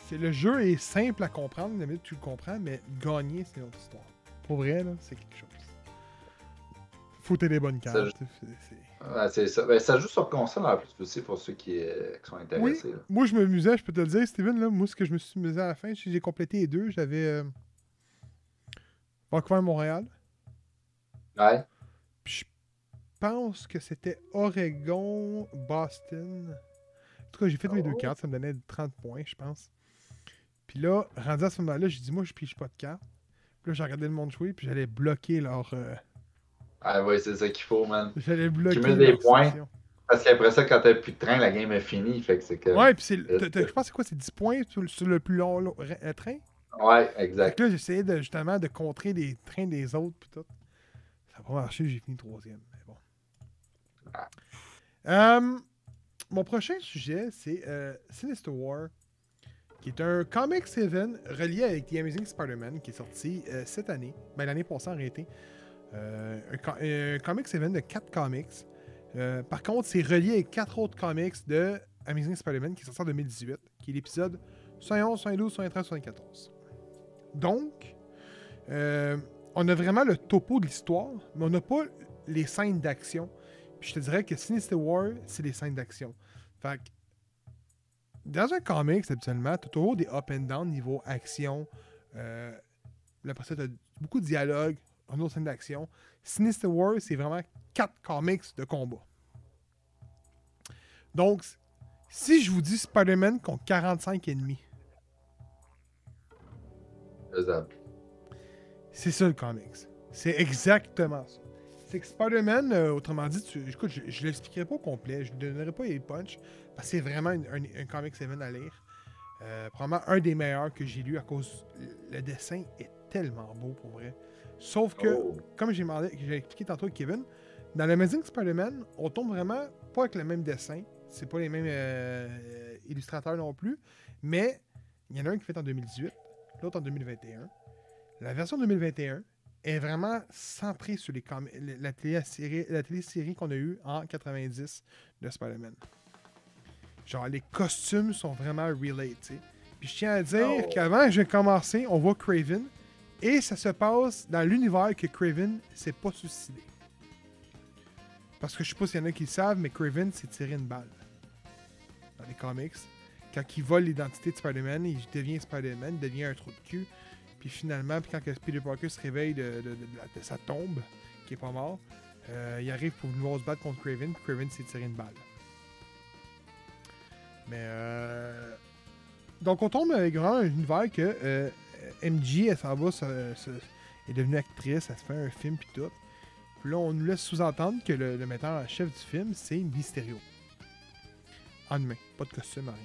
c'est le jeu est simple à comprendre, la minute tu le comprends, mais gagner c'est une autre histoire. Pour vrai là, c'est quelque chose. Faut t'aider les bonnes cartes. c'est- Ouais, ça. Ben, ça joue sur console en plus aussi pour ceux qui, euh, qui sont intéressés. là. Moi je m'amusais, je peux te le dire, Steven là, moi ce que je me suis amusé à la fin, j'ai complété les deux, j'avais euh, Vancouver Montréal, Ouais. Pense que c'était Oregon Boston. En tout cas, j'ai fait mes deux Oh. cartes, ça me donnait 30 points, je pense. Puis là, rendu à ce moment-là, j'ai dit moi je pige pas de cartes. Puis là, j'ai regardé le monde jouer, puis j'allais bloquer leur euh, Ah ouais, c'est ça qu'il faut, man. J'allais bloquer. mets des points. session. Parce qu'après ça, quand t'as plus de train, la game est finie. Fait que c'est que. Ouais, puis Je pense c'est quoi C'est 10 points sur, le- sur le plus long euh, train? Ouais, exact. là, j'essayais de, justement de contrer les trains des autres, puis tout. Ça n'a pas marché, j'ai fini troisième. Euh, mon prochain sujet, c'est euh, Sinister War, qui est un comics event relié avec The Amazing Spider-Man, qui est sorti euh, cette année, ben, l'année passée en réalité. Un, un comics event de 4 comics. Par contre, c'est relié avec 4 autres comics de Amazing Spider-Man qui est sorti en 2018, qui est l'épisode 111, 112, 113, 114. Donc, on a vraiment le topo de l'histoire, mais on n'a pas les scènes d'action. Puis je te dirais que Sinister War, c'est les scènes d'action. Fait que, dans un comics, habituellement, tu as toujours des up and down niveau action. Euh, là, après ça, tu beaucoup de dialogue, une autre scène d'action. Sinister War, c'est vraiment quatre comics de combat. Donc, si je vous dis Spider-Man contre 45 ennemis. C'est ça le comics. C'est exactement ça. C'est que Spider-Man, euh, autrement dit, tu, écoute, je, je l'expliquerai pas au complet, je ne donnerai pas les punch, parce que c'est vraiment un, un comics event à lire. Euh, probablement un des meilleurs que j'ai lu à cause. Le dessin est tellement beau pour vrai. Sauf que, Oh. comme j'ai demandé- que j'ai expliqué tantôt à Kevin, dans l'Amazing Spider-Man, on tombe vraiment pas avec le même dessin. C'est pas les mêmes euh, illustrateurs non plus. Mais il y en a un qui fait en 2018, l'autre en 2021. La version 2021 est vraiment centrée sur les com- la télésérie, la télésérie qu'on a eue en 90 de Spider-Man. Genre, les costumes sont vraiment relate, tu sais. Puis je tiens à dire Oh. qu'avant que j'ai commencé, on voit Craven et ça se passe dans l'univers que Craven s'est pas suicidé. Parce que je sais pas s'il y en a qui le savent, mais Craven s'est tiré une balle dans les comics. Quand il vole l'identité de Spider-Man, il devient Spider-Man, il devient un trou de cul. Puis finalement, puis quand que Peter Parker se réveille de, sa tombe, qui est pas mort, euh, il arrive pour vouloir se battre contre Craven, puis Craven s'est tiré une balle. Mais euh... Donc on tombe avec vraiment un univers que euh, MJ, elle s'en va, se- se- est devenue actrice, elle se fait un film puis tout. Puis là, on nous laisse sous-entendre que le, le metteur en chef du film, c'est Mysterio. En main, pas de costume, rien.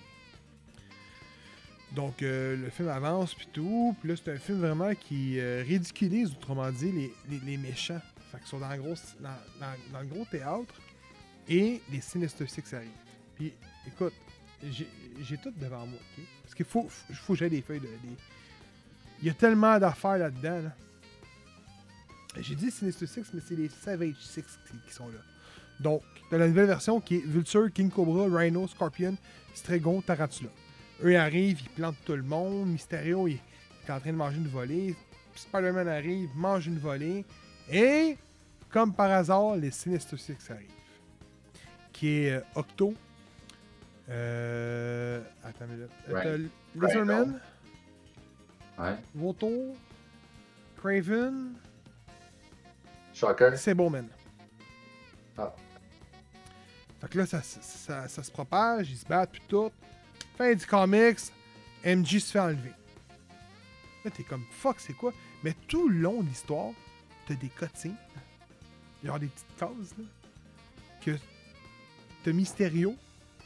Donc, euh, le film avance, puis tout. Puis là, c'est un film vraiment qui euh, ridiculise, autrement dit, les, les, méchants. Fait qu'ils sont dans, le gros, dans, le gros théâtre. Et les Sinister Six arrivent. Puis, écoute, j'ai tout devant moi? Parce qu'il faut, faut, faut que j'aie des feuilles de... Il y a tellement d'affaires là-dedans, là. J'ai dit Sinister Six, mais c'est les Savage Six qui, qui sont là. Donc, dans la nouvelle version qui est Vulture, King Cobra, Rhino, Scorpion, Stregon, Tarantula. Eux arrivent, ils plantent tout le monde. Mysterio, il, il est en train de manger une volée. Spider-Man arrive, mange une volée. Et, comme par hasard, les Sinister Six arrivent. Qui est euh, Octo. Euh, attends une minute. Right. T'as Lizardman, Ouais. Voto, Craven, Shocker. Sableman. Ah. Fait que là, ça, ça, ça se propage, ils se battent, puis tout. Fin du comics, MJ se fait enlever. Là, t'es comme, fuck, c'est quoi? Mais tout le long de l'histoire, t'as des cutscenes, genre des petites cases, là, que t'as Mysterio,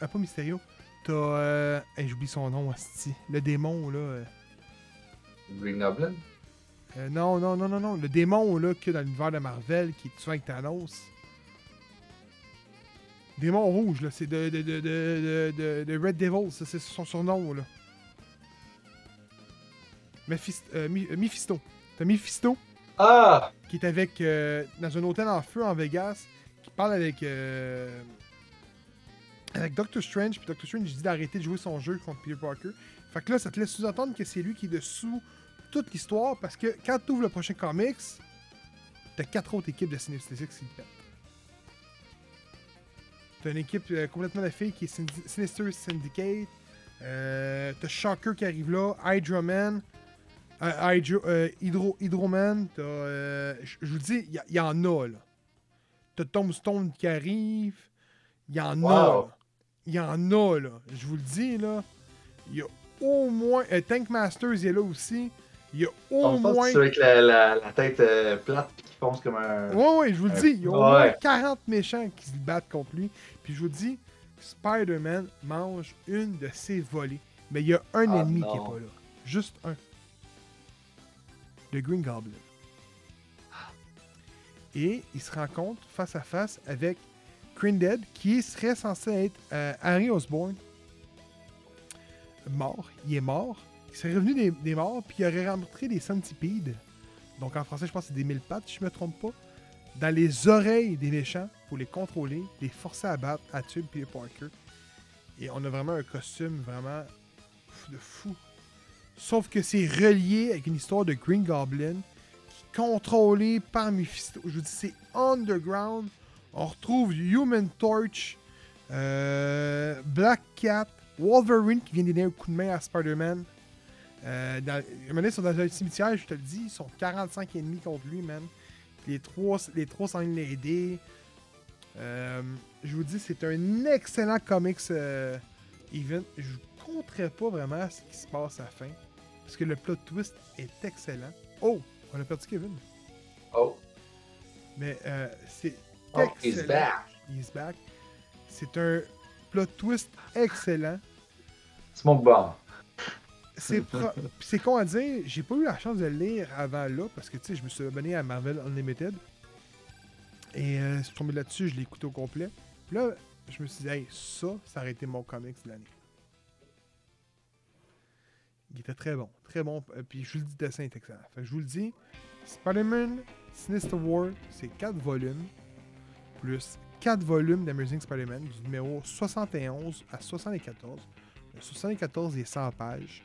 ah, pas Mysterio, t'as, euh, hey, j'oublie son nom, asti, le démon, là, euh, Green Goblin? euh, non, non, non, non, non, le démon, là, qu'il y a dans l'univers de Marvel, qui est souvent avec Thanos. Démon rouge, là, c'est de, de, de, de, Red Devil, ça, c'est son surnom, là. Mephist- euh, euh, Mephisto. T'as Mephisto, Ah! qui est avec, euh, dans un hôtel en feu en Vegas, qui parle avec, euh, avec Doctor Strange, puis Doctor Strange dit d'arrêter de jouer son jeu contre Peter Parker. Fait que là, ça te laisse sous-entendre que c'est lui qui est dessous toute l'histoire, parce que quand tu ouvres le prochain comics, t'as quatre autres équipes de Sinister Six qui te pètent. T'as une équipe euh, complètement de filles qui est Sin- Sinister Syndicate. Euh, t'as Shocker qui arrive là, euh, Hydro, euh, Hydro, Hydroman, je vous dis, il y, y en a là. T'as Tombstone qui arrive, il y en a Wow. Il y en a là. Je vous le dis là. Il y a au moins. euh, Tank Masters il est là aussi. Il y a au On moins. c'est avec la, la, la tête plate qui fonce comme un. Ouais, ouais, je vous le dis, il y a au moins ouais. 40 méchants qui se battent contre lui. Puis je vous dis, Spider-Man mange une de ses volées. Mais il y a un Ah, ennemi qui non. est pas là. Juste un. Le Green Goblin. Et il se rencontre face à face avec Dead, qui serait censé être euh, Harry Osborn. Mort. Il est mort. Il serait revenu des, des morts, puis il aurait rencontré des centipedes. Donc en français, je pense que c'est des mille pattes, si je me trompe pas. Dans les oreilles des méchants pour les contrôler, les forcer à battre, à tuer Peter Parker. Et on a vraiment un costume vraiment de fou. Sauf que c'est relié avec une histoire de Green Goblin qui est contrôlée par Mephisto. Je vous dis, c'est underground. On retrouve Human Torch, euh, Black Cat, Wolverine qui vient donner un coup de main à Spider-Man. Euh, ils sont dans un cimetière, je te le dis, ils sont 45 ennemis contre lui, man. Les trois, les trois sont. Euh, je vous dis, c'est un excellent comics euh, event. Je ne compterai pas vraiment ce qui se passe à la fin. Parce que le plot twist est excellent. Oh, on a perdu Kevin. Oh, Mais euh, c'est oh, excellent. he's back. He's back. C'est un plot twist excellent. Smoke bomb. C'est con à dire, j'ai pas eu la chance de le lire avant là parce que tu sais, je me suis abonné à Marvel Unlimited. Et euh, je suis tombé là-dessus, je l'ai écouté au complet. Puis là, je me suis dit, hey, ça, ça aurait été mon comics de l'année. Il était très bon, très bon. Euh, Puis je vous le dis, dessin est excellent. Fait que je vous le dis, Spider-Man Sinister War, c'est 4 volumes, plus 4 volumes d'Amazing Spider-Man, du numéro 71 à 74. Le 74 est 100 pages.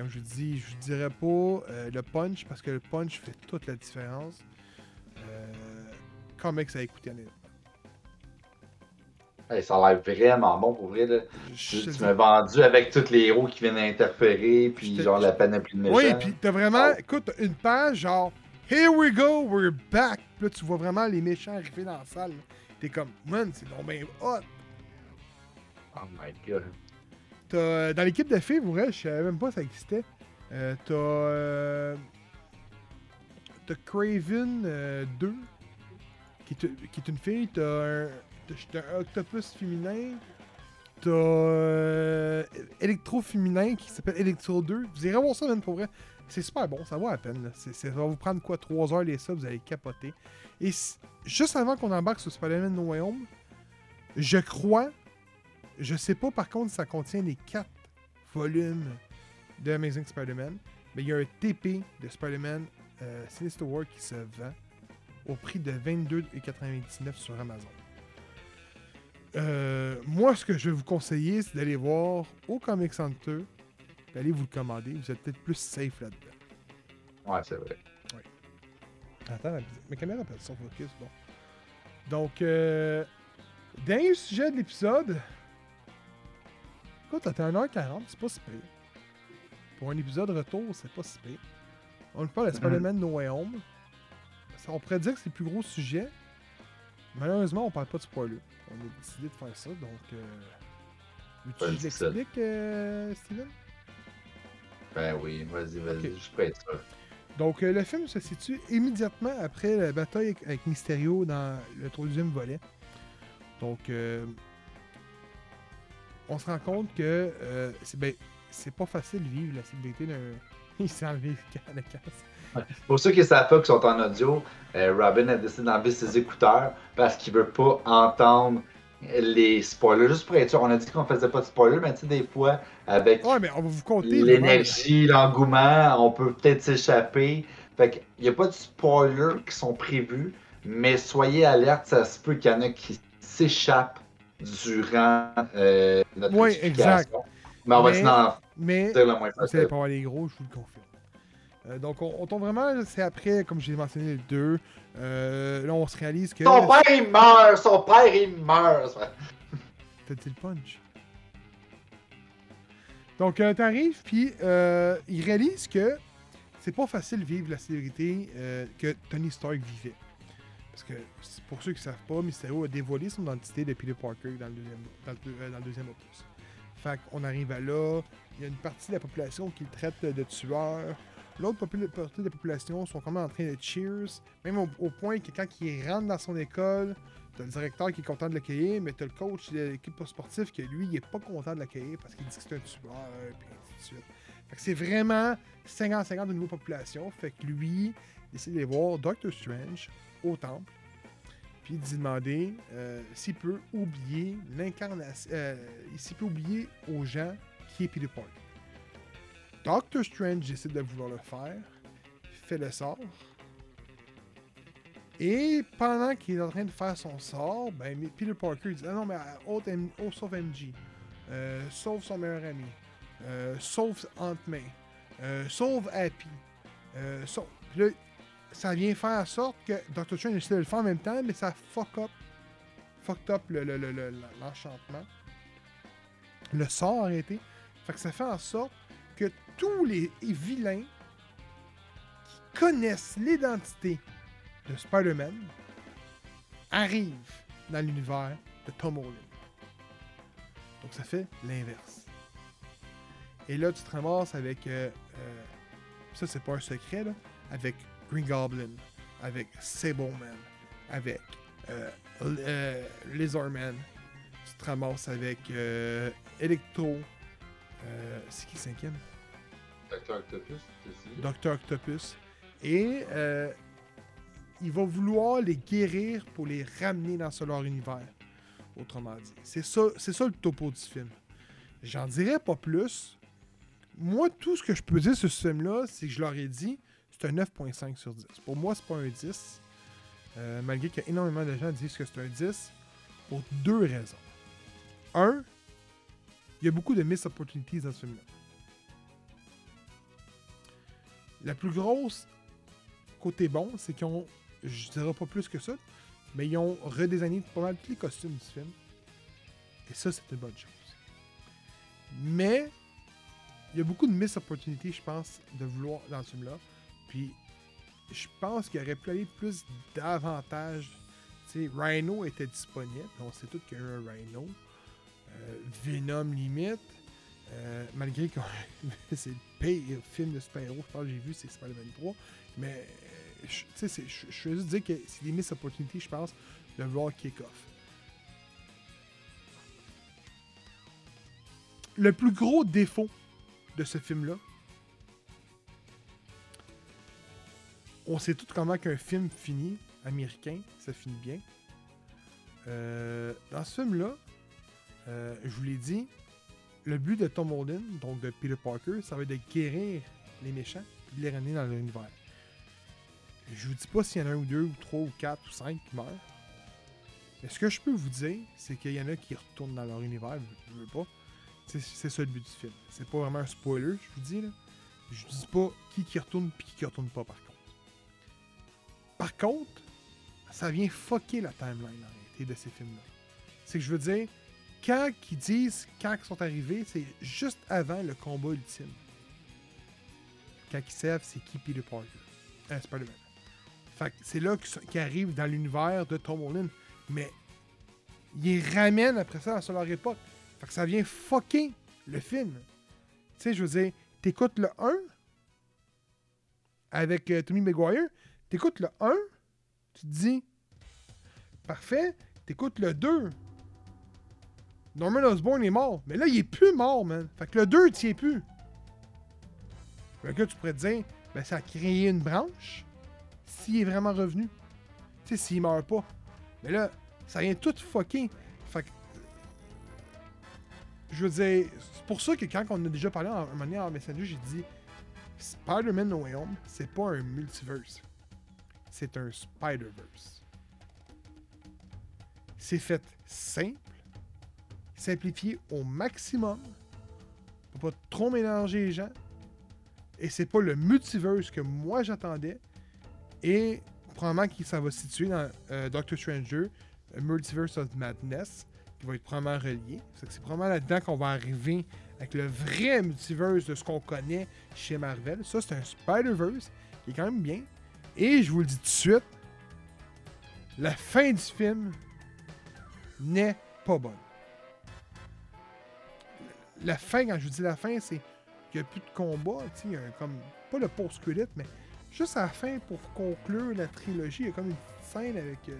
Comme je vous dis, je ne dirais pas euh, le punch parce que le punch fait toute la différence. Euh, comics à écouter. Hey, ça a l'air vraiment bon pour vrai. Là. Je- Tu, tu m'as vendu avec tous les héros qui viennent interférer, puis genre la panoplie de méchants. Oui, puis t'as vraiment, Oh. écoute, une page genre Here we go, we're back. Puis là, tu vois vraiment les méchants arriver dans la salle. T'es comme, man, c'est donc bien hot. Oh my god. T'as, euh, dans l'équipe de filles, pour vrai, je savais même pas ça existait. Euh, t'as. euh, t'as Craven euh, 2, qui est, qui est une fille. T'as un, t'as un octopus féminin. T'as Electro féminin qui s'appelle Electro 2. Vous irez voir ça, même pour vrai. C'est super bon, ça vaut la peine. ça va vous prendre quoi 3 heures les ça, vous allez capoter. Et juste avant qu'on embarque sur Spider-Man No je crois, je sais pas par contre si ça contient les 4 volumes de Amazing Spider-Man, mais il y a un TP de Spider-Man euh, Sinister War qui se vend au prix de 22,99$ sur Amazon. Euh, moi, ce que je vais vous conseiller, c'est d'aller voir au Comic Center, d'aller vous le commander. Vous êtes peut-être plus safe là-dedans. Ouais, c'est vrai. Attends, la- ma caméra perd son focus, bon. Donc, euh, dernier sujet de l'épisode. Écoute, t'as 1h40, c'est pas si pire. Pour un épisode retour, c'est pas si pire. On parle de Spider-Man No Way Home. Ça, on pourrait dire que c'est le plus gros sujet. Malheureusement, on parle pas de spoiler. On a décidé de faire ça, donc... Euh... Veux-tu que Vas-y, je l'explique, euh, Steven? Ben oui, vas-y, vas-y, je prêt ça. Donc, euh, le film se situe immédiatement après la bataille avec, avec Mysterio dans le troisième volet. Donc, euh, on se rend compte que euh, c'est ben, c'est pas facile de vivre la célébrité d'un. Il s'est enlevé la casse. Pour ceux qui ne savent pas qui sont en audio, euh, Robin a décidé d'enlever ses écouteurs parce qu'il veut pas entendre les spoilers. Juste pour être sûr, on a dit qu'on faisait pas de spoilers, mais tu sais, des fois, avec Ouais, l'énergie, l'engouement, on peut peut-être s'échapper. Fait qu'il n'y a pas de spoilers qui sont prévus, mais soyez alerte, ça se peut qu'il y en a qui s'échappent durant euh, notre explication. exact. Mais on va Mais- dire le moins possible. pas les gros, je vous le confirme. Euh, donc, on, on tombe vraiment, c'est après, comme j'ai mentionné, le 2. Euh, là, on se réalise que. Son père, il meurt! Son père, il meurt! *laughs* T'as dit le punch? Donc, euh, t'arrives, puis il réalise que c'est pas facile de vivre la célébrité euh, que Tony Stark vivait. Parce que, pour ceux qui savent pas, Mysterio a dévoilé son identité de Peter Parker dans le deuxième, dans le, deux- euh, dans le deuxième opus. Fait qu'on arrive à là, il y a une partie de la population qui le traite de tueur. L'autre partie de la population sont quand même en train de cheers, même au, point que quand il rentre dans son école, T'as le directeur qui est content de l'accueillir, mais t'as le coach de l'équipe sportive qui, lui, il est pas content de l'accueillir parce qu'il dit que c'est un tueur, puis ainsi de suite. Fait que c'est vraiment 50-50 de niveau population. Fait que lui, il essaie d'aller voir Doctor Strange au temple, puis d'y demander euh, s'il peut oublier l'incarnation, euh, s'il peut oublier aux gens qui est Peter Parker. Doctor Strange décide de vouloir le faire, fait le sort, et pendant qu'il est en train de faire son sort, ben, Peter Parker dit Ah non, mais euh, autre M- oh, sauf MJ, sauve son meilleur ami, euh, sauve Ant-Man, euh, sauve Happy. Sauve- Puis ça vient faire en sorte que Doctor Strange essaie de le faire en même temps, mais ça fuck up, fucked up le- le- le- le- l'enchantement. Le sort arrêté. Fait que ça fait en sorte que tous les vilains qui connaissent l'identité de Spider-Man arrive dans l'univers de Tom Holland. Donc ça fait l'inverse. Et là, tu te ramasses avec. euh, euh, ça, c'est pas un secret. Avec Green Goblin, avec Sableman, avec euh, euh, Lizardman. Tu te ramasses avec euh, Electro. euh, c'est qui le cinquième? Docteur Octopus. Docteur Octopus. Et euh, il va vouloir les guérir pour les ramener dans ce leur univers. Autrement dit. C'est ça, c'est ça le topo du film. J'en dirais pas plus. Moi, tout ce que je peux dire sur ce film-là, c'est que je leur ai dit, c'est un 9.5 sur 10. Pour moi, c'est pas un 10. Euh, malgré qu'il y a énormément de gens qui disent que c'est un 10. Pour deux raisons. Un, il y a beaucoup de missed opportunities dans ce film-là. La plus grosse côté bon, c'est qu'ils ont, je dirais pas plus que ça, mais ils ont redesigné pas mal tous les costumes du film. Et ça, c'est une bonne chose. Mais il y a beaucoup de miss opportunités, je pense, de vouloir dans ce film-là. Puis je pense qu'il aurait pu aller plus davantage. Rhino était disponible. On sait tous qu'il y a un Rhino. Euh, Venom limite. Euh, malgré que *laughs* c'est le pire film de super-héros, je pense que j'ai vu, c'est Spider-Man 3. Mais, euh, je- veux juste dire que c'est des miss opportunités, je pense, de vouloir kick-off. le plus gros défaut de ce film-là, on sait tout comment qu'un film finit, américain, ça finit bien. Euh, dans ce film-là, euh, je vous l'ai dit, le but de Tom Holden, donc de Peter Parker, ça va être de guérir les méchants et de les ramener dans l'univers. Je vous dis pas s'il y en a un ou deux, ou trois, ou quatre, ou cinq qui meurent. Mais ce que je peux vous dire, c'est qu'il y en a qui retournent dans leur univers, je veux pas. C'est ça le but du film. C'est pas vraiment un spoiler, je vous dis là. Je dis pas qui qui retourne puis qui qui retourne pas par contre. Par contre, ça vient fucker la timeline en réalité de ces films-là. C'est que je veux dire, quand ils disent quand ils sont arrivés, c'est juste avant le combat ultime. Quand ils savent c'est qui Peter Parker. Euh, Spider-Man. Fait c'est là qu'ils arrivent dans l'univers de Tom Holland. Mais ils ramènent après ça à leur époque. Fait que ça vient fucker le film. Tu sais, je veux dire, t'écoutes le 1 avec euh, Tommy Maguire, t'écoutes le 1, tu te dis parfait, t'écoutes le 2. Norman Osborn est mort, mais là il est plus mort, man. Fait que le 2 tient plus. Fait que tu pourrais te dire, ben ça a créé une branche s'il est vraiment revenu. Tu sais, s'il meurt pas. Mais là, ça vient tout fucker. Fait que. Je veux dire, c'est pour ça que quand on a déjà parlé en, moment donné en Messenger, j'ai dit Spider-Man No Way Home, c'est pas un multiverse. C'est un Spider-Verse. C'est fait simple, simplifié au maximum, pour pas trop mélanger les gens. Et c'est pas le multiverse que moi j'attendais. Et probablement que ça va se situer dans euh, Doctor Stranger, Multiverse of Madness, qui va être probablement relié. C'est probablement là-dedans qu'on va arriver avec le vrai multiverse de ce qu'on connaît chez Marvel. Ça, c'est un Spider-Verse qui est quand même bien. Et je vous le dis tout de suite, la fin du film n'est pas bonne. La fin, quand je vous dis la fin, c'est qu'il n'y a plus de combat. Il y a comme. Pas le post-credit, mais juste à la fin pour conclure la trilogie, il y a comme une petite scène avec, euh,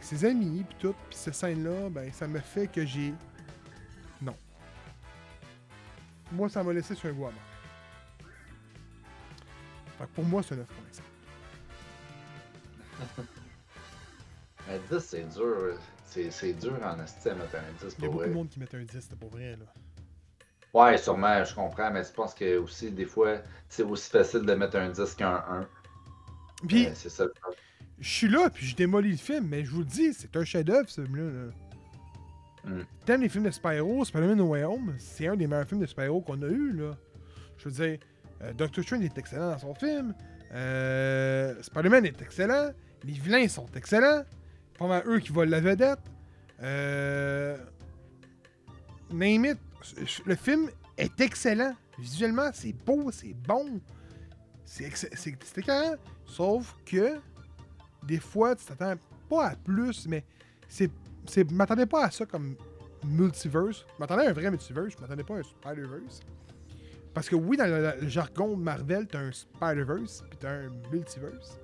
ses amis puis tout. Puis cette scène-là, ben, ça me fait que j'ai. Non. Moi, ça m'a laissé sur un goût amer. Pour moi, c'est un 9.5. *laughs* Mais 10, c'est dur. C'est dur en esti à mettre un 10 Il y a pour beaucoup vrai. de monde qui met un 10, c'est pas vrai, là. Ouais, sûrement, je comprends, mais je pense que aussi, des fois, c'est aussi facile de mettre un 10 qu'un 1. Puis, Euh, c'est ça. le problème. je suis là, puis je démolis le film, mais je vous le dis, c'est un chef-d'œuvre, ce film-là. là. Mm. T'aimes les films de Spyro, Spider-Man No Way Home, c'est un des meilleurs films de Spyro qu'on a eu, là. Je veux dire, euh, Doctor Strange est excellent dans son film, euh, Spider-Man est excellent, les vilains sont excellents, probablement eux qui volent la vedette. Euh, name it, le film est excellent. Visuellement, c'est beau, c'est bon. C'est ex- c'est c'est écœurant. Sauf que, des fois, tu t'attends pas à plus, mais c'est. Je m'attendais pas à ça comme multiverse. Je m'attendais à un vrai multiverse, je m'attendais pas à un Spider-Verse. Parce que oui, dans le, le jargon Marvel, t'as un Spider-Verse, puis t'as un multiverse.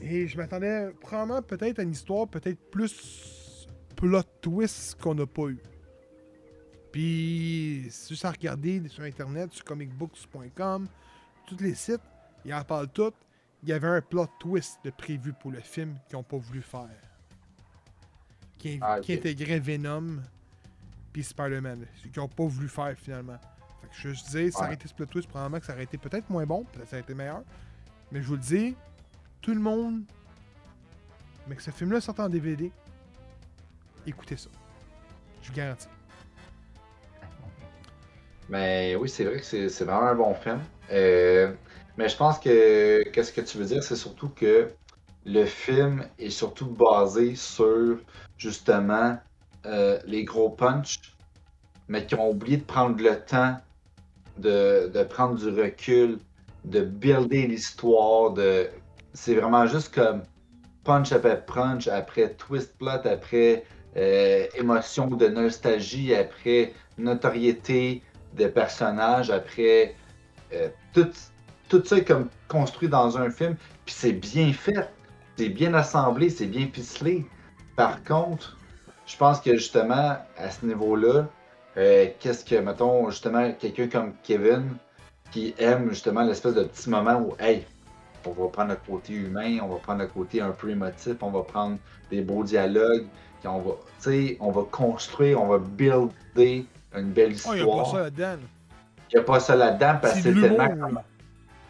Et je m'attendais probablement peut-être à une histoire peut-être plus plot twist qu'on n'a pas eu. Puis, juste à regarder sur Internet, sur comicbooks.com, tous les sites, ils en parlent tous. Il y avait un plot twist de prévu pour le film qu'ils n'ont pas voulu faire. Qui, Ah, qui intégrait Venom puis Spider-Man. Qu'ils n'ont pas voulu faire finalement. Fait que je je disais, si ça Ouais. aurait été ce plot twist, probablement que ça aurait été peut-être moins bon, peut-être que ça aurait été meilleur. Mais je vous le dis, tout le monde, mais que ce film-là sorte en DVD, écoutez ça. Je vous garantis. Mais oui, c'est vrai que c'est vraiment un bon film. Euh, mais je pense que qu'est-ce que tu veux dire, c'est surtout que le film est surtout basé sur justement euh, les gros punchs, mais qui ont oublié de prendre le temps de, de prendre du recul, de builder l'histoire, de c'est vraiment juste comme punch après punch, après twist plot, après euh, émotion de nostalgie, après notoriété de personnages, après euh, tout, tout ça est comme construit dans un film, puis c'est bien fait, c'est bien assemblé, c'est bien ficelé. Par contre, je pense que justement, à ce niveau-là, euh, qu'est-ce que, mettons, justement, quelqu'un comme Kevin qui aime justement l'espèce de petit moment où, hey, on va prendre le côté humain, on va prendre le côté un peu émotif, on va prendre des beaux dialogues, puis on va, tu on va construire, on va builder une belle Oh, il histoire. n'y a pas ça là-dedans. Il n'y a pas ça là-dedans parce que C'est tellement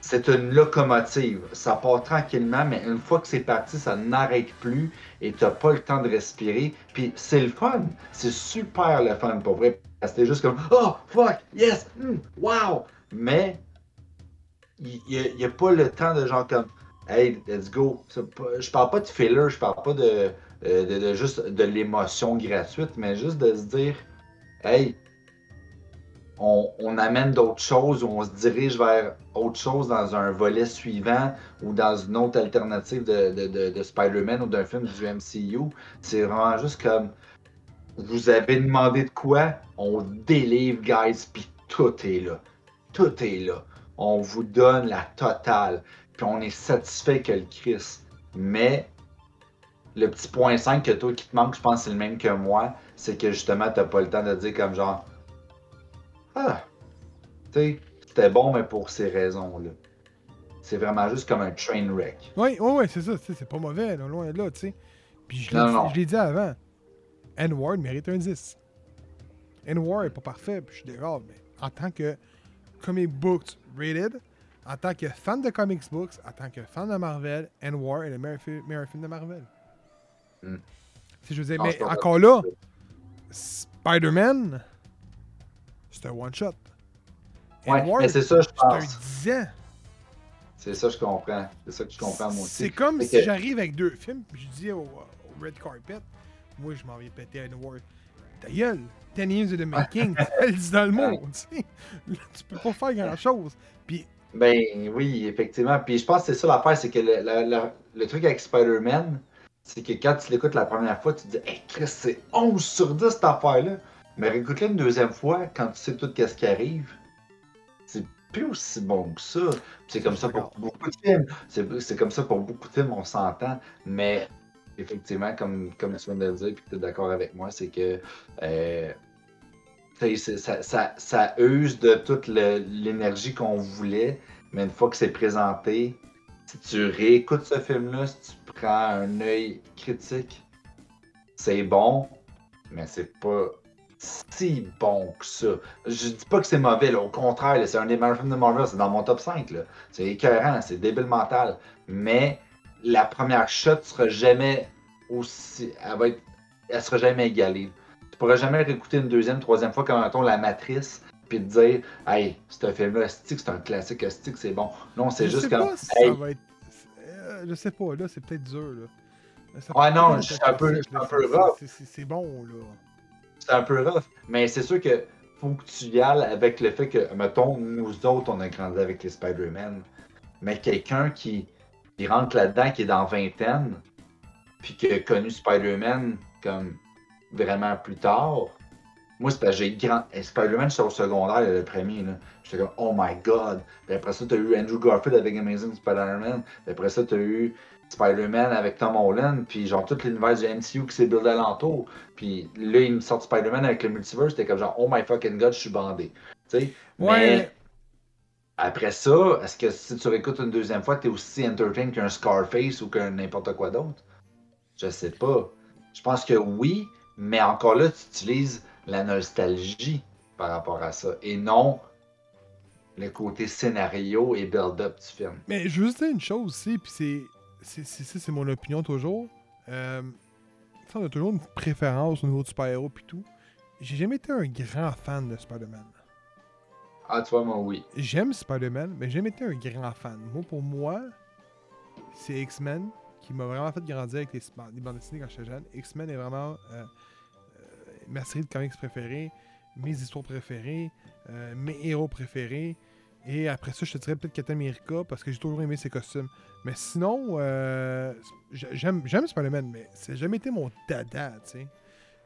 c'est une locomotive. Ça part tranquillement, mais une fois que c'est parti, ça n'arrête plus et t'as pas le temps de respirer. Puis c'est le fun. C'est super le fun, pour vrai. C'était juste comme Oh, fuck, yes, hmm, wow. Mais il n'y a, pas le temps de genre comme Hey, let's go. Je parle pas de filler, je parle pas de, euh, de, juste de l'émotion gratuite, mais juste de se dire Hey, on, amène d'autres choses ou on se dirige vers autre chose dans un volet suivant ou dans une autre alternative de, de, de, de Spider-Man ou d'un film du MCU. C'est vraiment juste comme vous avez demandé de quoi, on délivre, guys, puis tout est là. Tout est là. On vous donne la totale. Puis on est satisfait que le Chris. Mais le petit point 5 que toi qui te manque, je pense que c'est le même que moi, c'est que justement, t'as pas le temps de dire comme genre Ah, tu sais, c'était bon, mais pour ces raisons-là. C'est vraiment juste comme un train wreck. Oui, oui, oui, c'est ça. tu sais, C'est pas mauvais, là, loin de là, tu sais. Puis je l'ai dit- avant. N-Ward mérite un 10. N-Ward est pas parfait, puis je suis d'accord, mais en tant que comic books rated, en tant que fan de comics books, en tant que fan de Marvel, N-Ward est le meilleur, fi- meilleur film de Marvel. Hmm. Si je veux dire, Non, mais encore là, Spider-Man, c'est un one-shot. Ouais, N-Ward, mais c'est ça, je c'est un pense. 10 ans. C'est ça, je comprends. C'est ça que je comprends, moi aussi. C'est comme si que- j'arrive avec deux films, puis je dis au, au red carpet, moi je m'en vais péter un award. Ta gueule, 10 years of the making, *laughs* elle dit dans le monde, tu sais. Là, Tu peux pas faire grand chose. Puis, Ben oui, effectivement. Puis je pense que c'est ça l'affaire, c'est que le, truc avec Spider-Man, c'est que quand tu l'écoutes la première fois, tu te dis Hey Chris, c'est 11 sur 10 cette affaire-là. Mais réécoute-le une deuxième fois, quand tu sais tout ce qui arrive, c'est plus aussi bon que ça. C'est comme ça pour beaucoup de films. C'est comme ça pour beaucoup de films, on s'entend. Mais effectivement, comme, comme tu viens de le dire, puis tu es d'accord avec moi, c'est que euh, ça, ça, ça use de toute l'énergie qu'on voulait, mais une fois que c'est présenté, si tu réécoutes ce film-là, si tu prends un œil critique, c'est bon, mais c'est pas si bon que ça. Je dis pas que c'est mauvais, au contraire, c'est un des meilleurs films de Marvel, c'est dans mon top 5. là. C'est écœurant, c'est débile mental. Mais la première shot sera jamais aussi. Elle va être. Elle sera jamais égalée. Tu pourras jamais réécouter une deuxième, troisième fois comme mettons la matrice, puis te dire Hey, ce film-là, stick, c'est un classique, stick, c'est bon. Non, c'est juste comme. pas si Hey, ça va être. euh, je sais pas, là, c'est peut-être dur, là. Ça Ouais, non, je suis un peu- un là, peu c'est- rough. c'est- c'est- C'est bon, là. c'est un peu rough. Mais c'est sûr que faut que tu y ailles avec le fait que, mettons, nous autres, on a grandi avec les Spider-Man. Mais quelqu'un qui, qui rentre là-dedans, qui est dans vingtaine, puis qui a connu Spider-Man comme vraiment plus tard. Moi, c'est parce que j'ai grand. eh, Spider-Man, j'étais au secondaire, le premier. là. J'étais comme, oh my god. Puis après ça, t'as eu Andrew Garfield avec Amazing Spider-Man. Puis après ça, t'as eu Spider-Man avec Tom Holland. Puis genre, tout l'univers du MCU qui s'est buildé alentour. Puis là, il me sort Spider-Man avec le multiverse. C'était comme genre, oh my fucking god, je suis bandé. Tu sais? Ouais. Mais après ça, est-ce que si tu réécoutes une deuxième fois, t'es aussi entertained qu'un Scarface ou qu'un n'importe quoi d'autre? Je sais pas. Je pense que oui, mais encore là, tu utilises la nostalgie par rapport à ça et non le côté scénario et build-up du film. Mais je veux juste dire une chose aussi, puis c'est. c'est- mon opinion toujours. Euh, on a toujours une préférence au niveau du super-héros puis tout. J'ai jamais été un grand fan de Spider-Man. Ah, tu vois, moi, oui. J'aime Spider-Man, mais j'ai jamais été un grand fan. Moi, pour moi, c'est X-Men qui m'a vraiment fait grandir avec les, bandes dessinées quand j'étais jeune. X-Men est vraiment euh, euh, ma série de comics préférée, mes histoires préférées, euh, mes héros préférés. Et après ça, je te dirais peut-être Captain America parce que j'ai toujours aimé ses costumes. Mais sinon, j'aime Spider-Man, mais ça n'a jamais été mon dada, tu sais.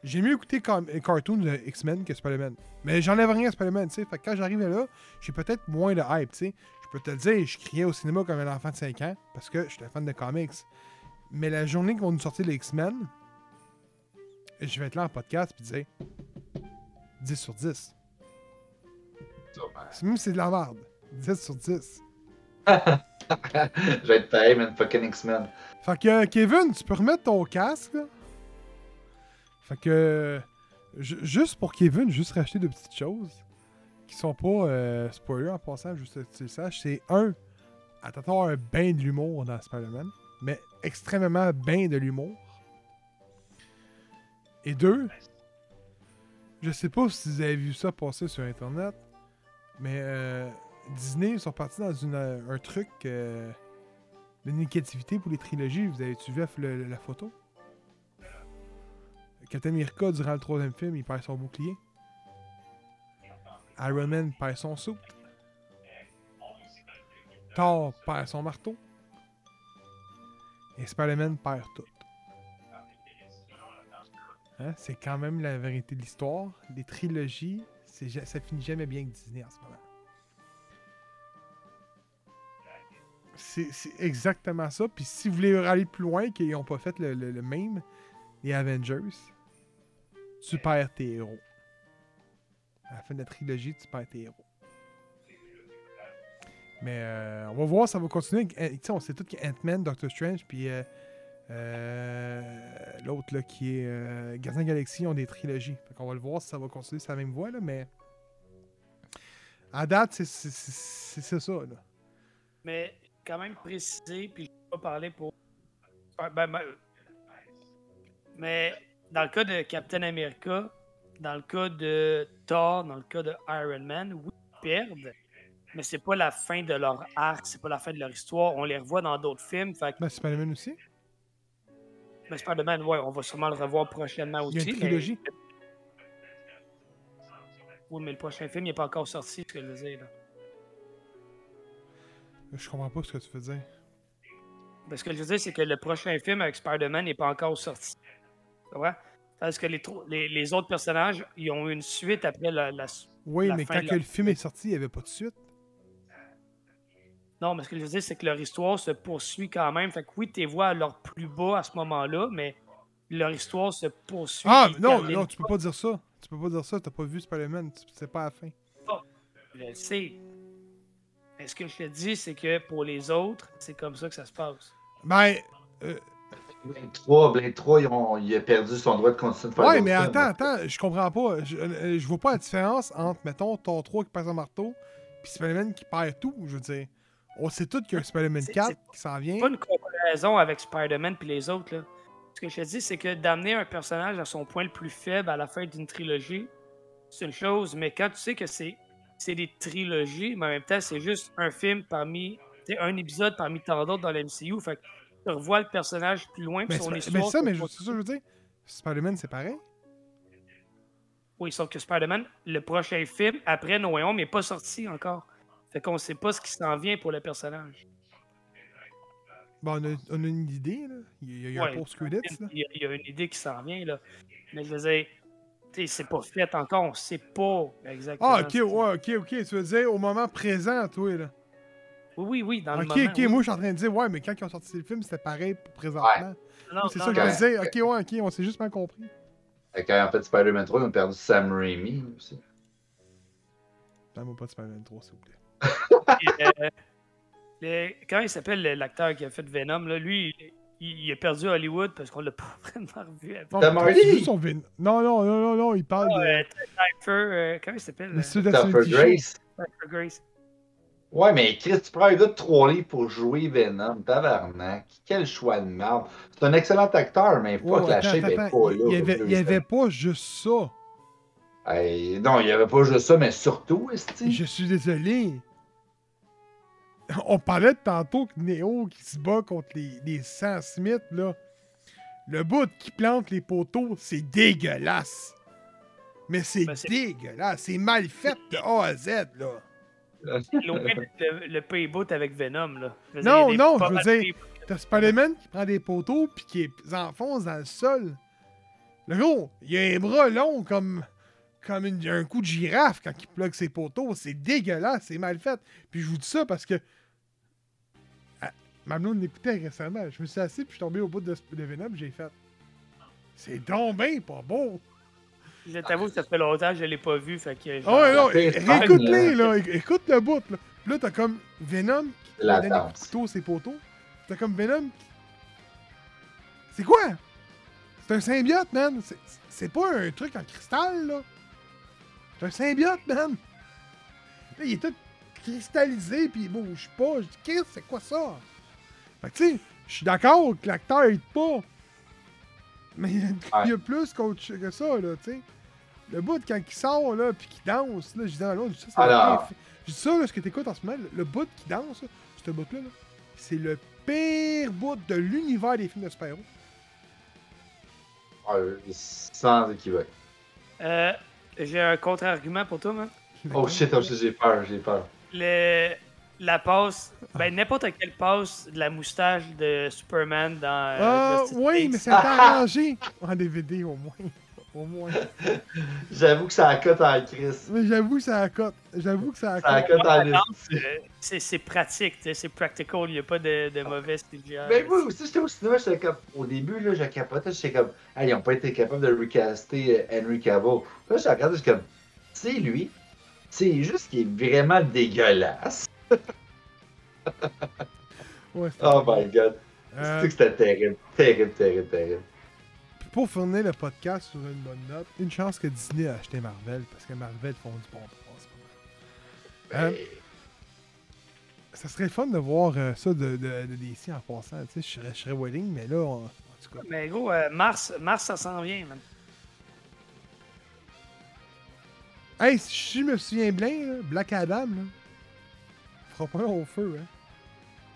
J'ai mieux écouté com- les cartoons de X-Men que Spider-Man. Mais j'enlève rien à Spider-Man, tu sais. Fait que quand j'arrivais là, j'ai peut-être moins de hype, tu sais. Je peux te le dire, je criais au cinéma comme un enfant de 5 ans parce que j'étais fan de comics. Mais la journée vont nous sortir les X-Men, je vais être là en podcast puis dire 10 sur 10. Sûrement. C'est- Même si c'est de la merde. 10 sur 10. *laughs* Je vais être pareil, man. Fucking X-Men. Fait que, euh, Kevin, tu peux remettre ton casque, là? Fait que, euh, ju- juste pour Kevin, juste racheter de petites choses qui sont pas euh, spoilers en passant, juste que tu le saches. C'est un, à t'attendre un bain de l'humour dans Spider-Man, mais extrêmement bain de l'humour. Et deux, je sais pas si vous avez vu ça passer sur Internet, mais euh, Disney ils sont partis dans une, euh, un truc euh, de négativité pour les trilogies. Vous avez-tu vu la photo? Captain America, durant le troisième film, il perd son bouclier. Iron Man perd son soupe. Thor perd son marteau. Et Spider-Man perd tout. Hein? C'est quand même la vérité de l'histoire. Les trilogies, ça finit jamais bien avec Disney en ce moment. C'est exactement ça. Puis si vous voulez aller plus loin, qu'ils n'ont pas fait le, le- le même, les Avengers, tu perds tes héros. À la fin de la trilogie, tu perds tes héros. Mais euh, on va voir, ça va continuer. avec- euh, tu sais, on sait tous qu'Ant-Man, Doctor Strange, puis euh, euh, l'autre qui est euh, Gardien Galaxie ont des trilogies. Qu'on va le voir si ça va continuer sur la même voie, là, mais à date, c'est ça. Là. Mais quand même préciser, puis je vais pas parler pour. Ben, ben, mais dans le cas de Captain America, dans le cas de Thor, dans le cas de Iron Man, oui, ils perdent. Mais c'est pas la fin de leur arc, c'est pas la fin de leur histoire. On les revoit dans d'autres films. Fait Ben, Spider-Man aussi. ben, Spider-Man, ouais, on va sûrement le revoir prochainement Il y a aussi. une mais- trilogie. Oui, mais le prochain film, il n'est pas encore sorti, ce que je veux dire. Là. Je comprends pas ce que tu veux dire. Ben, ce que je veux dire, c'est que le prochain film avec Spider-Man n'est pas encore sorti. Tu vois? Parce que les, les, les autres personnages, ils ont eu une suite après la. la- Oui, La mais fin quand que le film est sorti, il n'y avait pas de suite. Non, mais ce que je veux dire, c'est que leur histoire se poursuit quand même. Fait que oui, tu les vois à leur plus bas à ce moment-là, mais leur histoire se poursuit. Ah, non, non, tu peux pas dire ça. Tu peux pas dire ça, t'as pas vu Spider-Man, c'est pas à la fin. Je le sais. Mais ce que je te dis, c'est que pour les autres, c'est comme ça que ça se passe. Ben, euh, Blade 3, Blade 3, ils ont- il a perdu son droit de continuer de faire ouais, mais films. attends, attends, je comprends pas. Je, euh, je vois pas la différence entre, mettons, Thor 3 qui perd son marteau, puis Spider-Man qui perd tout, je veux dire. On sait tous qu'il y a un Spider-Man C'est- 4 qui s'en vient. pas une comparaison avec Spider-Man puis les autres. Là. Ce que je te dis, c'est que d'amener un personnage à son point le plus faible à la fin d'une trilogie, c'est une chose, mais quand tu sais que c'est c'est des trilogies, mais en même temps, c'est juste un film parmi. tu sais, un épisode parmi tant d'autres dans l'MCU. Fait que tu revois le personnage plus loin, puis Mais, son histoire. mais ça, mais c'est ça que je veux dire. Spider-Man, c'est pareil. Oui, sauf que Spider-Man, le prochain film, après No Way Home, n'est pas sorti encore. Fait qu'on sait pas ce qui s'en vient pour le personnage. Bon, on a, on a une idée, là. Il y a, il y a Ouais, un post-credits, là. Il y, a, il y a une idée qui s'en vient, là. Mais je veux dire, c'est pas fait encore, on sait pas exactement. Ah, ok, ouais, ok, ok. Tu veux dire au moment présent, toi, là. Oui, oui, oui, dans le Ok, moment. ok, oui. moi, je suis en train de dire, ouais, mais quand ils ont sorti le film, c'était pareil pour présentement. Non, c'est ça que je dire. Ok, ouais, ok, on s'est juste mal compris. Que, en fait, Spider-Man 3, ils ont perdu Sam Raimi aussi. Donne-moi pas de Spider-Man 3, s'il vous plaît. *laughs* puis, euh, il s'appelle le- l'acteur qui a fait Venom, là? Lui, il, il a perdu Hollywood parce qu'on l'a pas *laughs* vraiment revu. avec- Non, vin- Non, non, non, non, non, il parle de. Euh, euh, comment il s'appelle? Le euh? Grace. Grace. Ouais, mais Chris, tu prends un gars de 3 livres pour jouer Venom, tabarnak. Quel choix de merde. C'est un excellent acteur, mais Ouais, fuck, la attends, shape pas il- là. Il y avait, il pas juste ça. Hey, non, il y avait pas juste ça, mais surtout, esti. Je suis désolé. On parlait de tantôt que Neo qui se bat contre les, les Sam Smith, là. Le bout qui plante les poteaux, c'est dégueulasse. Mais c'est Ben, c'est- dégueulasse. C'est mal fait de A à Z, là. *laughs* Le, le payboot avec Venom, là. Je veux dire, Non, non, je veux dire- T'as Spider-Man qui prend des poteaux puis qui les enfonce dans le sol. Le gros, il a un bras long comme, comme une- un coup de girafe quand il plug ses poteaux. C'est dégueulasse, c'est mal fait. Puis je vous dis ça parce que. Ah, Ma blonde l'écoutait récemment. Je me suis assis puis je suis tombé au bout de, de Venom, j'ai fait. C'est donc ben pas beau. Je t'avoue que ça fait longtemps que je l'ai pas vu, fait que. Ah ouais, non, réécoute-les, là. Écoute le bout, là. Puis là, t'as comme Venom qui donne des couteaux ses poteaux. T'as comme Venom qui... C'est quoi? C'est un symbiote, man. C'est- C'est pas un truc en cristal, là. C'est un symbiote, man. Là, il est tout cristallisé, puis il bouge pas. Je dis, qu'est-ce c'est quoi ça? Fait que, tu sais, je suis d'accord que l'acteur aide pas. Mais il y, a- il y a plus qu'autre ch- que ça, là, tu sais. Le bout, quand il sort, là, puis qu'il danse, là, je dis, là, ça, c'est le Alors. Je dis ça, là, ce que t'écoutes en ce moment, le, bout qui danse, là, ce bout-là, là, c'est le pire bout de l'univers des films de super-héros. Ah, sans équivoque. Euh, J'ai un contre-argument pour toi, man. *laughs* Oh shit, oh shit, j'ai peur, j'ai peur. Le, la passe, ben n'importe quelle passe de la moustache de Superman dans. euh, Ah, oui, mais c'est arrangé *laughs* en DVD, au moins. *laughs* Au moins. J'avoue que ça a cote en crise. Mais j'avoue que ça accote. J'avoue que ça Ça a accote. en euh, c'est c'est pratique, c'est practical, il n'y a pas de, de mauvais CGI. Mais moi aussi, j'étais au cinéma, j'étais comme. Au début, là, je capotais, j'étais comme. Ah, ils ont pas été capables de recaster euh, Henry Cavill. Là, je regardé, j'étais comme. C'est lui. C'est juste qu'il est vraiment dégueulasse. *laughs* Ouais, Oh my god. Euh, c'était terrible. Terrible, terrible, terrible. Puis pour finir le podcast sur une bonne note, une chance que Disney a acheté Marvel, parce que Marvel font du bon en ce moment. Euh, ça serait fun de voir euh, ça de, de, de DC en passant. Tu sais, je serais, je serais willing, mais là, on- en tout cas. Mais gros, euh, mars, mars, ça s'en vient, man. Hey, si je me souviens bien, là, Black Adam, là, pas long au feu, hein.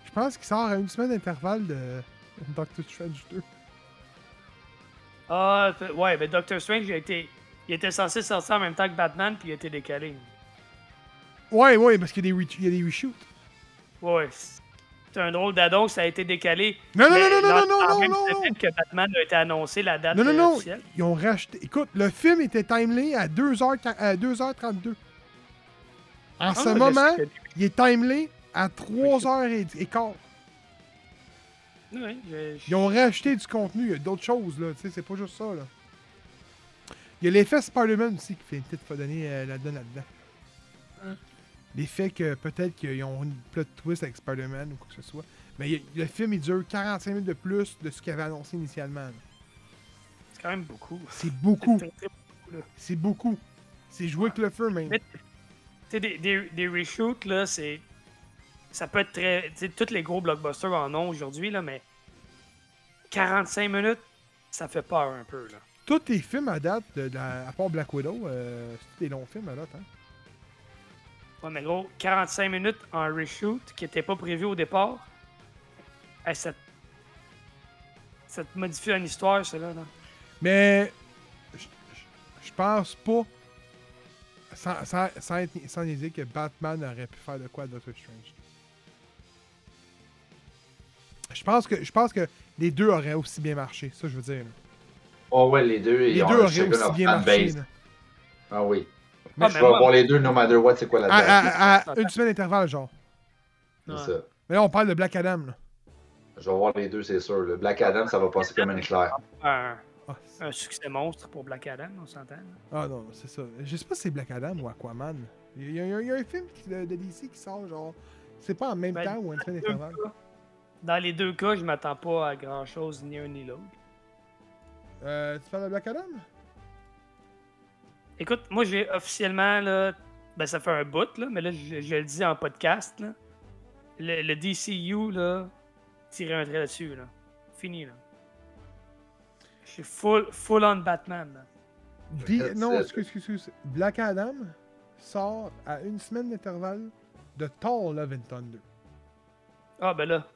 Je pense qu'il sort à une semaine d'intervalle de *laughs* Doctor Strange 2. Ah, ouais, mais Doctor Strange, il, a été, il était censé sortir en même temps que Batman, puis il a été décalé. Ouais, ouais, parce qu'il y a des, reshoots. Ouais, c'est un drôle d'adon, ça a été décalé. Non, non, non, non, non, non, non, même non, non. que Batman a été annoncé, la date Non, non, non, officielle. ils ont racheté. Écoute, le film était timelé à 2h, à 2h32. En ce Ah, je moment, il est timelé à 3h15. Ouais, je- Ils ont rajouté du contenu, il y a d'autres choses, là, tu sais, c'est pas juste ça, là. Il y a l'effet Spider-Man aussi qui fait petite fois donner euh, là-dedans, là-dedans. Hum. L'effet que peut-être qu'ils ont une plot twist avec Spider-Man ou quoi que ce soit. Mais il le film, il dure 45 minutes de plus de ce qu'il avait annoncé initialement. c'est quand même beaucoup. C'est beaucoup. C'est beaucoup. C'est jouer avec le feu, même. Mais- sais, des, des, des reshoots, là, c'est. Ça peut être très. Tu sais, tous les gros blockbusters en ont aujourd'hui, là, mais. 45 minutes, ça fait peur un peu, là. Tous les films à date, de la- à part Black Widow, euh, c'est des longs films à date. Hein? Ouais, mais gros, 45 minutes en reshoot qui n'était pas prévu au départ. Hey, ça, te- ça te modifie une histoire, ça, là. Mais je pense pas, sans, sans, sans, être- sans niaiser, que Batman aurait pu faire de quoi à Doctor Strange. Je pense que je pense que les deux auraient aussi bien marché, ça je veux dire. là. Oh ouais, les deux, Les deux auraient aussi leur bien marché. Ah oui. Ah, je mais vais moi- voir les deux no matter what, c'est quoi la date. à- à une semaine d'intervalle, genre. C'est Ouais. ça. Mais là, on parle de Black Adam. Là. Je vais voir les deux, c'est sûr. Le Black Adam, ça va passer comme une claire. Un, Ah, succès monstre pour Black Adam, on s'entend. ah non, c'est ça. Je sais pas si c'est Black Adam ou Aquaman. Il y a, il y a- il y a un film de, de DC qui sort, genre. C'est pas en même Ben, temps ou une semaine cas. Dans les deux cas, je m'attends pas à grand chose ni un ni l'autre. Euh, tu parles de Black Adam? Écoute, moi j'ai officiellement là, ben ça fait un bout là, mais là je, je le dis en podcast là. Le, le DCU là, tirer un trait là-dessus là. Fini là. Je suis full, full on Batman. D- non, excuse, excuse, excuse. Black Adam sort à une semaine d'intervalle de Thor Love and Thunder. Ah ben là.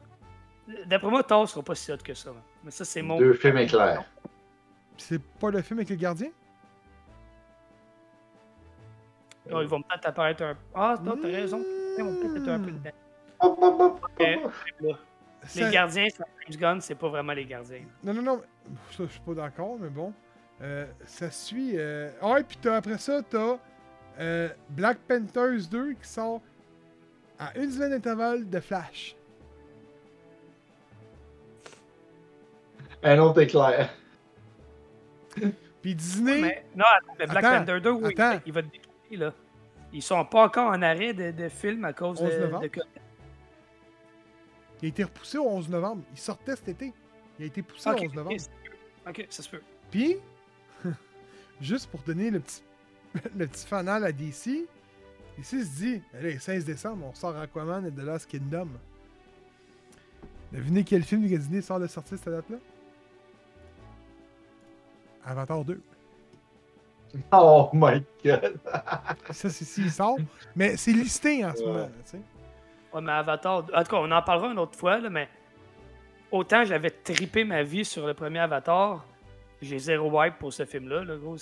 D'après moi, Thor sera pas si hot que ça. là. Mais ça c'est mon. Deux films éclairs. C'est pas le film avec les gardiens? Ah, ils vont peut-être apparaître un. Ah, t'as t'as raison. Ils vont peut-être être un peu dedans. Hop, hop, hop, Mais, hop. là, Ça- Les gardiens, c'est James Gunn, c'est pas vraiment les gardiens. Non, non, non. Ça, je suis pas d'accord, mais bon. Euh, ça suit. Euh... Ah ouais, puis t'as- après ça, t'as euh, Black Panthers 2 qui sort à une semaine d'intervalle de Flash. Un autre éclair. Puis Disney, Mais, non, attends, mais Black Attends, Panther 2, oui, attends. il va te décaler, là. Ils sont pas encore en arrêt de, de film à cause 11 de, novembre. Il a été repoussé au 11 novembre. Il sortait cet été. Il a été poussé au 11 novembre. ok, ça se peut. Ok, ça se peut. Puis, *laughs* juste pour donner le petit, *laughs* le petit fanal à DC, ici se dit, allez, 16 décembre, on sort Aquaman et The Last Kingdom. Devinez quel film que Disney sort de sortir cette date-là? Avatar 2. Oh my god. Ça, c'est s'il sort. Mais c'est listé en ce Ouais. moment, tu sais. Ouais, mais Avatar. En tout cas, on en parlera une autre fois, là, mais autant j'avais tripé ma vie sur le premier Avatar, j'ai zéro wipe pour ce film-là. Là, gros.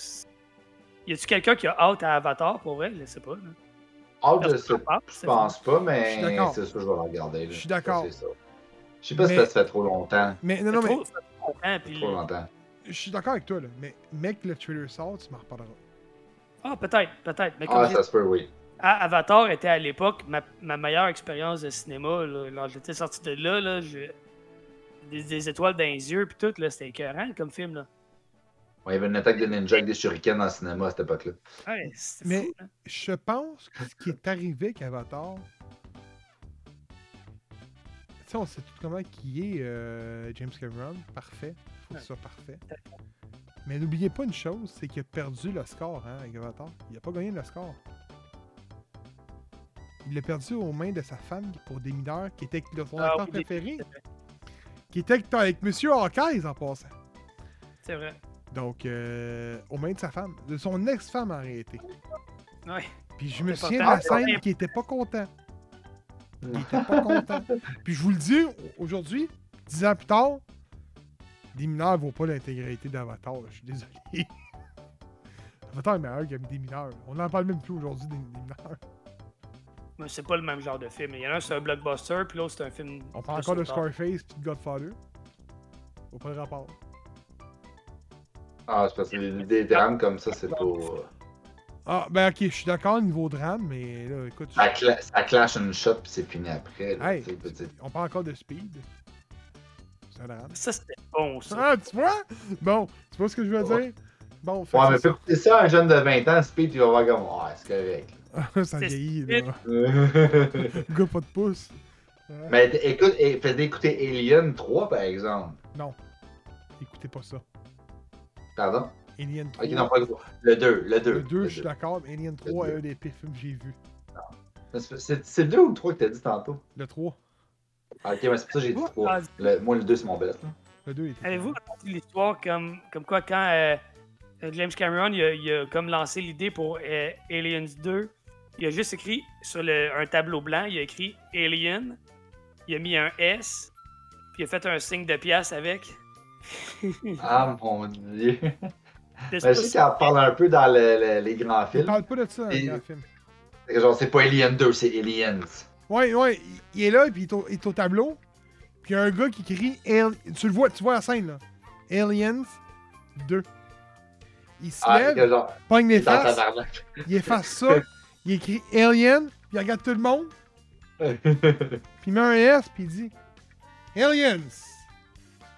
Y a-tu quelqu'un qui a hâte à Avatar pour vrai? Je sais pas. Là. Sais n'en parle, Je pense pas, mais c'est sûr que je vais regarder. là. Je suis d'accord. Ça, ça. Je sais pas si ça se fait trop longtemps. Mais non, non, mais trop- fait trop longtemps, puis Trop le- longtemps. je suis d'accord avec toi, là. Mais mec, le trailer sort, tu m'en reparleras. Ah, peut-être, peut-être. Mais comme Ah, ça se peut, oui. Avatar était à l'époque ma, ma meilleure expérience de cinéma. J'étais sorti de là, là je- des, des étoiles dans les yeux, puis tout, là, c'était écœurant comme film. Là. Ouais, il y avait une attaque de ninja avec des shurikens dans le cinéma à cette époque-là. Ouais, Mais- fou, là. Je pense que ce qui est arrivé avec Avatar. Tu sais, on sait tout comment qui est euh, James Cameron. Parfait. Faut que ce soit parfait. Mais n'oubliez pas une chose, c'est qu'il a perdu le score hein, avec Avatar. Il a pas gagné le score. Il l'a perdu aux mains de sa femme pour des mineurs qui était son Ah acteur oui, préféré. Qui était avec, Monsieur Hawkeye en passant. C'est vrai. Donc, euh, aux mains de sa femme. De son ex-femme en réalité. Ouais. Puis je me souviens de la scène qui était pas content. Il était pas content. *laughs* Puis je vous le dis, aujourd'hui, dix ans plus tard, des mineurs vaut pas l'intégralité d'Avatar. Je suis désolé. *laughs* Avatar est meilleur que des mineurs. On n'en parle même plus aujourd'hui des, des mineurs. Mais c'est pas le même genre de film. Il y en a un, c'est un blockbuster, puis l'autre, c'est un film. On parle encore de. Scarface puis de Godfather. Au pas de rapport. Ah, c'est parce que des, des drames comme ça, c'est pas. euh, Ah, ben ok, je suis d'accord niveau drame, mais là, écoute, Ça, cla- ça clash une shot puis c'est fini après. là, Hey. tu sais, petit. on parle encore de Speed. C'est un drame. Ça, c'était bon, ça. Ah, tu vois? Bon, tu vois ce que je veux Ouais. dire? Bon, fait Ouais, mais c'est fais écouter ça à un jeune de 20 ans, Speed, il va voir comme. Ouais, c'est correct. *laughs* ça. vieillit, là. mais *laughs* Gars, pas de pouce. Ouais. d- écoute, et- fais d'écouter Alien 3 par exemple. Non. Écoutez pas ça. Pardon? Alien 3. Ok, non, pas le gros. Le 2, le 2. le 2, je suis d'accord, mais Alien 3 Le est un des pires films que j'ai vu. C'est c'est le 2 ou le 3 que t'as dit tantôt? Le 3. Ah, ok, mais c'est pour ça que j'ai dit Ah, 3. Le- moi, le 2, c'est mon best. là. Le 2 était. Avez-vous entendu l'histoire comme, comme quoi quand euh, euh, James Cameron il a, il a comme lancé l'idée pour euh, Aliens 2, il a juste écrit sur le- un tableau blanc, il a écrit Alien, il a mis un S, puis il a fait un signe de pièce avec. *laughs* Ah, mon dieu. C'est Mais je sais qu'elle parle un peu dans le- le- les grands Il films. parle pas de ça dans Et- le grand film. C'est que Genre, c'est pas Alien 2, c'est Aliens. Ouais, ouais, il- est là, puis il est au, il est au tableau. Puis il y a un gars qui crie. Al- Tu le vois, tu vois la scène, là. Aliens 2. Il se Ah, lève, genre, pogne les faces, il efface ça, *laughs* il écrit Alien, puis il regarde tout le monde, *laughs* puis il met un S, puis il dit Aliens.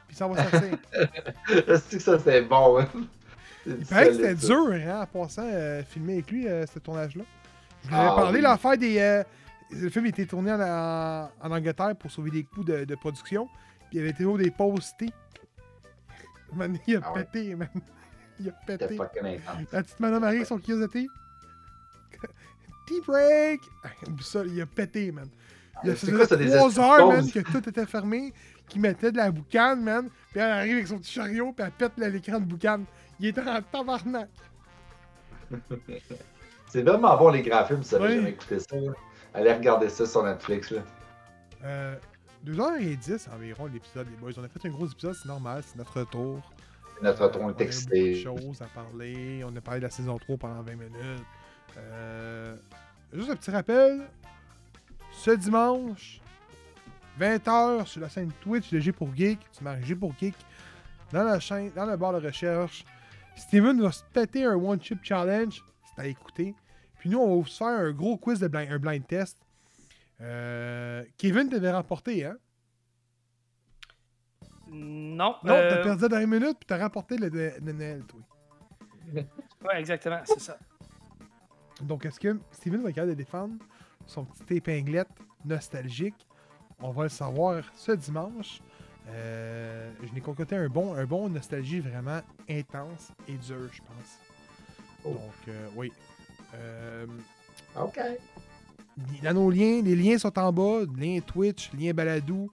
Puis ça va sortir. *laughs* Est-ce que ça, c'est bon, hein? Il paraît que c'était dur, hein, en passant, euh, filmer avec lui, euh, ce tournage-là. Je vous avais Ah, parlé, oui. l'affaire des. euh, le film était tourné en, en- en Angleterre pour sauver des coûts de, de production. Puis il y avait toujours des pauses. *laughs* Man, il a Ah ouais. pété, man. Il a pété. La petite madame Marie, son kiosque de thé. Tea break! *laughs* Ça, il a pété, man. Il a C'est fait quoi ça, des 3 estis heures, man, que tout était fermé, qu'il mettait de la boucane, man. Puis elle arrive avec son petit chariot, puis elle pète l'écran de boucane. Il était en tabarnak. *laughs* C'est vraiment bon, les grands films, si vous avez Oui. jamais écouté ça. là. Allez regarder ça sur Netflix, là. Euh, 2h10 environ l'épisode, les boys. On a fait un gros épisode, c'est normal, c'est notre tour. Notre tour on est a eu excité. beaucoup de choses à parler. On a parlé de la saison 3 pendant 20 minutes. Euh, juste un petit rappel. Ce dimanche, 20h sur la chaîne Twitch de G pour Geek. Tu marques G pour Geek. Dans la chaîne, dans le bar de recherche. Steven va se péter un One Chip Challenge. C'est à écouter. Puis nous, on va faire un gros quiz de blind, un blind test. Euh, Kevin t'avait remporté, hein? Non. Non, euh, t'as perdu dans une minute, puis t'as rapporté le Noël, toi. Ouais, exactement, c'est ça. Donc, est-ce que Steven va être capable de défendre son petit épinglette nostalgique? On va le savoir ce dimanche. Euh, je n'ai concocté un bon, un bon nostalgie vraiment intense et dur, je pense. Oh. Donc, euh, oui. Euh, OK. dans nos liens, les liens sont en bas. Lien Twitch, lien Baladou,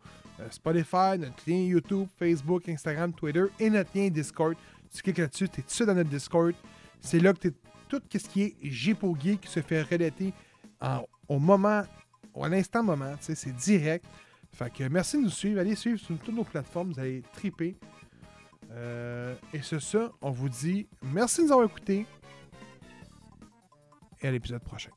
Spotify, notre lien YouTube, Facebook, Instagram, Twitter et notre lien Discord. Tu cliques là-dessus, tu es tout de suite dans notre Discord. C'est là que tu tout ce qui est Gépo Geek qui se fait relater au moment, à l'instant moment. C'est direct. Fait que merci de nous suivre. Allez suivre sur toutes nos plateformes. Vous allez triper. Euh, et c'est ça, on vous dit merci de nous avoir écoutés. Et à l'épisode prochain.